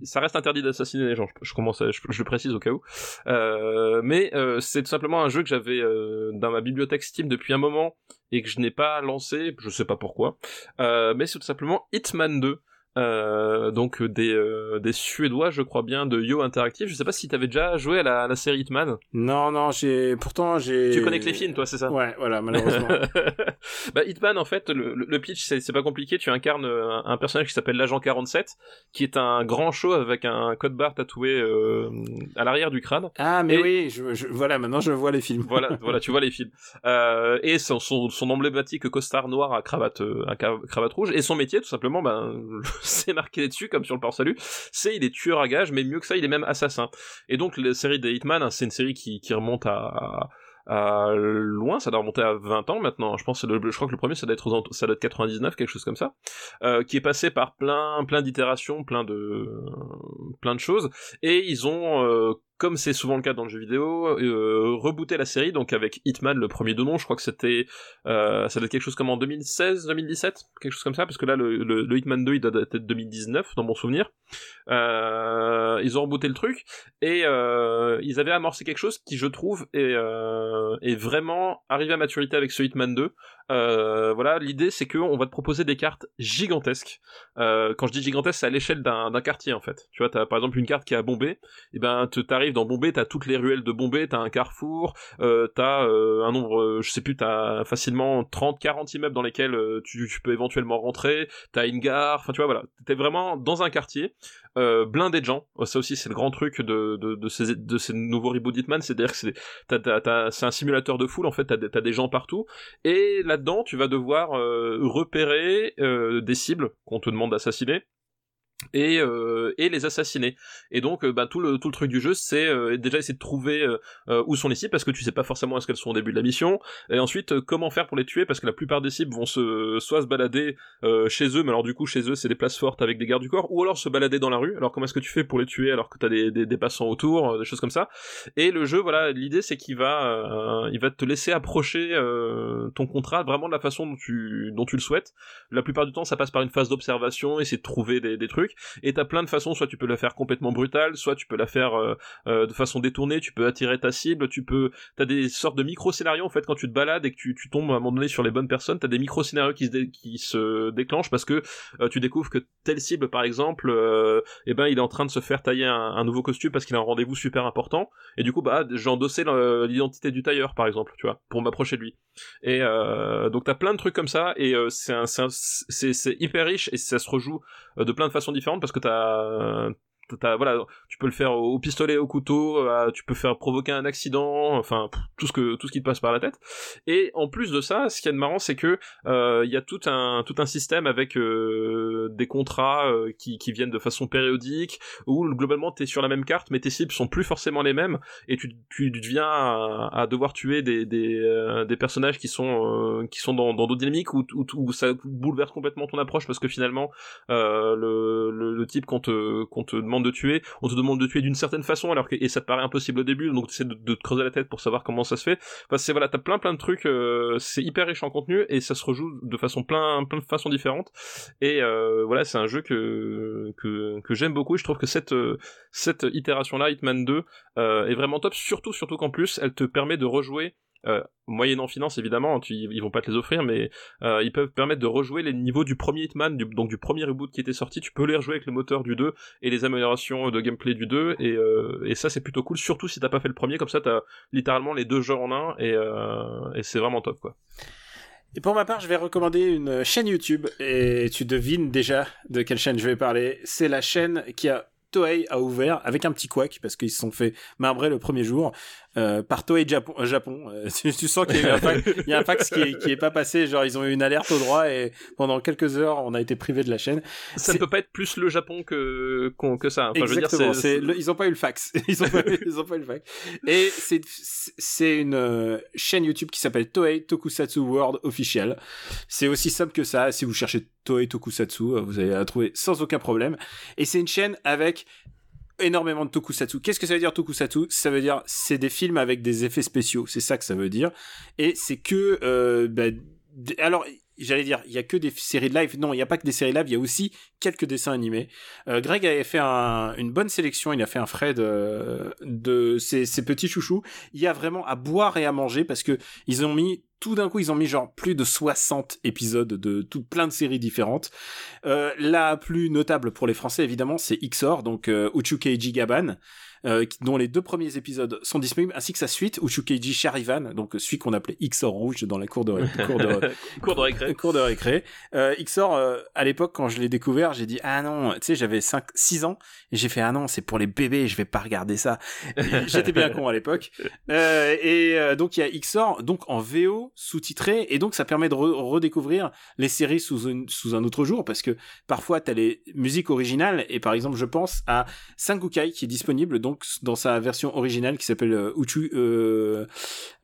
ça reste interdit d'assassiner les gens. Je, je commence, à, je, je, précise au cas où. Euh, mais euh, c'est tout simplement un jeu que j'avais euh, dans ma bibliothèque Steam depuis un moment et que je n'ai pas lancé, je sais pas pourquoi. mais c'est tout simplement Hitman 2. Euh, donc des, euh, des Suédois, je crois bien, de Yo Interactive. Je sais pas si t'avais déjà joué à la, à la série Hitman. Non, non, j'ai pourtant j'ai. Tu connais que les films, toi, c'est ça Ouais, voilà, malheureusement. bah Hitman, en fait, le, le pitch c'est pas compliqué. Tu incarnes un, un personnage qui s'appelle l'agent 47, qui est un grand show avec un code barre tatoué euh, à l'arrière du crâne. Ah, mais oui, je, je, voilà, maintenant je vois les films. voilà, voilà, tu vois les films. Euh, et son, son, son emblématique costard noir à cravate, euh, à cravate rouge, et son métier, tout simplement, ben c'est marqué dessus comme sur le port-salut, c'est il est tueur à gage, mais mieux que ça, il est même assassin. Et donc la série des Hitman, hein, c'est une série qui, remonte à, loin, ça doit remonter à 20 ans maintenant. Je pense, le, je crois que le premier ça doit être ça doit être 99, quelque chose comme ça, euh, qui est passé par plein plein d'itérations, plein de plein de choses, et ils ont euh, comme c'est souvent le cas dans le jeu vidéo, euh, rebooter la série, donc avec Hitman, le premier de nom, je crois que c'était, euh, ça doit être quelque chose comme en 2016, 2017, quelque chose comme ça, parce que là, le, Hitman 2, il doit être 2019, dans mon souvenir. Euh, ils ont rebooté le truc, et ils avaient amorcé quelque chose qui, je trouve, est vraiment arrivé à maturité avec ce Hitman 2, euh, voilà, l'idée c'est que on va te proposer des cartes gigantesques. Euh, quand je dis gigantesque, c'est à l'échelle d'un quartier en fait. Tu vois, t'as par exemple une carte qui est à Bombay, et eh ben t'arrives dans Bombay, t'as toutes les ruelles de Bombay, t'as un carrefour, euh, t'as euh, un nombre, je sais plus, t'as facilement 30, 40 immeubles dans lesquels tu, peux éventuellement rentrer, t'as une gare, enfin tu vois voilà, t'es vraiment dans un quartier blindé de gens. Ça aussi, c'est le grand truc de, de, ces, de ces nouveaux d'Hitman, c'est-à-dire que c'est un simulateur de foule, en fait, t'as as des gens partout, et là-dedans, tu vas devoir euh, repérer euh, des cibles qu'on te demande d'assassiner, et, euh, et les assassiner. Et donc euh, bah, tout le tout le truc du jeu c'est euh, déjà essayer de trouver euh, où sont les cibles parce que tu sais pas forcément est-ce qu'elles sont au début de la mission et ensuite comment faire pour les tuer parce que la plupart des cibles vont se soit se balader chez eux mais alors du coup chez eux c'est des places fortes avec des gardes du corps ou alors se balader dans la rue. Alors comment est-ce que tu fais pour les tuer alors que t'as des, des, des passants autour, des choses comme ça. Et le jeu voilà l'idée c'est qu'il va il va te laisser approcher ton contrat vraiment de la façon dont tu dont tu le souhaites. La plupart du temps ça passe par une phase d'observation, essayer de trouver des trucs et t'as plein de façons, soit tu peux la faire complètement brutale, soit tu peux la faire euh, euh, de façon détournée, tu peux attirer ta cible, tu peux, t'as des sortes de micro-scénarios en fait quand tu te balades et que tu, tombes à un moment donné sur les bonnes personnes, t'as des micro-scénarios qui se, qui se déclenchent parce que euh, tu découvres que telle cible par exemple, eh ben il est en train de se faire tailler un, nouveau costume parce qu'il a un rendez-vous super important et du coup bah j'ai endossé l'identité du tailleur par exemple, tu vois, pour m'approcher de lui. Et donc t'as plein de trucs comme ça et c'est hyper riche et ça se rejoue de plein de façons différentes parce que t'as voilà, tu peux le faire au pistolet, au couteau, euh, tu peux faire provoquer un accident, enfin tout ce que tout ce qui te passe par la tête. Et en plus de ça, ce qui est marrant, c'est que euh, il y a tout un tout un système avec euh, des contrats qui, qui viennent de façon périodique, où globalement t'es sur la même carte, mais tes cibles sont plus forcément les mêmes, et tu tu deviens à, devoir tuer des des, des personnages qui sont qui sont dans d'autres dynamiques où, où, ça bouleverse complètement ton approche parce que finalement le, le, type qu'on te qu'on te demande de tuer, on te demande de tuer d'une certaine façon alors que et ça te paraît impossible au début, donc tu essaies de, te creuser la tête pour savoir comment ça se fait. Enfin c'est voilà, t'as plein plein de trucs, euh, c'est hyper riche en contenu et ça se rejoue de façon plein plein de façons différentes. Et euh, voilà, c'est un jeu que que, que j'aime beaucoup. Et je trouve que cette euh, cette itération là, Hitman 2, est vraiment top. Surtout surtout qu'en plus, elle te permet de rejouer euh, moyennant finance évidemment, tu, ils vont pas te les offrir, mais euh, ils peuvent permettre de rejouer les niveaux du premier Hitman, du, donc du premier reboot qui était sorti, tu peux les rejouer avec le moteur du 2 et les améliorations de gameplay du 2, et, euh, et ça c'est plutôt cool, surtout si t'as pas fait le premier, comme ça t'as littéralement les deux jeux en un, et, et c'est vraiment top quoi. Et pour ma part, je vais recommander une chaîne YouTube, et tu devines déjà de quelle chaîne je vais parler. C'est la chaîne qui a Toei a ouvert avec un petit couac parce qu'ils se sont fait marbrer le premier jour. Euh, par Toei Japon. euh, Japon. Euh, tu, tu sens qu'il y a un fax, il y a un fax qui est, qui est pas passé. Genre, ils ont eu une alerte au droit et pendant quelques heures, on a été privé de la chaîne. Ça ne peut pas être plus le Japon que, ça. Enfin, je veux dire, Exactement. c'est, c'est le- ils ont pas eu le fax. Ils ont pas, eu- ils ont pas eu le fax. Et c'est c'est une chaîne YouTube qui s'appelle Toei Tokusatsu World Official. C'est aussi simple que ça. Si vous cherchez Toei Tokusatsu, vous allez la trouver sans aucun problème. Et c'est une chaîne avec énormément de tokusatsu. Qu'est-ce que ça veut dire tokusatsu? Ça veut dire c'est des films avec des effets spéciaux. C'est ça que ça veut dire. Et c'est que euh, bah, alors j'allais dire il y a que des séries de live. Non, il y a pas que des séries live. Il y a aussi quelques dessins animés. Euh, Greg avait fait un- une bonne sélection. Il a fait un Fred euh, de ses, ses petits chouchous. Il y a vraiment à boire et à manger parce que ils ont mis tout d'un coup, ils ont mis genre plus de 60 épisodes de tout plein de séries différentes. Euh, la plus notable pour les Français, évidemment, c'est XOR, donc euh, Uchukeiji Gaban, euh, dont les deux premiers épisodes sont disponibles, ainsi que sa suite, Uchukeiji Charivan, donc celui qu'on appelait XOR rouge dans la cour de, cour de, cours de récré. cours de récré. Euh, XOR, euh, à l'époque, quand je l'ai découvert, j'ai dit, ah non, tu sais, j'avais 5, 6 ans, et j'ai fait, ah non, c'est pour les bébés, je vais pas regarder ça. J'étais bien con à l'époque. Euh, et donc, il y a XOR, donc en VO, sous-titré, et donc ça permet de re- redécouvrir les séries sous, une- sous un autre jour, parce que parfois, t'as les musiques originales, et par exemple, je pense à Sankukai, qui est disponible, donc, dans sa version originale, qui s'appelle euh, euh,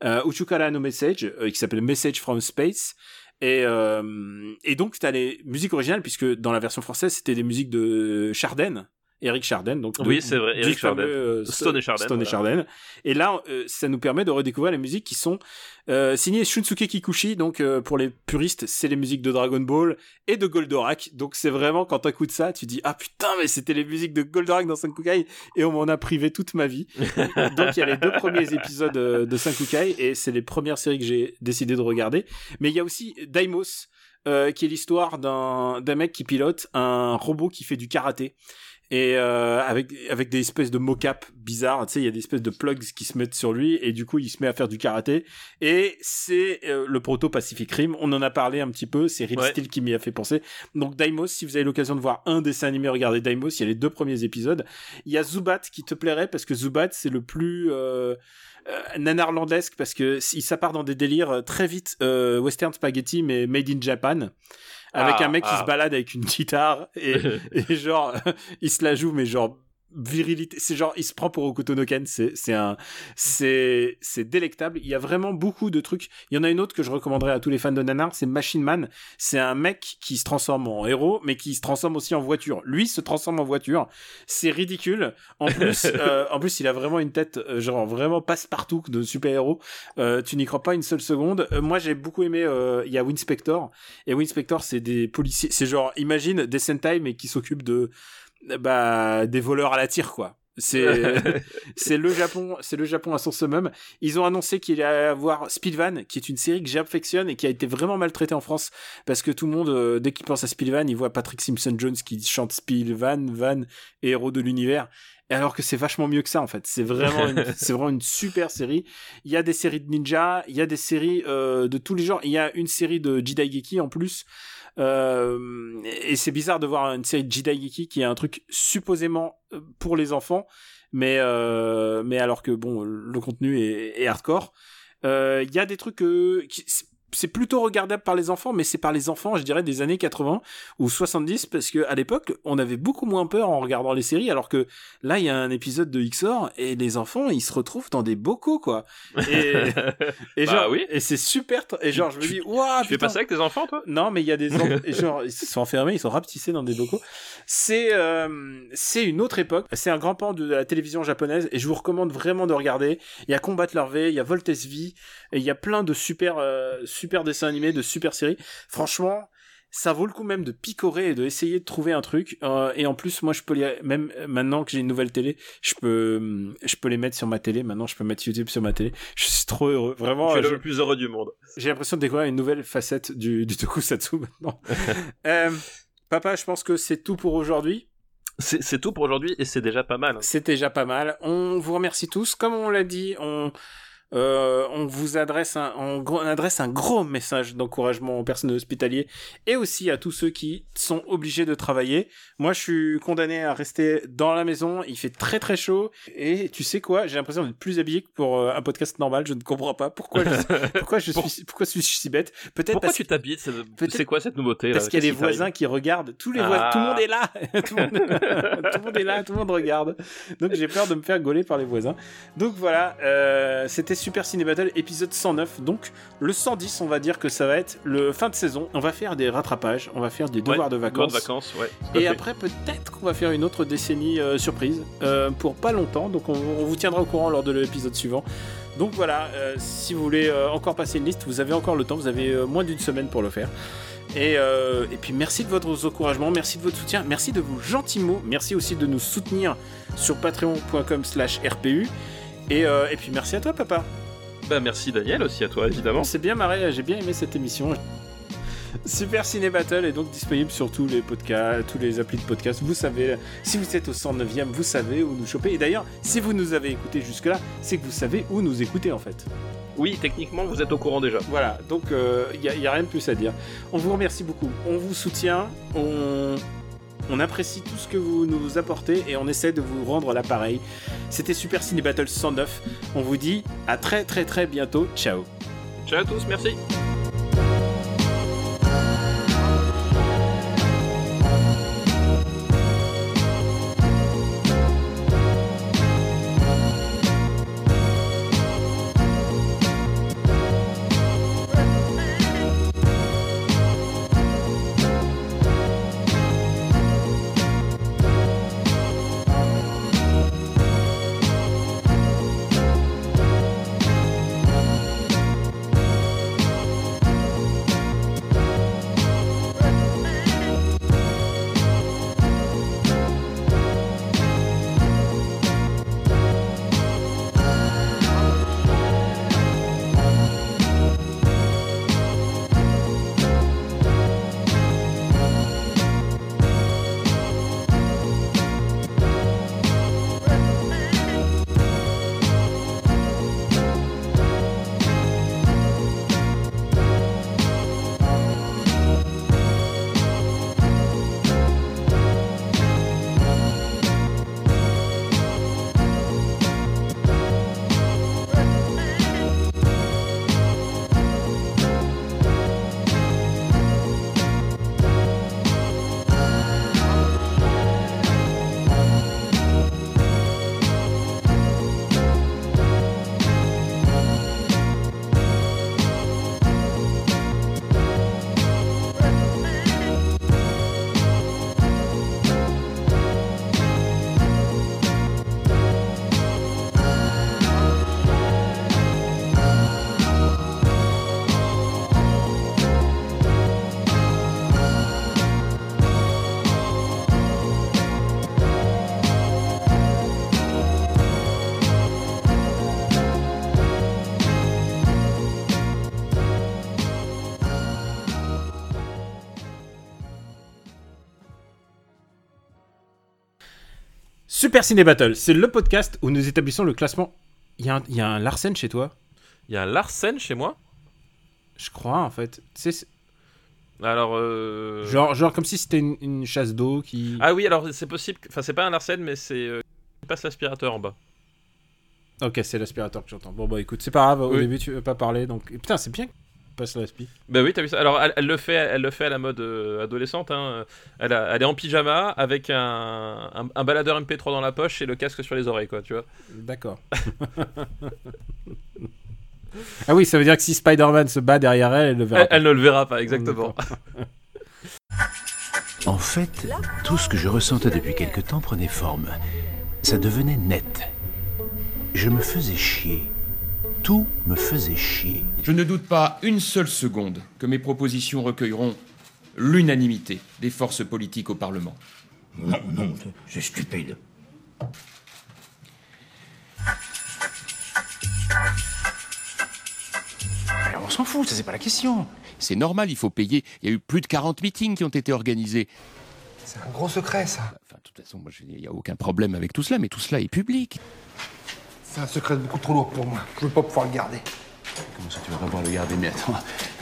euh, Uchukara no Message, qui s'appelle Message from Space, et, et donc, tu as les musiques originales, puisque dans la version française, c'était des musiques de Charden, Eric Charden. Donc Oui, c'est vrai, Eric Charden. euh, Stone et Charden, Stone et. Charden. Et là, euh, ça nous permet de redécouvrir les musiques qui sont euh, signées Shunsuke Kikuchi. Donc, pour les puristes, c'est les musiques de Dragon Ball et de Goldorak. Donc, c'est vraiment, quand t'écoutes ça, tu dis, ah putain, mais c'était les musiques de Goldorak dans Sankukai et on m'en a privé toute ma vie. Donc il y a les deux premiers épisodes de Sankukai et c'est les premières séries que j'ai décidé de regarder. Mais il y a aussi Daimos, euh, qui est l'histoire d'un mec qui pilote un robot qui fait du karaté. Et euh, avec avec des espèces de mocap bizarres, tu sais, il y a des espèces de plugs qui se mettent sur lui et du coup il se met à faire du karaté. Et c'est euh, le proto Pacific Rim. On en a parlé un petit peu. C'est Real Ouais. Steel qui m'y a fait penser. Donc Daimos, si vous avez l'occasion de voir un dessin animé, regardez Daimos. Il y a les deux premiers épisodes. Il y a Zubat qui te plairait parce que Zubat c'est le plus euh, nanarlandesque parce que ça part dans des délires très vite western spaghetti mais made in Japan avec Ah, un mec qui ah. se balade avec une guitare et, et genre il se la joue mais genre virilité. C'est genre il se prend pour Hokuto no Ken. C'est c'est un c'est c'est délectable. Il y a vraiment beaucoup de trucs. Il y en a une autre que je recommanderais à tous les fans de nanar c'est Machine Man. C'est un mec qui se transforme en héros mais qui se transforme aussi en voiture. Lui se transforme en voiture. C'est ridicule. En plus euh, en plus il a vraiment une tête euh, genre vraiment passe-partout de super-héros. Euh, tu n'y crois pas une seule seconde. Moi j'ai beaucoup aimé il y a Winspector. Et Winspector c'est des policiers c'est genre imagine des Sentai mais qui s'occupent de bah des voleurs à la tire quoi. C'est c'est le Japon c'est le Japon à son summum ils ont annoncé qu'il allait avoir Speedvan qui est une série que j'affectionne et qui a été vraiment maltraitée en France parce que tout le monde euh, dès qu'il pense à Speedvan il voit Patrick Simpson Jones qui chante Speedvan Van héros de l'univers et alors que c'est vachement mieux que ça en fait. C'est vraiment une, c'est vraiment une super série. Il y a des séries de ninja il y a des séries euh, de tous les genres. Il y a une série de Jidaigeki en plus. Euh, et c'est bizarre de voir une série de Jidaigeki qui est un truc supposément euh, pour les enfants, mais euh, mais alors que bon, le contenu est, est hardcore. Il y a des trucs qui c'est plutôt regardable par les enfants, mais c'est par les enfants, je dirais, des années 80 ou 70, parce que à l'époque, on avait beaucoup moins peur en regardant les séries, alors que là, il y a un épisode de XOR et les enfants, ils se retrouvent dans des bocaux, quoi. Et, et Bah genre, oui. et c'est super. Et genre, je me dis, waouh, tu fais pas ça avec tes enfants, toi? Non, mais il y a des en- et genre ils sont enfermés, ils sont rapetissés dans des bocaux. C'est euh, c'est une autre époque. C'est un grand pan de la télévision japonaise et je vous recommande vraiment de regarder. Il y a Combat V, il y a Voltes V, et il y a plein de super euh, super dessins animés, de super séries. Franchement, ça vaut le coup même de picorer et de essayer de trouver un truc. Euh, et en plus, moi, je peux les même euh, maintenant que j'ai une nouvelle télé, je peux hum, je peux les mettre sur ma télé. Maintenant, je peux mettre YouTube sur ma télé. Je suis trop heureux, vraiment. Tu es je- le plus heureux du monde. j'ai l'impression de découvrir une nouvelle facette du, du tokusatsu maintenant. Euh, papa, je pense que c'est tout pour aujourd'hui. C'est tout pour aujourd'hui et c'est déjà pas mal. C'est déjà pas mal. On vous remercie tous. Comme on l'a dit, on Euh, on vous adresse un, on, on adresse un gros message d'encouragement aux personnels hospitaliers et aussi à tous ceux qui sont obligés de travailler. Moi, je suis condamné à rester dans la maison. Il fait très très chaud et tu sais quoi? J'ai l'impression d'être plus habillé que pour euh, un podcast normal. Je ne comprends pas pourquoi je, pourquoi je suis pourquoi suis si bête. Peut-être Pourquoi parce tu t'habilles? C'est quoi cette nouveauté là parce qu'il y a des voisins qui regardent, tous les voisins, tout le monde est là, tout, le monde... tout le monde est là, tout le monde regarde. Donc j'ai peur de me faire gauler par les voisins. Donc voilà, euh, c'était Super Ciné Battle épisode 109. Donc le 110, on va dire que ça va être le fin de saison. On va faire des rattrapages, on va faire des devoirs de vacances. de vacances, ouais. Et après, peut-être qu'on va faire une autre décennie euh, surprise euh, pour pas longtemps. Donc, on, on vous tiendra au courant lors de l'épisode suivant. Donc voilà, euh, si vous voulez encore passer une liste, vous avez encore le temps. Vous avez moins d'une semaine pour le faire. Et, euh, et puis merci de votre encouragement, merci de votre soutien, merci de vos gentils mots, merci aussi de nous soutenir sur patreon.com/rpu. Et, euh, et puis merci à toi, papa. Bah, merci Daniel aussi à toi évidemment. On s'est bien marré, j'ai bien aimé cette émission. Super Ciné Battle est donc disponible sur tous les podcasts, tous les applis de podcast. Vous savez, si vous êtes au 109e, vous savez où nous choper. Et d'ailleurs, si vous nous avez écouté jusque-là, c'est que vous savez où nous écouter en fait. Oui, techniquement vous êtes au courant déjà. Voilà, donc il n'y a, y a rien de plus à dire. On vous remercie beaucoup, on vous soutient, on, on apprécie tout ce que vous nous apportez et on essaie de vous rendre l'appareil. C'était Super Ciné Battle 109. On vous dit à très très très bientôt. Ciao. Ciao à tous, merci. Super Ciné Battle, c'est le podcast où nous établissons le classement. Il y, a un- il y a un Larsen chez toi? Il y a un Larsen chez moi? Je crois en fait. C'est- Alors euh... genre, genre comme si c'était une, une chasse d'eau qui. Ah oui, alors c'est possible. que- Enfin, c'est pas un Larsen, mais c'est euh, il passe l'aspirateur en bas. Ok, c'est l'aspirateur que j'entends. Bon bah écoute, c'est pas grave. Au Oui. début tu veux pas parler donc. Et putain, c'est bien. Passe l'aspi. Bah oui, t'as vu ça. Alors, elle, elle le fait, elle le fait à la mode euh, adolescente. Hein. Elle, a- elle est en pyjama avec un, un, un baladeur MP3 dans la poche et le casque sur les oreilles, quoi. Tu vois. D'accord. ah oui, ça veut dire que si Spider-Man se bat derrière elle, elle le verra. Elle, elle ne le verra pas exactement. En fait, tout ce que je ressentais depuis quelque temps prenait forme. Ça devenait net. Je me faisais chier. Tout me faisait chier. Je ne doute pas une seule seconde que mes propositions recueilleront l'unanimité des forces politiques au Parlement. Non, non, c'est stupide. Alors, on s'en fout, ça c'est pas la question. C'est normal, il faut payer. Il y a eu plus de 40 meetings qui ont été organisés. C'est un gros secret, ça. Enfin, de toute façon, il n'y a aucun problème avec tout cela, mais tout cela est public. C'est un secret beaucoup trop lourd pour moi. Je veux pas pouvoir le garder. Comment ça, tu vas pas pouvoir le garder? Mais attends,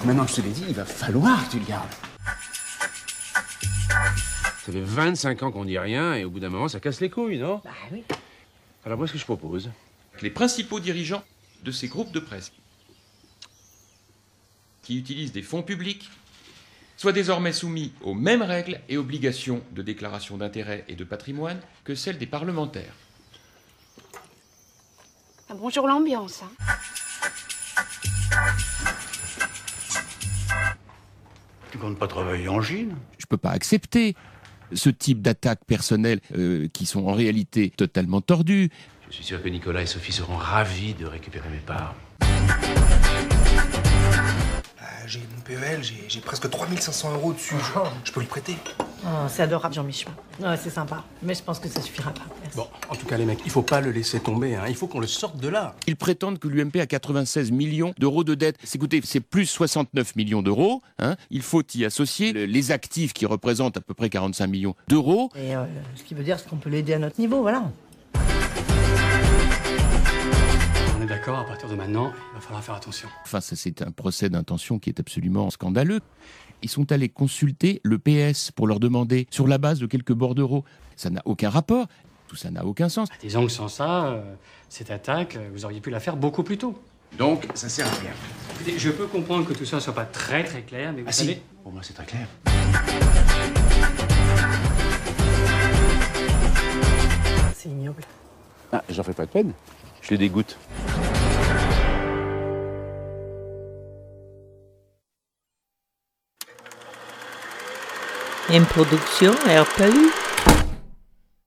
maintenant je te l'ai dit, il va falloir que tu le gardes. Ça fait 25 ans qu'on dit rien et au bout d'un moment, ça casse les couilles, non? Bah oui. Alors moi, ce que je propose, Les principaux dirigeants de ces groupes de presse qui utilisent des fonds publics soient désormais soumis aux mêmes règles et obligations de déclaration d'intérêt et de patrimoine que celles des parlementaires. Ah, bonjour l'ambiance. Hein. Tu comptes pas travailler en Chine? Je peux pas accepter ce type d'attaques personnelles euh, qui sont en réalité totalement tordues. je suis sûr que Nicolas et Sophie seront ravis de récupérer mes parts. Euh, j'ai mon PEL, j'ai j'ai presque 3500 euros dessus. Je, je peux le prêter. Oh, c'est adorable, Jean-Michel. Ouais, c'est sympa. Mais je pense que ça suffira pas. Merci. Bon, en tout cas, les mecs, il faut pas le laisser tomber. Hein. Il faut qu'on le sorte de là. Ils prétendent que l'UMP a 96 millions d'euros de dette. C'est- Écoutez, c'est plus 69 millions d'euros. hein. Il faut y associer le- les actifs qui représentent à peu près 45 millions d'euros. Et euh, ce qui veut dire qu'on peut l'aider à notre niveau, voilà. On est d'accord, à partir de maintenant, il va falloir faire attention. Enfin, ça, c'est un procès d'intention qui est absolument scandaleux. Ils sont allés consulter le PS pour leur demander, sur la base de quelques bordereaux. Ça n'a aucun rapport. Tout ça n'a aucun sens. Disons que sans ça, euh, cette attaque, euh, vous auriez pu la faire beaucoup plus tôt. Donc, ça sert à rien. Écoutez, je peux comprendre que tout ça soit pas très très clair, mais vous Ah savez... si, pour moi c'est très clair. C'est ignoble. Ah, j'en fais pas de peine. Je les dégoûte. Une production RPU.